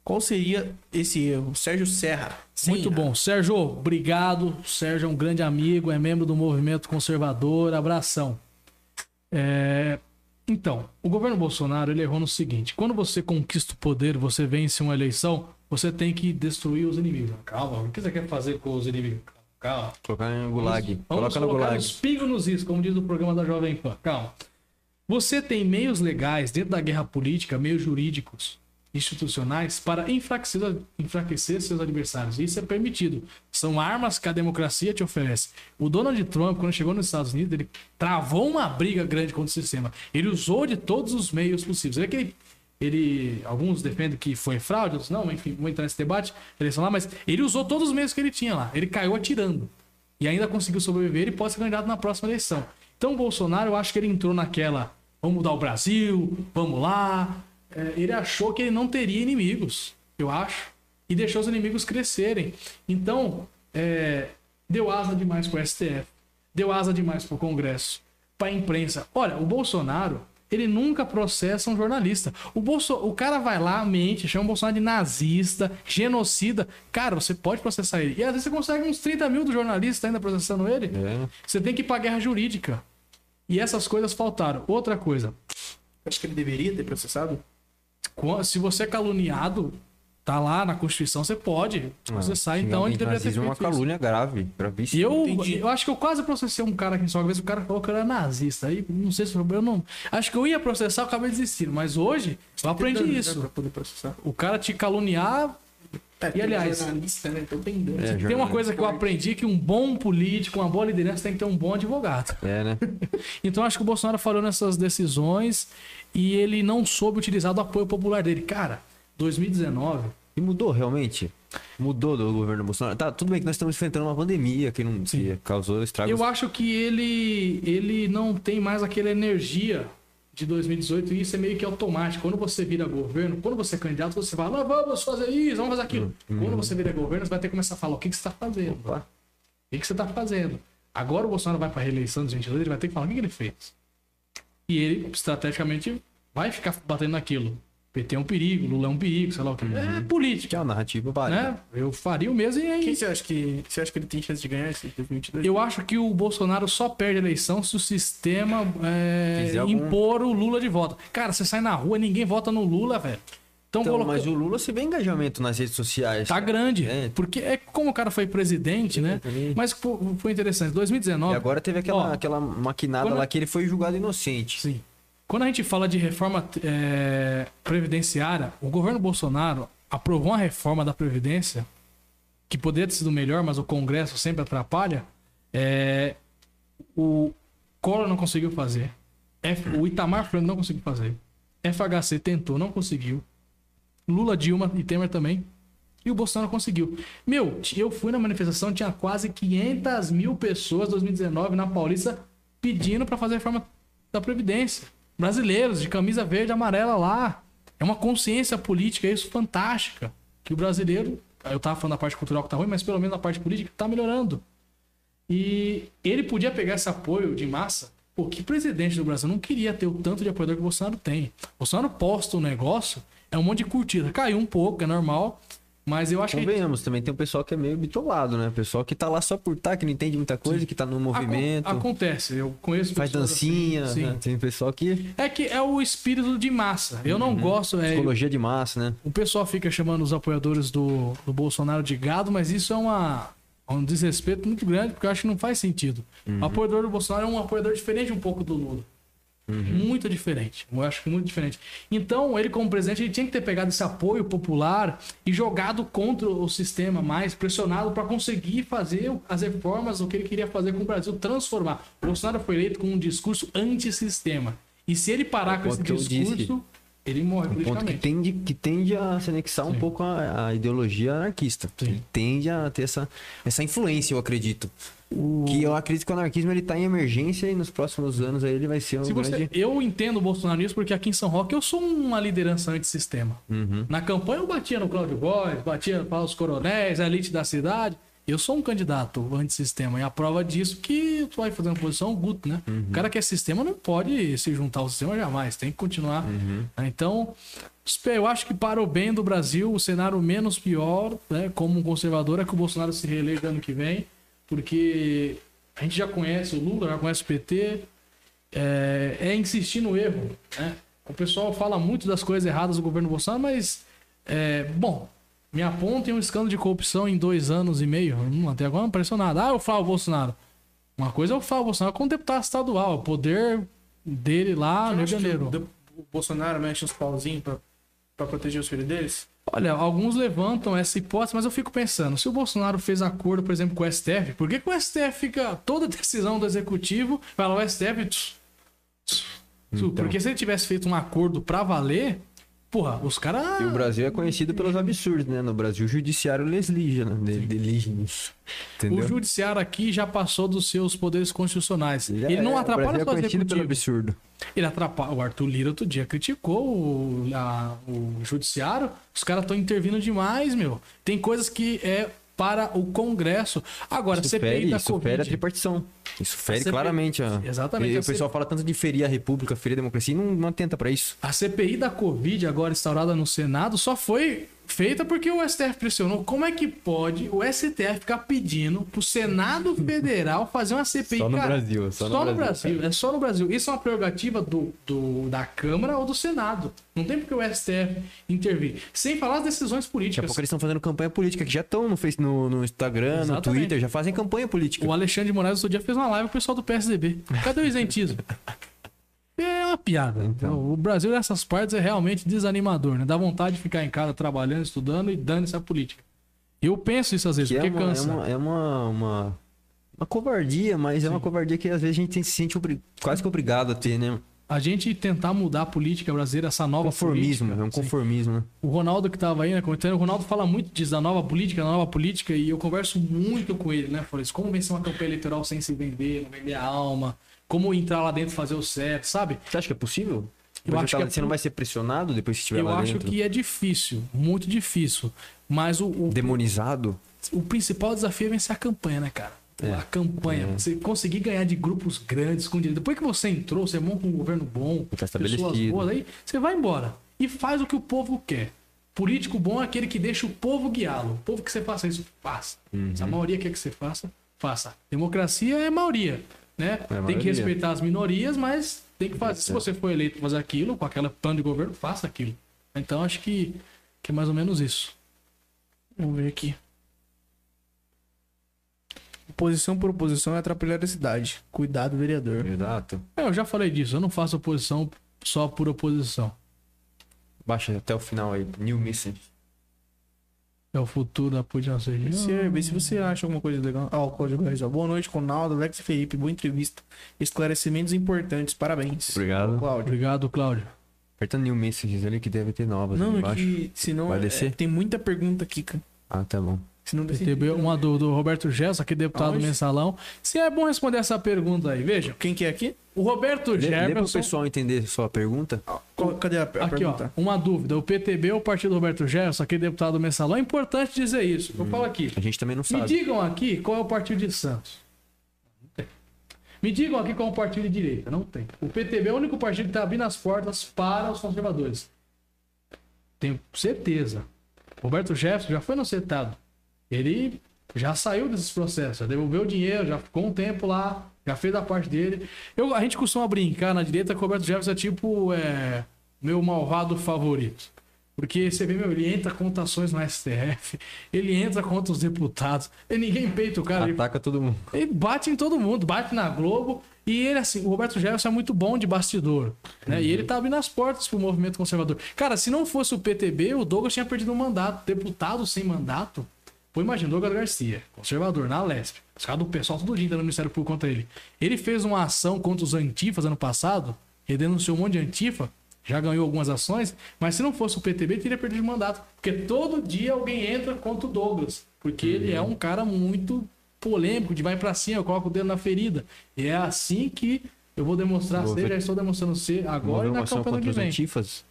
Qual seria esse erro? Sérgio Serra. Muito bom. Sérgio, obrigado. Sérgio é um grande amigo, é membro do movimento conservador. Abração. É, Então, o governo Bolsonaro ele errou no seguinte: quando você conquista o poder, você vence uma eleição, você tem que destruir os inimigos. Calma, o que você quer fazer com os inimigos? Calma. Colocar em gulag. Vamos Coloca no gulag. os pingos nos is, como diz o programa da Jovem Pan. Calma. Você tem meios legais dentro da guerra política, meios jurídicos, institucionais, para enfraquecer, enfraquecer seus adversários. Isso é permitido. São armas que a democracia te oferece. O Donald Trump, quando chegou nos Estados Unidos, ele travou uma briga grande contra o sistema. Ele usou de todos os meios possíveis. É que ele, ele- alguns defendem que foi fraude, outros não, enfim, vou entrar nesse debate, eleição lá, mas ele usou todos os meios que ele tinha lá. Ele caiu atirando. E ainda conseguiu sobreviver e pode ser candidato na próxima eleição. Então o Bolsonaro, eu acho que ele entrou naquela. Vamos mudar o Brasil, vamos lá. É, ele achou que ele não teria inimigos, eu acho. E deixou os inimigos crescerem. Então, é, deu asa demais pro STF. Deu asa demais pro Congresso. Pra imprensa. Olha, o Bolsonaro, ele nunca processa um jornalista. O, Bolso... o cara vai lá, mente, chama o Bolsonaro de nazista, genocida. Cara, você pode processar ele. E às vezes você consegue uns 30 mil do jornalista ainda processando ele. É. Você tem que ir pra guerra jurídica. E essas coisas faltaram. Outra coisa, Acho que ele deveria ter processado. Se você é caluniado, tá lá na Constituição, você pode processar. Então ele deveria ter feito uma isso. calúnia grave, E gravíssima. eu, Entendi. eu acho que eu quase processei um cara aqui em São vez o cara falou que eu era nazista. Aí não sei se eu não. Acho que eu ia processar, eu acabei desistindo. Mas hoje eu aprendi né, isso. O cara te caluniar. É, tem aliás- né? É, Tem uma coisa que eu aprendi que um bom político, uma boa liderança tem que ter um bom advogado. É, né? Então acho que o Bolsonaro falhou nessas decisões e ele não soube utilizar do apoio popular dele. Cara, 2019 E mudou realmente? Mudou do governo Bolsonaro. Tá, tudo bem que nós estamos enfrentando uma pandemia que não que causou estragos. Eu acho que ele, ele não tem mais aquela energia de 2018 e isso é meio que automático. Quando você vira governo, quando você é candidato, você fala, "Ah, vamos fazer isso, vamos fazer aquilo. Quando você vira governo, você vai ter que começar a falar o que, que você está fazendo. Opa. O que, que você está fazendo? Agora o Bolsonaro vai para a reeleição de 22, ele vai ter que falar o que, que ele fez. E ele, estrategicamente, vai ficar batendo naquilo. PT é um perigo, Lula é um perigo, sei lá o que. É Que política, é uma narrativa válida. né? Eu faria o mesmo e aí... Quem você acha que. Você acha que ele tem chance de ganhar esse 2022? Eu acho que o Bolsonaro só perde a eleição se o sistema é, algum- impor o Lula de volta. Cara, você sai na rua, ninguém vota no Lula, velho. Então, Então, coloca- mas o Lula se vê engajamento nas redes sociais. tá cara. grande. É. Porque é como o cara foi presidente, né? também. Mas fo- foi interessante. E 2019. agora teve aquela, Ó, aquela maquinada quando- lá que ele foi julgado inocente. Sim. Quando a gente fala de reforma é, previdenciária, o governo Bolsonaro aprovou uma reforma da Previdência que poderia ter sido melhor, mas o Congresso sempre atrapalha. É, o Collor não conseguiu fazer. F- o Itamar Franco não conseguiu fazer. FHC tentou, não conseguiu. Lula, Dilma e Temer também. E o Bolsonaro conseguiu. Meu, eu fui na manifestação, tinha quase 500 mil pessoas em 2019 na Paulista pedindo para fazer a reforma da Previdência. Brasileiros de camisa verde e amarela lá. É uma consciência política isso fantástica. Que o brasileiro, eu tava falando da parte cultural que tá ruim, mas pelo menos a parte política tá melhorando. E ele podia pegar esse apoio de massa. Pô, que presidente do Brasil não queria ter o tanto de apoiador que o Bolsonaro tem? O Bolsonaro posta um negócio, é um monte de curtida. Caiu um pouco, é normal. Mas eu acho que. Convenhamos, também tem um pessoal que é meio bitolado, né? Pessoal que tá lá só por tá, que não entende muita coisa, que tá no movimento, Acon- Acontece, eu conheço faz pessoas dancinha, assim, sim. né? Tem pessoal que. É que é o espírito de massa. Eu Uhum. não gosto. É, Psicologia de massa, né? o pessoal fica chamando os apoiadores do, do Bolsonaro de gado, mas isso é uma, um desrespeito muito grande, porque eu acho que não faz sentido. Uhum. O apoiador do Bolsonaro é um apoiador diferente um pouco do Lula. Uhum. Muito diferente. Eu acho que muito diferente. Então, ele, como presidente, ele tinha que ter pegado esse apoio popular e jogado contra o sistema mais, pressionado para conseguir fazer as reformas, o que ele queria fazer com o Brasil, transformar. O Bolsonaro foi eleito com um discurso antissistema. E se ele parar É com esse discurso, ele morre Um ponto que tende, que tende a se anexar um Sim. pouco a, a ideologia anarquista. Sim. Ele tende a ter essa, essa influência, eu acredito. Que eu acredito que o anarquismo ele tá em emergência e nos próximos anos aí ele vai ser um Se você, grande. eu entendo o Bolsonaro nisso porque aqui em São Roque eu sou uma liderança antissistema. Uhum. Na campanha eu batia no Cláudio Góes, batia para os coronéis, a elite da cidade. Eu sou um candidato antissistema. E a prova disso que tu vai fazer uma posição o Guto, né? O cara que é sistema não pode se juntar ao sistema jamais. Tem que continuar. né? Então, eu acho que para o bem do Brasil, o cenário menos pior, né, como um conservador, é que o Bolsonaro se reeleja ano que vem. Porque a gente já conhece o Lula, já conhece o PT. é, é insistir no erro. Né? O pessoal fala muito das coisas erradas do governo Bolsonaro, mas, é, bom, me apontem um escândalo de corrupção em dois anos e meio. Hum, até agora não apareceu nada. Ah, eu falo Bolsonaro. Uma coisa é o Flávio Bolsonaro como deputado estadual, o poder dele lá no Rio de Janeiro. O, o Bolsonaro mexe uns pauzinhos pra proteger os filhos deles? Olha, alguns levantam essa hipótese, mas eu fico pensando, se o Bolsonaro fez acordo, por exemplo, com o STF, por que, que o STF fica toda decisão do executivo, vai lá o STF, tss, tss, Então. porque se ele tivesse feito um acordo pra valer, porra, os caras E o Brasil é conhecido pelos absurdos, né? No Brasil, o judiciário deslige, né? De- Delige. O Entendeu? judiciário aqui já passou dos seus poderes constitucionais. Já ele não é, atrapalha O Brasil é conhecido pelo absurdo. Ele atrapalha. O Arthur Lira outro dia criticou o, a- o judiciário. Os caras estão intervindo demais, meu. Tem coisas que é para o Congresso. Agora, Isso CPI fere, da isso fere a Covid. tripartição. Isso fere CPI claramente. A... Exatamente, E a o pessoal fala tanto de ferir a república, ferir a democracia e não, não atenta pra isso. A CPI da Covid, agora instaurada no Senado, só foi feita porque o STF pressionou. Como é que pode o STF ficar pedindo pro Senado Federal fazer uma CPI? Só no Cara, Brasil, só no no Brasil. Brasil. É só no Brasil. Isso é uma prerrogativa do, do- da Câmara ou do Senado. Não tem porque o STF intervir. Sem falar as decisões Daqui a políticas. pouco eles estão fazendo campanha política, que já estão no, no, no Instagram, no Exatamente. Twitter, já fazem campanha política. O Alexandre de Moraes outro dia fez uma live com o pessoal do PSDB. Cadê o isentismo? É uma piada. Então. O Brasil nessas partes é realmente desanimador, né? Dá vontade de ficar em casa trabalhando, estudando e dando-se a política. Eu penso isso às vezes, Que é porque uma, é cansa. uma, é uma, uma, uma covardia, mas é uma covardia que às vezes a gente se sente obri- quase que obrigado a ter, né? A gente tentar mudar a política brasileira, essa nova Conformismo, política. é um conformismo, né? O Ronaldo que tava aí, né, comentando, o Ronaldo fala muito disso, da nova política, da nova política, e eu converso muito com ele, né? Isso, como vencer uma campanha eleitoral sem se vender, não vender a alma, como entrar lá dentro e fazer o certo, sabe? Você acha que é possível? Eu acho tá- que é Você não vai ser pressionado depois que estiver Eu lá acho dentro? que é difícil, muito difícil. Mas o, o, Demonizado? o principal desafio é vencer a campanha, né, cara? É. A campanha, você conseguir ganhar de grupos grandes com direito. Depois que você entrou, você monta um governo bom, Tá pessoas boas, aí você vai embora e faz o que o povo quer. Político bom é aquele que deixa o povo guiá-lo. O povo que você faça isso, faça. Uhum. Se a maioria quer que você faça, faça. Democracia é maioria, né? tem que respeitar as minorias, mas tem que fazer. Se você for eleito fazer aquilo, com aquela plano de governo, faça aquilo. Então acho que, que é mais ou menos isso. Vamos ver aqui. Oposição por oposição é atrapalhar a cidade. Cuidado, vereador. Exato. É, eu já falei disso, eu não faço oposição só por oposição. Baixa até o final aí. New Message. É o futuro da política. Vê se, vê se você acha alguma coisa legal. Ó, o Código Reis, ó. Boa noite, Ronaldo, Alex e Felipe. Boa entrevista. Esclarecimentos importantes. Parabéns. Obrigado. Cláudio. Obrigado, Cláudio. Aperta New Messages ali que deve ter novas Não, é embaixo. que senão Vai é, descer? tem muita pergunta aqui, cara. Ah, tá bom. Se não descer. PTB, uma do, do Roberto Gerson, aqui deputado Aonde? mensalão. Se é bom responder essa pergunta aí, veja. Quem que é aqui? O Roberto Lê, lê pro Jefferson. pessoal entender só a pergunta. Qual- cadê a, a Aqui, ó, pergunta? uma dúvida. O PTB ou o partido Roberto Gerson, aqui deputado mensalão, é importante dizer isso. Eu falo aqui. A gente também não Me sabe. digam aqui qual é o partido de Santos. Não tem. Me digam aqui qual é o partido de direita. Não tem. O PTB é o único partido que está abrindo as portas para os conservadores. Tenho certeza. Roberto Jefferson já foi inocentado. Ele já saiu desses processos, já devolveu o dinheiro, já ficou um tempo lá, já fez a parte dele. Eu, a gente costuma brincar na direita que o Roberto Jefferson é tipo é, meu malvado favorito. Porque você vê, meu, ele entra contra ações no STF, ele entra contra os deputados, e ninguém peita o cara, ele, Ataca todo mundo. ele bate em todo mundo, bate na Globo, e ele, assim, o Roberto Jefferson é muito bom de bastidor, né? E ele tá abrindo as portas pro movimento conservador. Cara, se não fosse o PTB, o Douglas tinha perdido um mandato, deputado sem mandato. Pô, imagina, Douglas Garcia, conservador, na Lesp. Os caras do pessoal todo dia no Ministério Público contra ele. Ele fez uma ação contra os antifas ano passado, ele denunciou um monte de antifa, já ganhou algumas ações, mas se não fosse o PTB, teria perdido o mandato. Porque todo dia alguém entra contra o Douglas. Porque ele é um cara muito polêmico, de vai pra cima, coloca o dedo na ferida. E é assim que eu vou demonstrar Vou ser, ver- já estou demonstrando ser agora e na campanha do que vem. antifas.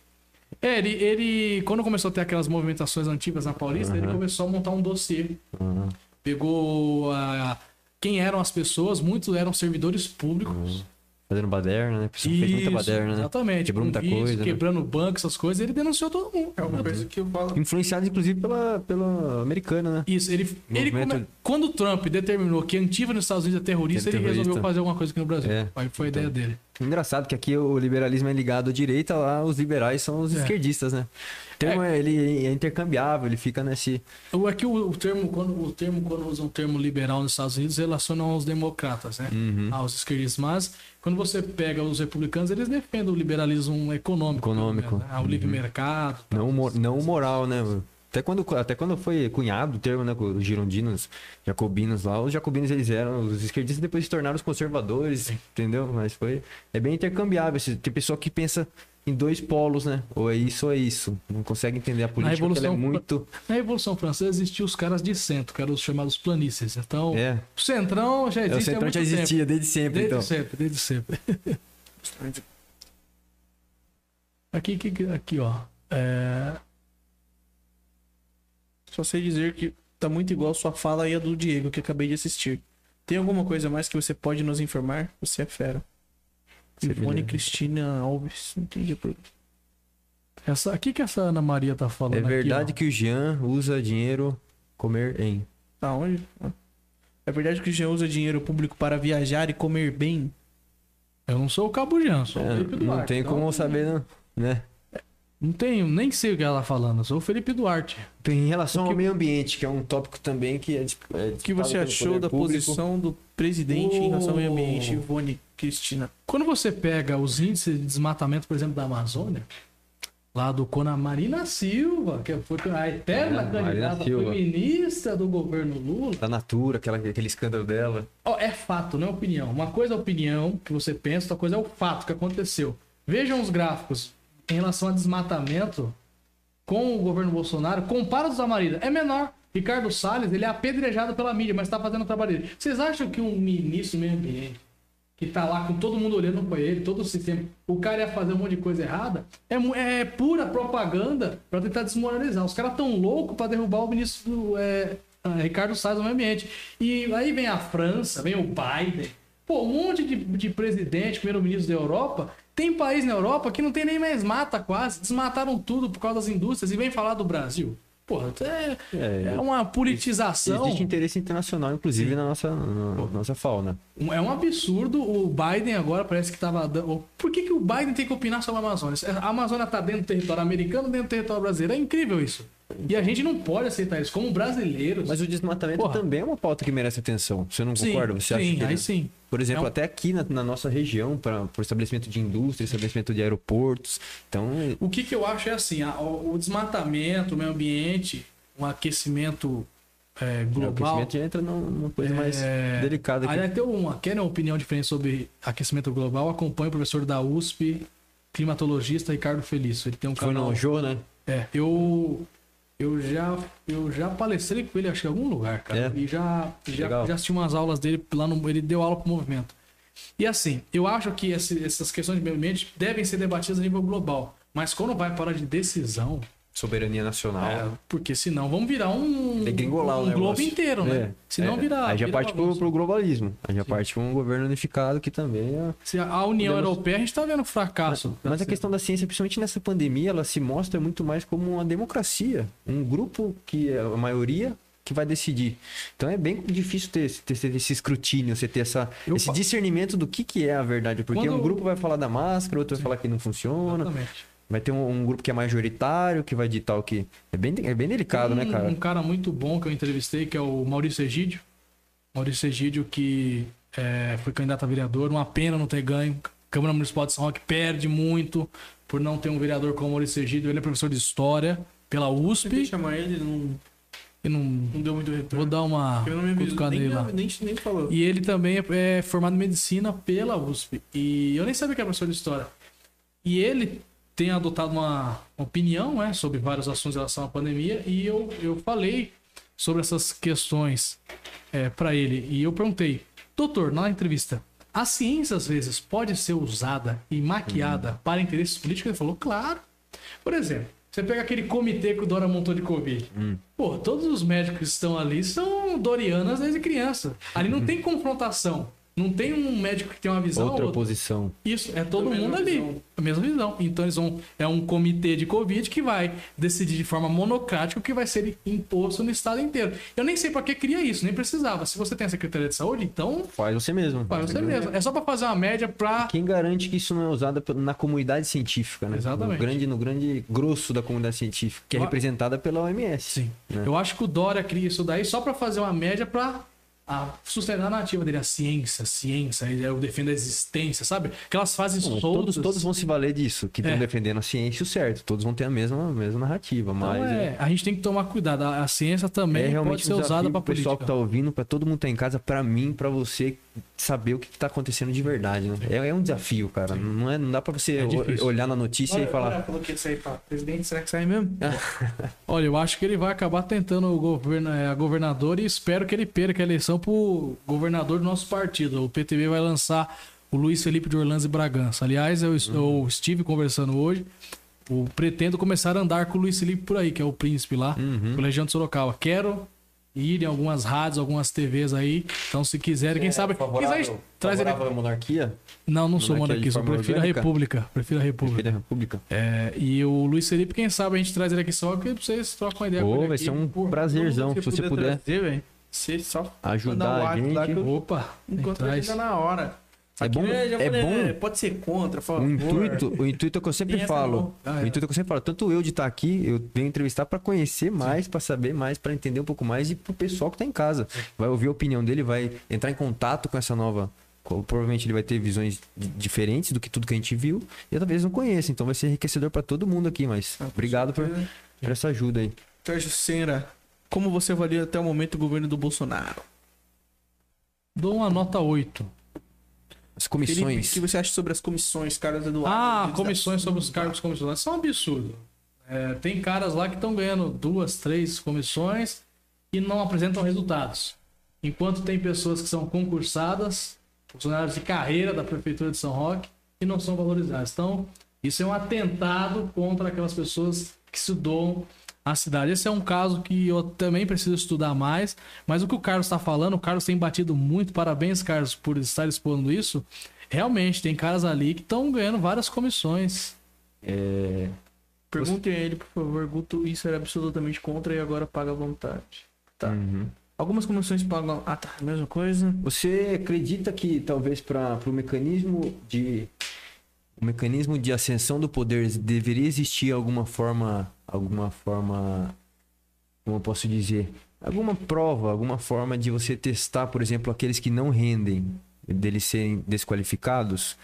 É, ele, ele, quando começou a ter aquelas movimentações antigas na Paulista, ele Aham. começou a montar um dossiê. Uhum. Pegou a, quem eram as pessoas, muitos eram servidores públicos. Fazendo baderna, né? A pessoa fez muita Isso, baderna, né? Exatamente. Quebrou muita vício, coisa, né? Quebrando banco, essas coisas, ele denunciou todo mundo. É uma coisa que eu falo. Influenciado, inclusive, pela, pela americana, né? Isso, ele, ele Movimento- come- quando o Trump determinou que Antifa nos Estados Unidos é terrorista, É ele terrorista. resolveu fazer alguma coisa aqui no Brasil. É, Aí foi a ideia dele. Engraçado que aqui o liberalismo é ligado à direita, lá os liberais são os É. esquerdistas, né? O termo é- ele é intercambiável, ele fica nesse. O- Aqui o, o termo, quando, o termo, quando usa um termo liberal nos Estados Unidos, relaciona aos democratas, né? Uhum. Aos esquerdistas. Mas, quando você pega os republicanos, eles defendem o liberalismo econômico. Econômico. Né? Ah, o livre Uhum. mercado. tal. Não, mo- não moral, né? Até quando, até quando foi cunhado o termo, né? Com os girondinos, jacobinos lá, os jacobinos eles eram os esquerdistas depois se tornaram os conservadores, entendeu? Mas foi. É bem intercambiável. Tem pessoa que pensa em dois polos, né? Ou é isso ou é isso. Não consegue entender a política porque ela é Revolução muito. Na Revolução Francesa existiam os caras de centro, que eram os chamados planícies. Então, É. o centrão já É, existe o centrão já tempo. existia desde sempre, Desde então. sempre, desde sempre. Aqui, aqui, aqui ó. É, Só sei dizer que tá muito igual a sua fala e a do Diego que acabei de assistir. Tem alguma coisa mais que você pode nos informar? Você é fera. Ivone Cristina Alves. Não entendi por essa, aqui que essa Ana Maria tá falando É aqui, verdade ó. que o Jean usa dinheiro comer em. Tá onde? É verdade que o Jean usa dinheiro público para viajar e comer bem? Eu não sou o Cabo Jean, sou o É, Felipe não Duarte. tem então, como saber, não, né? Não tenho, nem sei o que ela tá falando, eu sou o Felipe Duarte. Em relação O que- ao meio ambiente, que é um tópico também que é, é O que você achou da público. posição do presidente em relação ao meio ambiente, Oh. Ivone Cristina? Quando você pega os índices de desmatamento, por exemplo, da Amazônia, lá do Cona Marina Silva, que foi a eterna É, candidata feminista do governo Lula, Da Natura, aquela, aquele escândalo dela. Ó, é fato, não é opinião. Uma coisa é opinião, que você pensa, outra coisa é o fato que aconteceu. Vejam os gráficos em relação a desmatamento com o governo Bolsonaro, compara os da Marina, é menor. Ricardo Salles, ele é apedrejado pela mídia, mas tá fazendo o trabalho dele. Vocês acham que um ministro do meio ambiente, que tá lá com todo mundo olhando pra ele, todo o sistema, o cara ia fazer um monte de coisa errada? É, é pura propaganda pra tentar desmoralizar. Os caras tão loucos pra derrubar o ministro do, é, ah, Ricardo Salles do meio ambiente. E aí vem a França, vem o Biden. Pô, um monte de, de presidente, primeiro-ministro da Europa. Tem país na Europa que não tem nem mais mata quase. Desmataram tudo por causa das indústrias e vem falar do Brasil. Porra, é, É, é uma politização. Existe interesse internacional, inclusive, na nossa, na nossa fauna. É um absurdo. O Biden agora parece que tava dando. Por que, que o Biden tem que opinar sobre a Amazônia? A Amazônia tá dentro do território americano, dentro do território brasileiro. É incrível isso. E a gente não pode aceitar isso. Como brasileiros. Mas o desmatamento Porra. também é uma pauta que merece atenção. Você não sim, concorda? Você acha sim, que aí sim. Por exemplo, É um- até aqui na, na nossa região, para o estabelecimento de indústria, estabelecimento de aeroportos. Então, O que, que eu acho é assim: a- o o desmatamento, o meio ambiente, um aquecimento é, o global. aquecimento já entra num- numa coisa mais É, delicada aqui. Aliás, tem uma, quer uma opinião diferente sobre aquecimento global? Acompanhe o professor da USP, climatologista Ricardo Felício. Ele tem um Foi canal. no Jô, né? É, eu eu já eu já palestrei com ele acho que em algum lugar, cara. É? E já já, Legal. já assisti umas aulas dele lá no ele deu aula pro movimento. E assim, eu acho que esse- essas questões de meio ambiente devem ser debatidas a nível global, mas quando vai para de decisão, Soberania nacional. é, porque senão vamos virar um Degringolar o um globo negócio. inteiro, né? É, Senão é. virar Aí já vira parte pro, bagunça. pro globalismo. Aí já parte com um governo unificado que também é. Se a União Podemos- Europeia, a gente tá vendo fracasso. Mas a questão da ciência, principalmente nessa pandemia, ela se mostra muito mais como uma democracia. Um grupo que é a maioria que vai decidir. Então é bem difícil ter, esse- ter esse escrutínio, você ter essa, Eu esse discernimento do que, que é a verdade. Porque Quando- um grupo vai falar da máscara, outro vai falar que não funciona. Exatamente. Vai ter um, um grupo que é majoritário, que vai ditar o que. É bem, é bem delicado, né, um, cara? Um cara muito bom que eu entrevistei, que é o Maurício Egídio. Maurício Egídio, que é, foi candidato a vereador. Uma pena não ter ganho. Câmara Municipal de São Roque perde muito por não ter um vereador como o Maurício Egídio. Ele é professor de História pela USP. chamar ele, não, E não... não deu muito retorno. Vou dar uma Ele não me cutucada nem, nele lá. nem, nem falou. E ele também é, é formado em medicina pela USP. E eu nem sabia que era professor de história. E ele tem adotado uma opinião né, sobre vários assuntos em relação à pandemia. E eu, eu falei sobre essas questões é, para ele. E eu perguntei, doutor, na entrevista, a ciência às vezes pode ser usada e maquiada para interesses políticos? Ele falou, claro. Por exemplo, você pega aquele comitê que o Dora montou de Covid. Pô, todos os médicos que estão ali são dorianas desde criança. Ali não tem confrontação. Não tem um médico que tem uma visão. Outra outro. posição. Isso, é todo Da mundo ali. visão. A mesma visão. Então eles vão. É um comitê de Covid que vai decidir de forma monocrática o que vai ser imposto no estado inteiro. Eu nem sei pra que cria isso, nem precisava. Se você tem a Secretaria de Saúde, então Faz você mesmo. faz você mesmo. É só pra fazer uma média pra. Quem garante que isso não é usado na comunidade científica, né? Exatamente. No grande, no grande grosso da comunidade científica, que é representada pela OMS. Sim. né? Eu acho que o Dória cria isso daí só pra fazer uma média pra a, sustentar a nativa dele. A ciência, a ciência, eu defendo a existência, sabe? Aquelas fases Não, mas soltas. todos, todos vão se valer disso, que estão É. defendendo a ciência o certo. Todos vão ter a mesma, a mesma narrativa, Então, mas é, a gente tem que tomar cuidado. A, a ciência também é pode realmente ser um usada pra pro pessoal política. que tá ouvindo, pra todo mundo que tá em casa, pra mim, pra você saber o que, que tá acontecendo de verdade, né? É, é um desafio, cara. Não, é, não dá pra você É olhar na notícia e falar. falou que ia sair pra presidente, será que sai mesmo? Olha, eu acho que ele vai acabar tentando o governo, é, a governador e espero que ele perca a eleição pro governador do nosso partido. O PTB vai lançar o Luiz Felipe de Orlando e Bragança. Aliás, eu, eu estive conversando hoje. Eu pretendo começar a andar com o Luiz Felipe por aí, que é o príncipe lá, Uhum. pela região de Sorocaba. Quero ir em algumas rádios, algumas TVs aí. Então, se quiserem, quem sabe. Quem sabe a gente traz ele. favorável à monarquia? Não, não sou monarquia monarquista, prefiro a? República. Prefiro a República. Prefeito da República. É, e o Luiz Felipe, quem sabe a gente traz ele aqui só que vocês trocam uma ideia Ô, com ele vai aqui. ser um Pô, prazerzão, se você puder trazer, velho. Você só ajudar um a lá gente. que eu- Opa, enquanto chega na hora. É bom- é falei, bom- né, Pode ser contra, favor. O intuito, o intuito é que eu sempre falo. Ah, o é. intuito é que eu sempre falo. Tanto eu de estar aqui, eu venho entrevistar pra conhecer mais, pra saber mais, pra entender um pouco mais e pro pessoal que tá em casa. Vai ouvir a opinião dele, vai entrar em contato com essa nova. Provavelmente ele vai ter visões di- diferentes do que tudo que a gente viu e talvez não conheça. Então vai ser enriquecedor pra todo mundo aqui. Mas Ah, obrigado por, por essa ajuda aí. Sérgio Senra, como você avalia até o momento o governo do Bolsonaro? Dou uma nota 8. As Felipe, o comissões. que você acha sobre as comissões, Carlos Eduardo? Ah, comissões sobre os cargos comissionados. Isso é um absurdo. É, tem caras lá que estão ganhando duas, três comissões e não apresentam resultados. Enquanto tem pessoas que são concursadas, funcionários de carreira da Prefeitura de São Roque, e não são valorizados. Então, isso é um atentado contra aquelas pessoas que se doam à cidade. Esse é um caso que eu também preciso estudar mais, mas o que o Carlos está falando, o Carlos tem batido muito. Parabéns, Carlos, por estar expondo isso. Realmente, tem caras ali que estão ganhando várias comissões. É, Perguntem a ele, por favor, Guto, isso era absolutamente contra e agora paga à vontade. Tá. uhum. Algumas comissões pagam. Ah, tá. Mesma coisa. Você acredita que talvez para o mecanismo de o mecanismo de ascensão do poder deveria existir alguma forma, alguma forma, como eu posso dizer, alguma prova, alguma forma de você testar, por exemplo, aqueles que não rendem, deles serem desqualificados?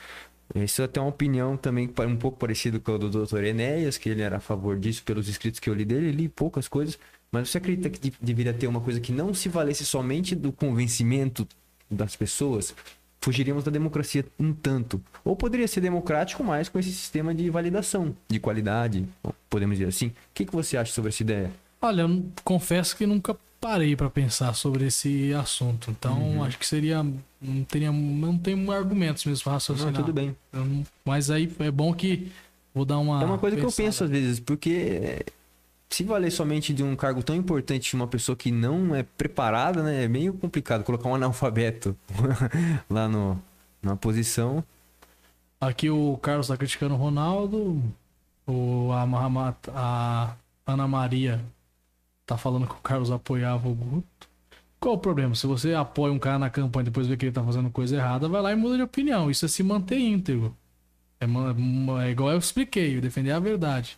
Isso é até uma opinião também um pouco parecida com a do Dr. Enéas, que ele era a favor disso pelos escritos que eu li dele, li poucas coisas, mas você acredita que de- deveria ter uma coisa que não se valesse somente do convencimento das pessoas? Fugiríamos da democracia um tanto. Ou poderia ser democrático, mas com esse sistema de validação, de qualidade, podemos dizer assim. O que, que você acha sobre essa ideia? Olha, eu confesso que nunca parei pra pensar sobre esse assunto. Então, Uhum. acho que seria. Não teria. Não tenho argumentos mesmo pra raciocinar. Não, tudo bem. Não- mas aí é bom que. Vou dar uma. é uma coisa que eu pensada. penso às vezes, porque se valer somente de um cargo tão importante de uma pessoa que não é preparada, né? É meio complicado colocar um analfabeto lá no, numa posição. Aqui o Carlos tá criticando o Ronaldo. O, a, a Ana Maria tá falando que o Carlos apoiava o Guto. Qual o problema? Se você apoia um cara na campanha e depois vê que ele tá fazendo coisa errada, vai lá e muda de opinião. Isso é se manter íntegro. É, é igual eu expliquei, defender a verdade.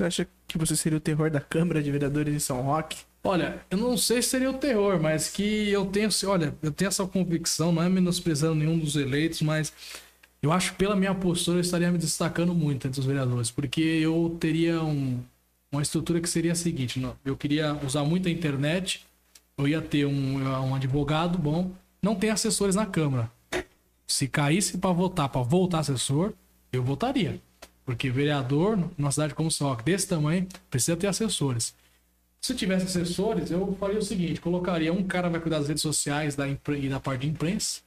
Você acha que você seria o terror da Câmara de Vereadores em São Roque? Olha, eu não sei se seria o terror, mas que eu tenho, olha, eu tenho essa convicção, não é menosprezando nenhum dos eleitos, mas eu acho que pela minha postura eu estaria me destacando muito entre os vereadores, porque eu teria um- uma estrutura que seria a seguinte, eu queria usar muito a internet, eu ia ter um, um advogado bom, não tem assessores na Câmara. Se caísse para votar, para voltar assessor, eu votaria. Porque vereador, numa cidade como Roque, desse tamanho, precisa ter assessores. Se tivesse assessores, eu faria o seguinte: colocaria um cara vai cuidar das redes sociais da e da parte de imprensa,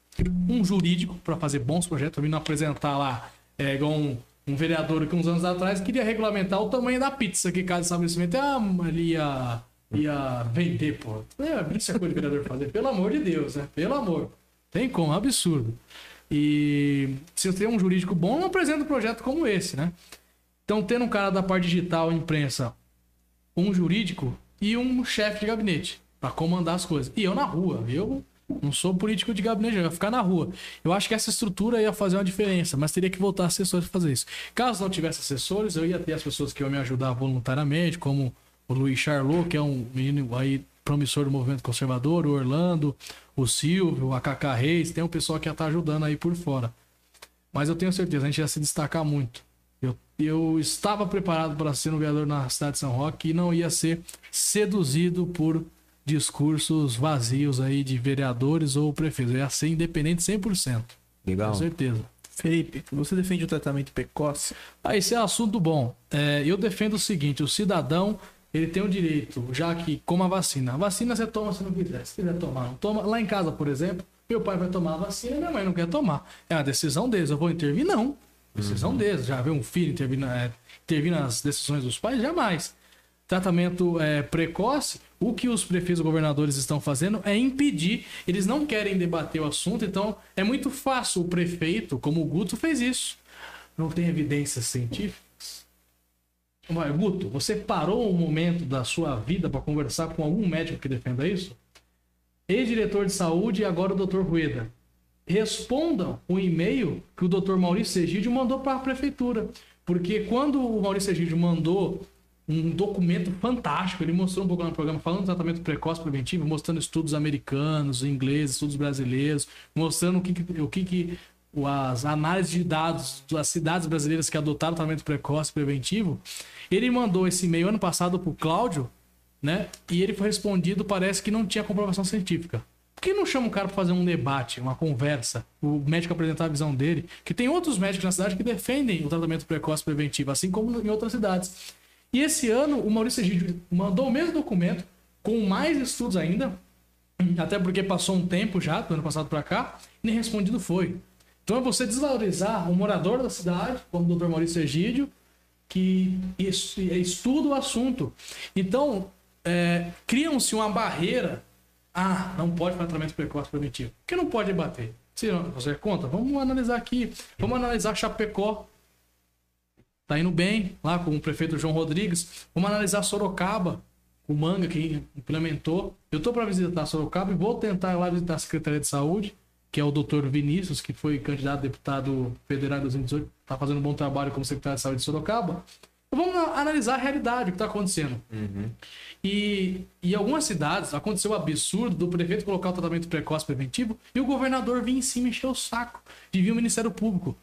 um jurídico para fazer bons projetos, para não apresentar lá, é, igual um, um vereador que uns anos atrás queria regulamentar o tamanho da pizza que cada estabelecimento ah, ia, ia vender, pô. É, isso é coisa de vereador fazer, pelo amor de Deus, né? Pelo amor. Tem como, é um absurdo. E se você tem um jurídico bom, não apresenta um projeto como esse, né? Então, tendo um cara da parte digital, imprensa, um jurídico e um chefe de gabinete para comandar as coisas. E eu na rua, eu não sou político de gabinete, eu ia ficar na rua. Eu acho que essa estrutura ia fazer uma diferença, mas teria que voltar assessores para fazer isso. Caso não tivesse assessores, eu ia ter as pessoas que iam me ajudar voluntariamente, como o Luiz Charlot, que é um menino aí promissor do movimento conservador, o Orlando, o Silvio, a Cacá Reis, tem um pessoal que ia estar ajudando aí por fora. Mas eu tenho certeza, a gente ia se destacar muito. Eu, eu estava preparado para ser um vereador na cidade de São Roque e não ia ser seduzido por discursos vazios aí de vereadores ou prefeitos. Eu ia ser independente 100%. Legal. Com certeza. Felipe, você defende o tratamento precoce? Ah, esse é assunto bom. É, eu defendo o seguinte: o cidadão ele tem o direito, já que como a vacina, a vacina você toma se não quiser, se quiser tomar, não toma. Lá em casa, por exemplo, meu pai vai tomar a vacina, minha mãe não quer tomar. É uma decisão deles. Eu vou intervir? Não. Decisão Uhum. deles. Já ver um filho intervir, na- é, intervir nas decisões dos pais? Jamais. Tratamento é, precoce, o que os prefeitos e governadores estão fazendo é impedir. Eles não querem debater o assunto, então é muito fácil o prefeito, como o Guto, fez isso. Não tem evidências científicas. Vai, Guto, você parou um momento da sua vida para conversar com algum médico que defenda isso? Ex-diretor de saúde e agora o Dr. Rueda. Respondam o e-mail que o Dr. Maurício Egídio mandou para a prefeitura. Porque quando o Maurício Egídio mandou um documento fantástico, ele mostrou um pouco no programa falando do tratamento precoce preventivo, mostrando estudos americanos, ingleses, estudos brasileiros, mostrando o que, o que, as análises de dados das cidades brasileiras que adotaram o tratamento precoce preventivo. Ele mandou esse e-mail ano passado para o Cláudio, né? E ele foi respondido, parece que não tinha comprovação científica. Por que não chama o cara para fazer um debate, uma conversa, o médico apresentar a visão dele? Que tem outros médicos na cidade que defendem o tratamento precoce preventivo, assim como em outras cidades. E esse ano o Maurício Egídio mandou o mesmo documento, com mais estudos ainda, até porque passou um tempo já, do ano passado para cá, e nem respondido foi. Então é você desvalorizar um morador da cidade, como o Dr. Maurício Egídio, que es- estuda o assunto. Então, é, criam-se uma barreira. Ah, não pode fazer tratamento precoce preventivo. Por que não pode debater? Se você é contra? Vamos analisar aqui. Vamos analisar Chapecó. Tá indo bem lá com o prefeito João Rodrigues. Vamos analisar Sorocaba, o Manga que implementou. Eu tô para visitar Sorocaba e vou tentar lá visitar a Secretaria de Saúde, que é o Dr. Vinícius, que foi candidato a deputado federal em 2018, tá fazendo um bom trabalho como secretário de Saúde de Sorocaba. Então, vamos analisar a realidade, o que está acontecendo. E em algumas cidades aconteceu o absurdo do prefeito colocar o tratamento precoce preventivo e o governador vir em cima encher o saco de vir o Ministério Público.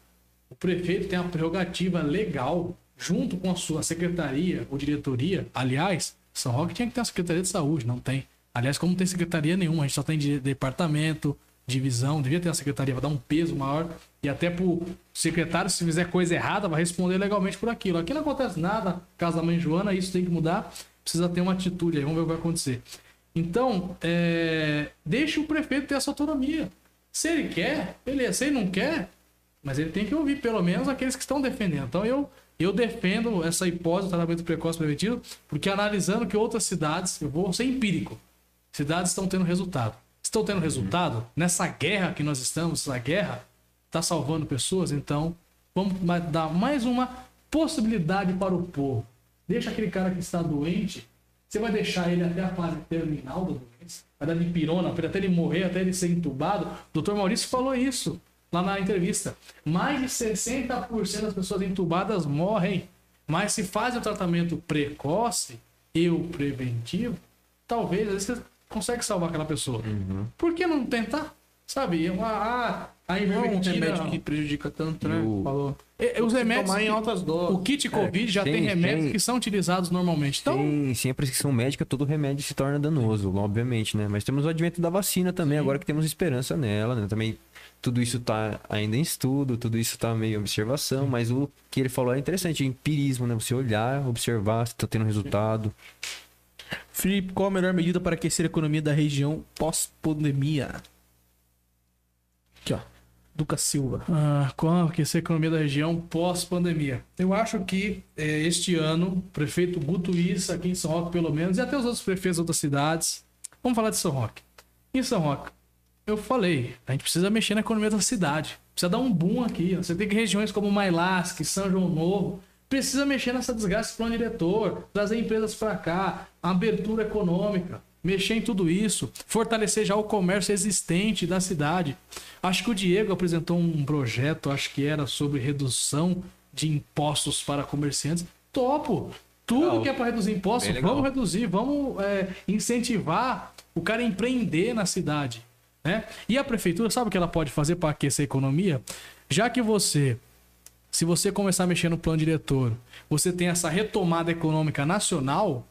O prefeito tem a prerrogativa legal, junto com a sua secretaria ou diretoria. Aliás, São Roque tinha que ter uma secretaria de saúde, não tem. Aliás, como não tem secretaria nenhuma, a gente só tem de- departamento, divisão, devia ter uma secretaria para dar um peso maior e até pro secretário, se fizer coisa errada, vai responder legalmente por aquilo. Aqui não acontece nada, caso da mãe Joana, isso tem que mudar, precisa ter uma atitude aí, vamos ver o que vai acontecer. Então, é, deixe o prefeito ter essa autonomia. Se ele quer, beleza. Se ele não quer, mas ele tem que ouvir pelo menos aqueles que estão defendendo. Então eu, eu defendo essa hipótese do tratamento precoce preventivo, porque analisando que outras cidades, eu vou ser empírico, cidades estão tendo resultado. Estão tendo resultado nessa guerra que nós estamos, essa guerra está salvando pessoas, então vamos dar mais uma possibilidade para o povo. Deixa aquele cara que está doente, você vai deixar ele até a fase terminal da doença, vai dar de pirona, até ele morrer, até ele ser entubado. O Dr. Maurício falou isso lá na entrevista. Mais de 60% das pessoas entubadas morrem. Mas se faz o tratamento precoce e o preventivo, talvez às vezes consegue salvar aquela pessoa. Por que não tentar? Sabe? Ah, ah, a Não é um ivermectina... remédio que prejudica tanto, né? O- Falou. É, é, Os remédios... Tomar em altas doses. O kit Covid já tem, tem- remédios tem- que são utilizados normalmente. Então, Sem, sem a prescrição médica, todo remédio se torna danoso, obviamente, né? Mas temos o advento da vacina também, agora que temos esperança nela, né? Também tudo isso tá ainda em estudo, tudo isso tá meio em observação, mas o que ele falou é interessante, empirismo, né? Você olhar, observar se tá tendo resultado. Felipe, qual a melhor medida para aquecer a economia da região pós-pandemia? Aqui, ó. Duca Silva. Ah, como aquecer a economia da região pós-pandemia? Eu acho que eh, este ano, o prefeito Guto Issa, aqui em São Roque, pelo menos, e até os outros prefeitos de outras cidades. Vamos falar de São Roque. Em São Roque, eu falei, a gente precisa mexer na economia da cidade. Precisa dar um boom aqui. Você tem que regiões como Mailasque, São João Novo. Precisa mexer nessa desgraça do plano diretor, trazer empresas para cá, abertura econômica, mexer em tudo isso, fortalecer já o comércio existente da cidade. Acho que o Diego apresentou um projeto, acho que era sobre redução de impostos para comerciantes. Topo! Tudo Legal. que é para reduzir impostos, vamos reduzir, vamos é, incentivar o cara a empreender na cidade. Né? E a prefeitura, sabe o que ela pode fazer para aquecer a economia? Já que você, se você começar a mexer no plano diretor, você tem essa retomada econômica nacional,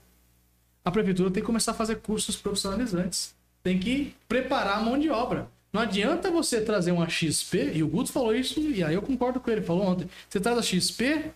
a prefeitura tem que começar a fazer cursos profissionalizantes. Tem que preparar a mão de obra. Não adianta você trazer uma XP, e o Guto falou isso, e aí eu concordo com ele, falou ontem. Você traz a XP,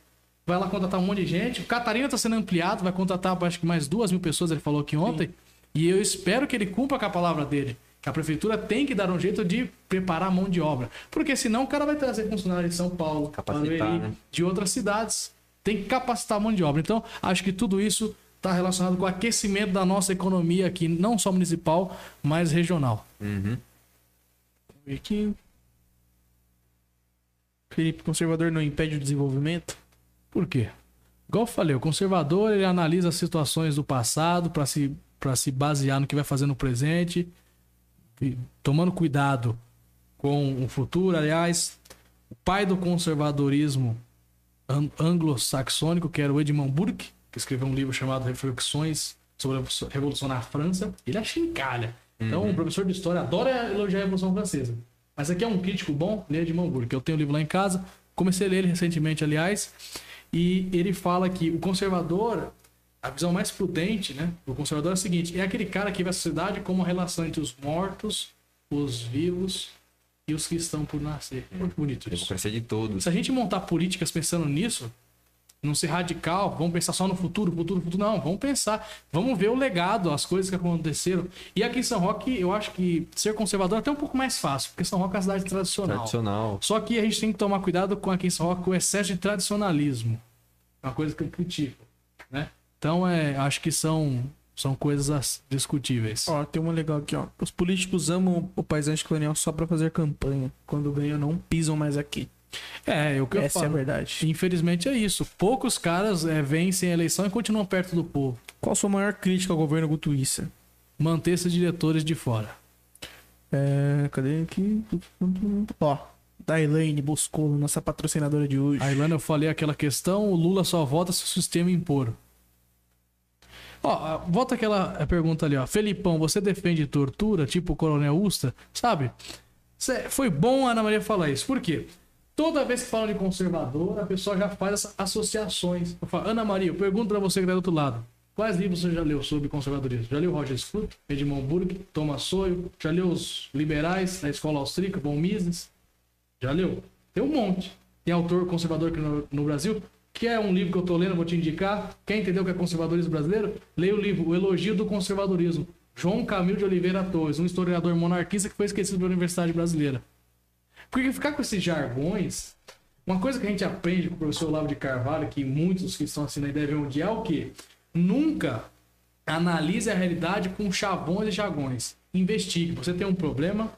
vai lá contratar um monte de gente. O Catarina está sendo ampliado, vai contratar acho que mais duas mil pessoas, ele falou aqui ontem. E eu espero que ele cumpra com a palavra dele. Que a prefeitura tem que dar um jeito de preparar a mão de obra. Porque senão o cara vai trazer funcionário de São Paulo, Capacitar, Barueri, né? de outras cidades. Tem que capacitar a mão de obra. Então, acho que tudo isso está relacionado com o aquecimento da nossa economia aqui, não só municipal, mas regional. Uhum. E que. Felipe, conservador não impede o desenvolvimento? Por quê? Igual eu falei, o conservador ele analisa as situações do passado para se, pra se basear no que vai fazer no presente, e tomando cuidado com o futuro. Aliás, o pai do conservadorismo an- anglo-saxônico, que era o Edmund Burke, que escreveu um livro chamado Reflexões sobre a Revolução na França, ele é chincalha. Então, o professor de história adora elogiar a Revolução Francesa. Mas aqui é um crítico bom, lê Edmund Burke. Eu tenho o livro lá em casa, comecei a ler ele recentemente, aliás, e ele fala que o conservador, a visão mais prudente, né, do conservador é a seguinte: é aquele cara que vê a sociedade como uma relação entre os mortos, os vivos e os que estão por nascer. Muito bonito isso. Democracia de todos. Se a gente montar políticas pensando nisso, não ser radical, vamos pensar só no futuro, futuro, futuro. Não, vamos pensar. Vamos ver o legado, as coisas que aconteceram. E aqui em São Roque, eu acho que ser conservador é até um pouco mais fácil, porque São Roque é uma cidade tradicional. Tradicional. Só que a gente tem que tomar cuidado com aqui em São Roque o excesso de tradicionalismo. É uma coisa que eu critico, né? Então, é, acho que são, são coisas as- discutíveis. Ó, tem uma legal aqui, ó. Os políticos amam o paisagem colonial só pra fazer campanha. Quando ganham, não pisam mais aqui. É, é o que eu Essa é a falo. verdade. Infelizmente é isso. Poucos caras é, vencem a eleição e continuam perto do povo. Qual a sua maior crítica ao governo Gutuíça? Manter esses diretores de fora. É. Cadê aqui? Ó. Da Elaine Boscolo, nossa patrocinadora de hoje. A Ilana, eu falei aquela questão, o Lula só vota se o sistema impor. Ó, volta aquela pergunta ali, ó. Felipão, você defende tortura, tipo o Coronel Ustra? Sabe? Cê- Foi bom a Ana Maria falar isso. Por quê? Toda vez que falam de conservador, a pessoa já faz essas associações. Falo, Ana Maria, eu pergunto pra você que tá do outro lado. Quais livros você já leu sobre conservadorismo? Já leu Roger Scruton, Edmund Burke, Thomas Sowell? Já leu os liberais da escola austríaca, Von Mises? Já leu? Tem um monte. Tem autor conservador aqui no, no Brasil. Quer um livro que eu tô lendo, vou te indicar. Quer entender o que é conservadorismo brasileiro? Leia o livro O Elogio do Conservadorismo. João Camilo de Oliveira Torres, um historiador monarquista que foi esquecido pela Universidade Brasileira. Porque ficar com esses jargões, uma coisa que a gente aprende com o professor Olavo de Carvalho, que muitos que estão assinando aí devem odiar, é o quê? Nunca analise a realidade com chavões e jargões. Investigue. Você tem um problema,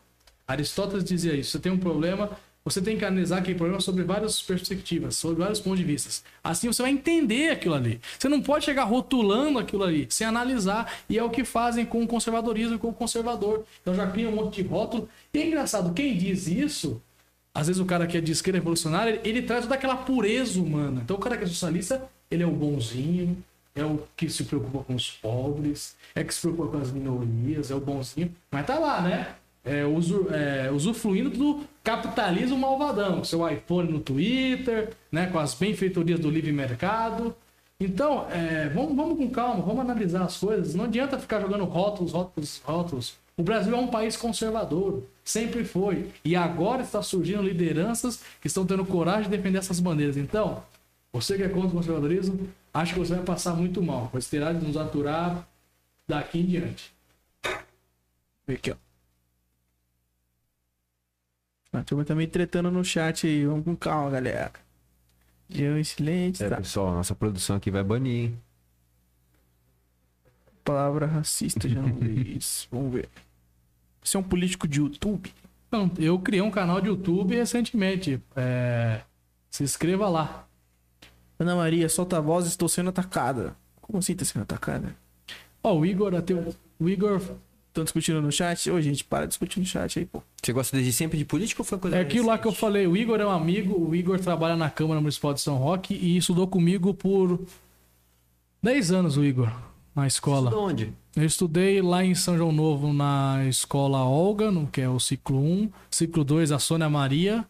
Aristóteles dizia isso. Você tem um problema, você tem que analisar aquele problema sobre várias perspectivas, sobre vários pontos de vista. Assim você vai entender aquilo ali. Você não pode chegar rotulando aquilo ali, sem analisar. E é o que fazem com o conservadorismo e com o conservador. Então já cria um monte de rótulo. E é engraçado, quem diz isso, às vezes o cara que é de esquerda revolucionária, ele, ele traz toda aquela pureza humana. Então o cara que é socialista, ele é o bonzinho, é o que se preocupa com os pobres, é que se preocupa com as minorias, é o bonzinho. Mas tá lá, né? É, é, usufruindo do capitalismo malvadão, com seu iPhone no Twitter, né? Com as benfeitorias do livre mercado. Então, é, vamos, vamos com calma, vamos analisar as coisas. Não adianta ficar jogando rótulos, rótulos, rótulos. O Brasil é um país conservador, sempre foi. E agora está surgindo lideranças que estão tendo coragem de defender essas bandeiras. Então, você que é contra o conservadorismo, acho que você vai passar muito mal. Você terá de nos aturar daqui em diante. Aqui, ó. A turma tá meio tretando no chat aí. Vamos com calma, galera. Jean excelente, É, tá? pessoal, nossa produção aqui vai banir, hein? Palavra racista, Jean Luiz. Vamos ver. Você é um político de YouTube? Não, eu criei um canal de YouTube recentemente. É, Se inscreva lá. Ana Maria, solta a voz, estou sendo atacada. Como assim tá sendo atacada? Ó, o Igor, até o Igor. Estão discutindo no chat? Ô, gente, para de discutir no chat aí, pô. Você gosta desde sempre de política ou foi coisa É aquilo lá que eu recente? falei. O Igor é um amigo. O Igor trabalha na Câmara Municipal de São Roque e estudou comigo por 10 anos, o Igor, na escola. De onde? Eu estudei lá em São João Novo, na escola Olga, no, que é o ciclo 1. Ciclo 2, a Sônia Maria.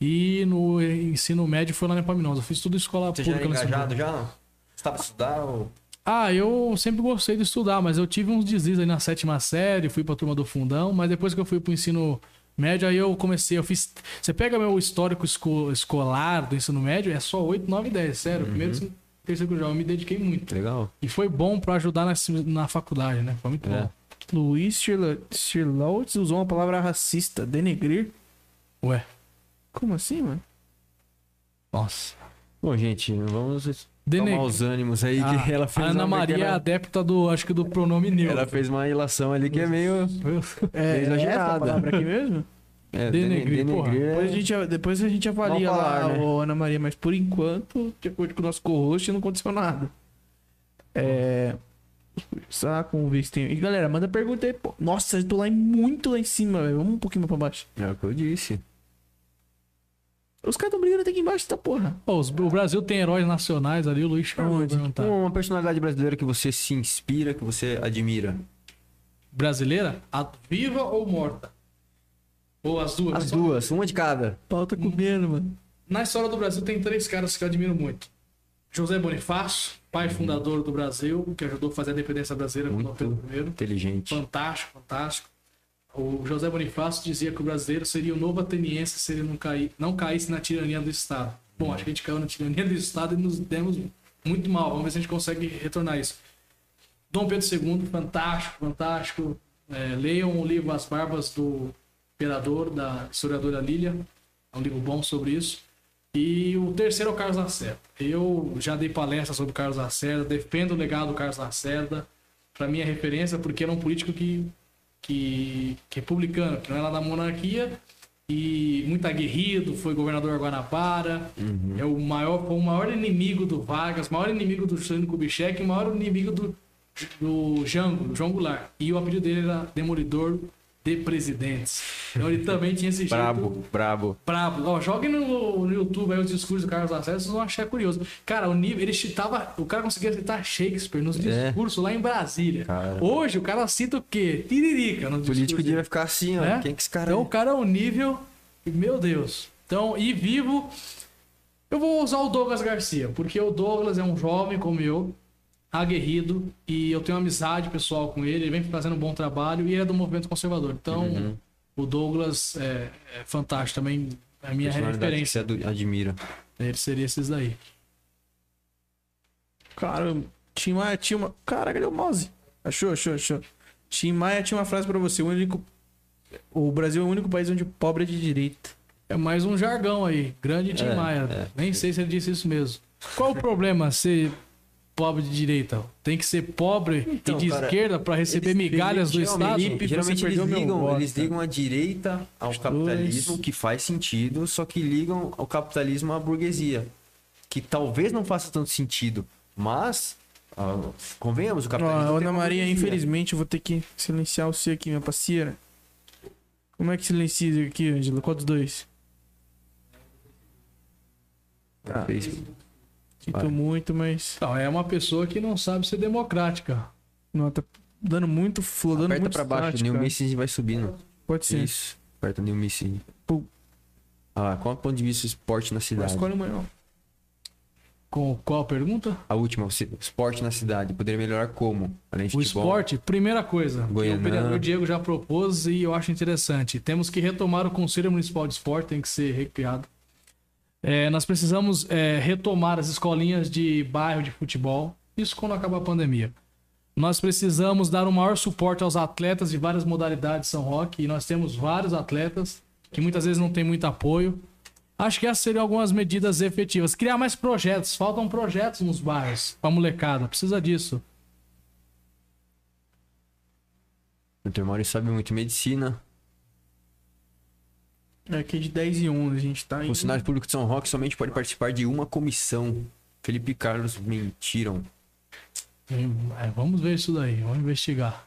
E no ensino médio foi lá na Epaminondas. Eu fiz tudo em escola Você já pública. lá em São engajado já? Você estava estudar ou... Ah, eu sempre gostei de estudar, mas eu tive uns deslizes aí na sétima série, fui pra turma do fundão, mas depois que eu fui pro ensino médio, aí eu comecei, eu fiz... Você pega meu histórico esco- escolar do ensino médio, é só 8, 9 e 10, sério. Primeiro, segundo, terceiro grau, eu me dediquei muito. Legal. E foi bom pra ajudar na, na faculdade, né? Foi muito É. bom. Luiz Shirlautz usou uma palavra racista, denegrir. Ué, Como assim, mano? nossa. Bom, gente, vamos Dene- tomar os ânimos aí Ah, que ela fez a Ana Maria é adepta do, acho que do pronome neutro. Ela fez uma relação ali que é meio... É, Meio exagerada. essa palavra aqui mesmo? É, Denegrir, porra. denegrir Depois a é- gente, depois a gente avalia falar, lá, né? ô, Ana Maria, mas por enquanto, de acordo com o nosso co-host, não aconteceu nada. É. Saco, vamos ver se tem. E galera, manda pergunta aí, pô. Nossa, eu tô lá muito lá em cima, velho. Vamos um pouquinho mais pra baixo. É o que eu disse. Os caras tão brigando até aqui embaixo da porra. Pô, os- o Brasil tem heróis nacionais ali, o Luiz perguntar. Uma personalidade brasileira que você se inspira, que você admira. Brasileira? A- viva ou morta? Ou as duas? As duas, uma de cada. Pau tá comendo, mano. Na história do Brasil tem três caras que eu admiro muito. José Bonifácio, pai fundador do Brasil, que ajudou a fazer a independência brasileira com Dom. Pedro I. Inteligente. Fantástico, fantástico. O José Bonifácio dizia que o brasileiro seria o novo ateniense se ele não, cair, não caísse na tirania do Estado. Bom, acho que a gente caiu na tirania do Estado e nos demos muito mal. Vamos ver se a gente consegue retornar isso. Dom Pedro II, fantástico, fantástico. É, leiam o livro As Barbas do Imperador, da historiadora Lília. É um livro bom sobre isso. E o terceiro é o Carlos Lacerda. Eu já dei palestra sobre o Carlos Lacerda, defendo o legado do Carlos Lacerda. Para mim é referência porque era um político que, que, que é republicano, que não era da monarquia e muito aguerrido, foi governador Guanabara, é o maior, foi o maior inimigo do Vargas, maior inimigo do Juscelino Kubitschek, maior inimigo do, do Jango, do João Goulart. E o apelido dele era Demolidor de Presidentes. Então ele também tinha esse jeito Brabo, brabo. brabo. Ó, joguem no, no YouTube aí os discursos do Carlos Lacerda, vocês vão achar curioso. Cara, o nível, ele citava, o cara conseguia citar Shakespeare nos É. discursos lá em Brasília. Cara. Hoje o cara cita o quê? Tiririca no O discurso. político devia ficar assim, ó. né? Quem que esse cara Então o é? cara é um nível, meu Deus. Então, e vivo, eu vou usar o Douglas Garcia, porque o Douglas é um jovem como eu, aguerrido, e eu tenho amizade pessoal com ele, ele vem fazendo um bom trabalho e ele é do movimento conservador. Então, Uhum. o Douglas é, é fantástico também, é a minha Personalidade que referência. você admira. Ele seria esses daí. Cara, Tim Maia tinha uma. Cara, cadê o mouse? Achou, achou, achou. Tim Maia tinha uma frase pra você. O único. O Brasil é o único país onde o pobre é de direita. É mais um jargão aí. Grande Tim É, Maia. é. Nem sei se ele disse isso mesmo. Qual o problema ser pobre de direita? Tem que ser pobre Então, e de cara, esquerda para receber migalhas do Estado? Felipe, geralmente eles ligam, eles ligam a direita ao Os capitalismo, dois. que faz sentido, só que ligam o capitalismo à burguesia. Que talvez não faça tanto sentido, mas ah, convenhamos, o capitalismo. tem Ana Maria, infelizmente, eu vou ter que silenciar você aqui, minha parceira. Como é que silencia aqui, Angela? Qual dos dois? Tá. Fez. Sinto Vai. muito, mas. Não, é uma pessoa que não sabe ser democrática. Não, tá dando muito flow, dando Aperta muito pra baixo, start, New. Missing vai subindo. Pode ser. Isso. Aperta New Missing. Pô. Ah, lá, qual é o ponto de vista do esporte na cidade? escolhe uma, não. Com qual a pergunta? A última, esporte na cidade. Poderia melhorar como? Além de O futebol. esporte, primeira coisa, que o Goianã. vereador Diego já propôs e eu acho interessante. Temos que retomar o Conselho Municipal de Esporte, tem que ser recriado. É, nós precisamos é, retomar as escolinhas de bairro de futebol, isso quando acabar a pandemia. Nós precisamos dar um maior suporte aos atletas de várias modalidades de São Roque, e nós temos vários atletas que muitas vezes não têm muito apoio. Acho que essas seriam algumas medidas efetivas. Criar mais projetos, faltam projetos nos bairros, pra molecada, precisa disso. Dr. Mauro sabe muito medicina. É aqui de 10 e 11 a gente tá indo. Funcionário público de São Roque somente pode participar de uma comissão. Felipe e Carlos mentiram. É, vamos ver isso daí, vamos investigar.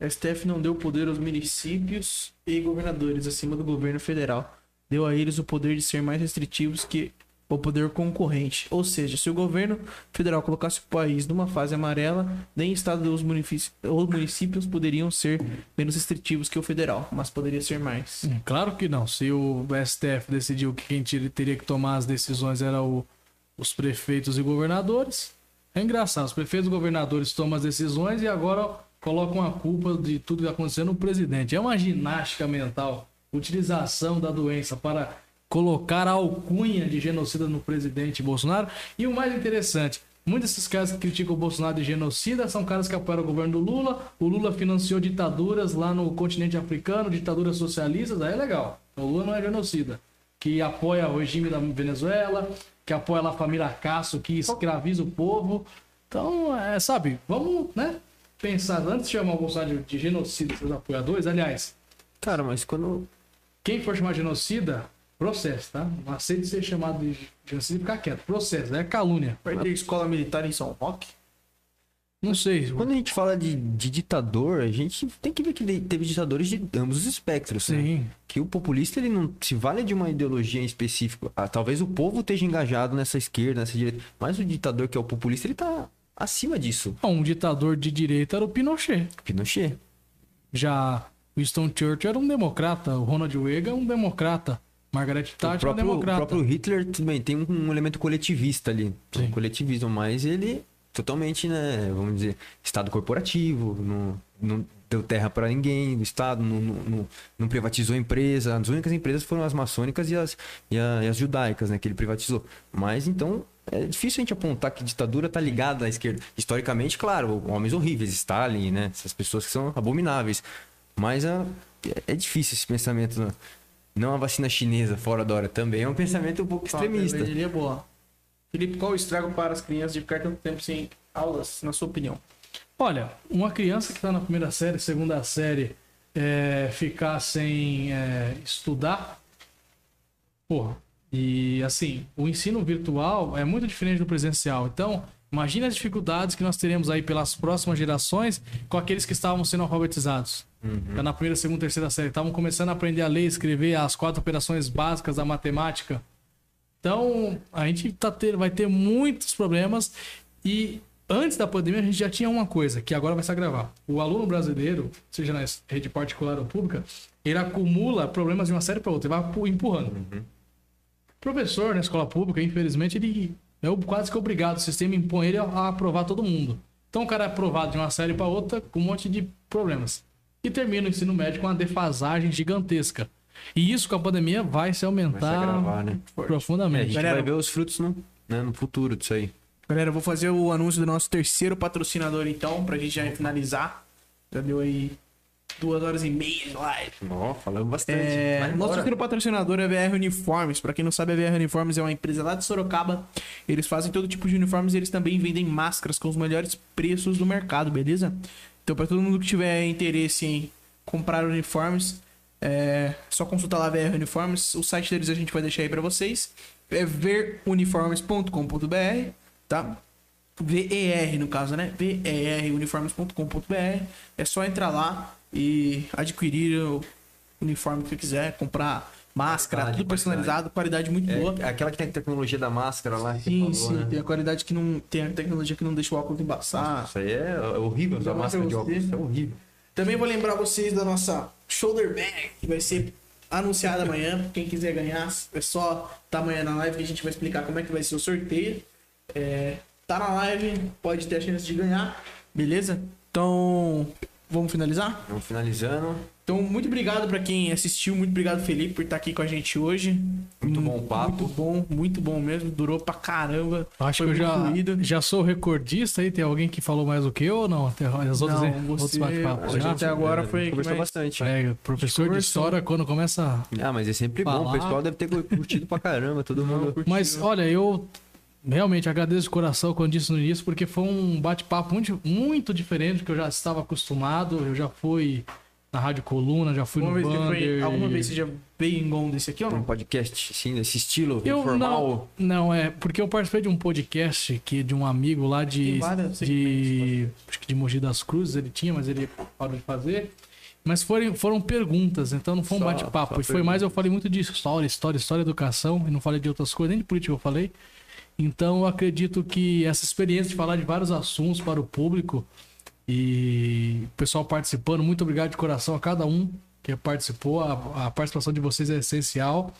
STF não deu poder aos municípios e governadores acima do governo federal. Deu a eles o poder de ser mais restritivos que o poder concorrente. Ou seja, se o governo federal colocasse o país numa fase amarela, nem estado os municípios poderiam ser menos restritivos que o federal, mas poderia ser mais. Hum, Claro que não. Se o STF decidiu que quem teria que tomar as decisões era o- os prefeitos e governadores, é engraçado. Os prefeitos e governadores tomam as decisões e agora colocam a culpa de tudo que está acontecendo no presidente. É uma ginástica mental. Utilização da doença para colocar a alcunha de genocida no presidente Bolsonaro. E o mais interessante, muitos desses caras que criticam o Bolsonaro de genocida são caras que apoiaram o governo do Lula. O Lula financiou ditaduras lá no continente africano, ditaduras socialistas, aí é legal. O Lula não é genocida. Que apoia o regime da Venezuela, que apoia lá a família Castro, que escraviza o povo. Então, é, sabe, vamos, né? Pensar, antes de chamar o Bolsonaro de, genocida seus apoiadores, aliás, Cara, mas quando. quem for chamar genocida, processo, tá? Não aceite ser chamado de genocida e ficar quieto. Processo, é calúnia. Vai ter escola militar em São Roque? Não sei. Quando a gente fala de, de ditador, a gente tem que ver que teve ditadores de ambos os espectros. né? Sim. Que o populista ele não se vale de uma ideologia em específico. Ah, talvez o povo esteja engajado nessa esquerda, nessa direita. Mas o ditador que é o populista, ele tá acima disso. Um ditador de direita era o Pinochet. Pinochet. Já Winston Churchill era um democrata. O Ronald Reagan é um democrata. Margaret O Thatcher é um próprio, o democrata. próprio Hitler também tem um, um elemento coletivista ali. Sim. Um coletivismo, mas ele totalmente, né, vamos dizer, Estado corporativo, não, não deu terra para ninguém, o Estado não, não, não- privatizou a empresa. As únicas empresas foram as maçônicas e as, e, a- e as judaicas, né, que ele privatizou. Mas então. É difícil a gente apontar que ditadura tá ligada à esquerda. Historicamente, claro, homens horríveis, Stalin, né? Essas pessoas que são abomináveis. Mas é, é difícil esse pensamento. Não a vacina chinesa fora da hora também é um pensamento um pouco extremista. Ele é boa. Felipe, qual o estrago para as crianças de ficar tanto tempo sem aulas, na sua opinião? Olha, uma criança que está na primeira série, segunda série, é, ficar sem é, estudar, porra. E assim, o ensino virtual é muito diferente do presencial. Então, imagine as dificuldades que nós teremos aí pelas próximas gerações com aqueles que estavam sendo alfabetizados. Já na primeira, segunda, terceira série, estavam começando a aprender a ler, escrever as quatro operações básicas da matemática. Então, a gente tá ter, vai ter muitos problemas e antes da pandemia a gente já tinha uma coisa que agora vai se agravar. O aluno brasileiro, seja na rede particular ou pública, ele acumula problemas de uma série para outra, ele vai pu- empurrando. O professor na escola pública, infelizmente, ele é quase que obrigado, o sistema impõe ele a, aprovar todo mundo. Então o cara é aprovado de uma série para outra com um monte de problemas. E termina o ensino médio com uma defasagem gigantesca. E isso com a pandemia vai se aumentar Vai se agravar, né? É, a profundamente. gente Galera, vai ver os frutos no, né, no futuro disso aí. Galera, eu vou fazer o anúncio do nosso terceiro patrocinador, então, pra gente já finalizar. Já deu aí duas horas e meia de live. Ó, falamos bastante. É, nosso terceiro patrocinador é a VR Uniformes. Pra quem não sabe, a VR Uniformes é uma empresa lá de Sorocaba. Eles fazem todo tipo de uniformes e eles também vendem máscaras com os melhores preços do mercado, beleza? Então, pra todo mundo que tiver interesse em comprar uniformes, é só consultar lá a VR Uniformes. O site deles a gente vai deixar aí pra vocês. É veruniformes.com.br, tá? VER no caso, né? veruniformes.com.br. É só entrar lá e adquirir o uniforme que quiser, comprar máscara, Qualidade, tudo personalizado, qualidade muito boa. É, aquela que tem a tecnologia da máscara lá. Sim, falou, sim, né? tem a qualidade que não. Tem a tecnologia que não deixa o óculos embaçar. Isso aí é horrível, mais máscara de óculos. você. É horrível. Também vou lembrar vocês da nossa shoulder bag, que vai ser anunciada amanhã. Quem quiser ganhar, é só tá amanhã na live que a gente vai explicar como é que vai ser o sorteio. É, tá na live, pode ter a chance de ganhar, beleza? Então, vamos finalizar? Vamos finalizando. Então, muito obrigado pra quem assistiu, muito obrigado, Felipe, por estar aqui com a gente hoje. Muito bom o papo. Muito bom, muito bom mesmo. Durou pra caramba. Acho Foi que eu já, fluido. já sou recordista aí. Tem alguém que falou mais do que eu ou não? Até as outras, Não, outros você- bate-papos a já? gente agora É, foi Conversou mais- bastante. É, professor de história, quando começa. Ah, mas é sempre bom. Falar. O pessoal deve ter curtido pra caramba, todo mundo. curtiu. Mas olha, eu realmente agradeço de coração, eu disse no início, porque foi um bate-papo muito, muito diferente do que eu já estava acostumado. Eu já fui na Rádio Coluna, já fui Alguma no vez, foi- alguma vez você já veio em gol desse aqui ou Um não? podcast, assim, desse estilo, Eu informal. não, não, é porque eu participei de um podcast que de um amigo lá de de acho que de Mogi das Cruzes ele tinha, mas ele parou de fazer. Mas foram, foram perguntas, então não foi um bate-papo. E foi mais, eu falei muito de história, história, história, educação, e não falei de outras coisas, nem de política eu falei. Então acredito que essa experiência de falar de vários assuntos para o público e o pessoal participando, muito obrigado de coração a cada um que participou. A, a participação de vocês é essencial.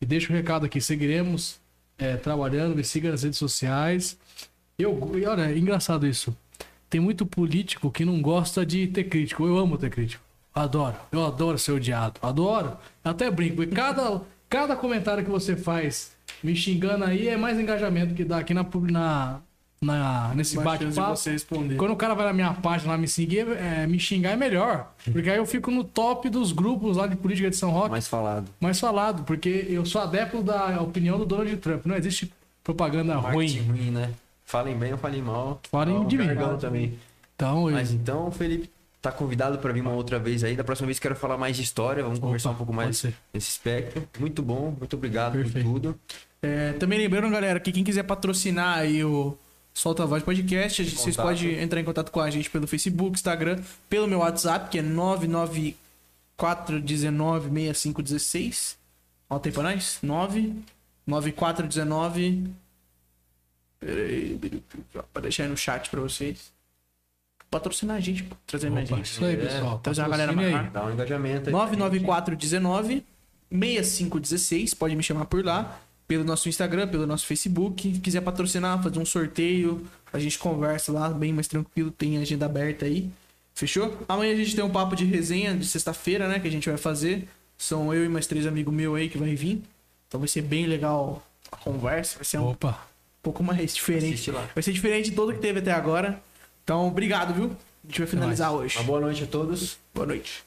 E deixo o recado aqui: seguiremos é, trabalhando, me siga nas redes sociais. Eu, olha, é engraçado isso. Tem muito político que não gosta de ter crítico. Eu amo ter crítico. Adoro. Eu adoro ser odiado. Adoro. Até brinco. E cada, cada comentário que você faz me xingando aí é mais engajamento que dá aqui na, na, na, nesse bate-papo. Quando o cara vai na minha página lá me seguir, é, me xingar é melhor. Porque aí eu fico no top dos grupos lá de política de São Roque Mais falado. mais falado, porque eu sou adepto da opinião do Donald Trump. Não existe propaganda Marketing ruim. ruim, né? Falem bem ou falem mal. Falem Ó, de mim. também. Então, eu- Mas então, Felipe, tá convidado para vir uma outra vez aí. Da próxima vez quero falar mais de história, vamos conversar um pouco mais nesse espectro. Muito bom, muito obrigado Perfeito. por tudo. É, também lembrando, galera, que quem quiser patrocinar aí o Solta a Voz Podcast, a gente- vocês podem entrar em contato com a gente pelo Facebook, Instagram, pelo meu WhatsApp, que é 994196516. Olha o tempo pra nós. 99419. Peraí, pra deixar aí no chat pra vocês. Patrocinar a gente, pô, trazer mais Opa, gente. isso aí, É, pessoal. trazer uma galera Patrocine mais aí. Dá um engajamento aí. 99419 6516, pode me chamar por lá, pelo nosso Instagram, pelo nosso Facebook. Se quiser patrocinar, fazer um sorteio, a gente conversa lá bem mais tranquilo, tem agenda aberta aí. Fechou? Amanhã a gente tem um papo de resenha de sexta-feira, né, que a gente vai fazer. São eu e mais três amigos meus aí que vai vir. Então vai ser bem legal a conversa, vai ser um Opa. pouco mais diferente. Vai ser diferente de todo que teve até agora. Então, obrigado, viu? A gente vai finalizar hoje. Uma boa noite a todos. Boa noite.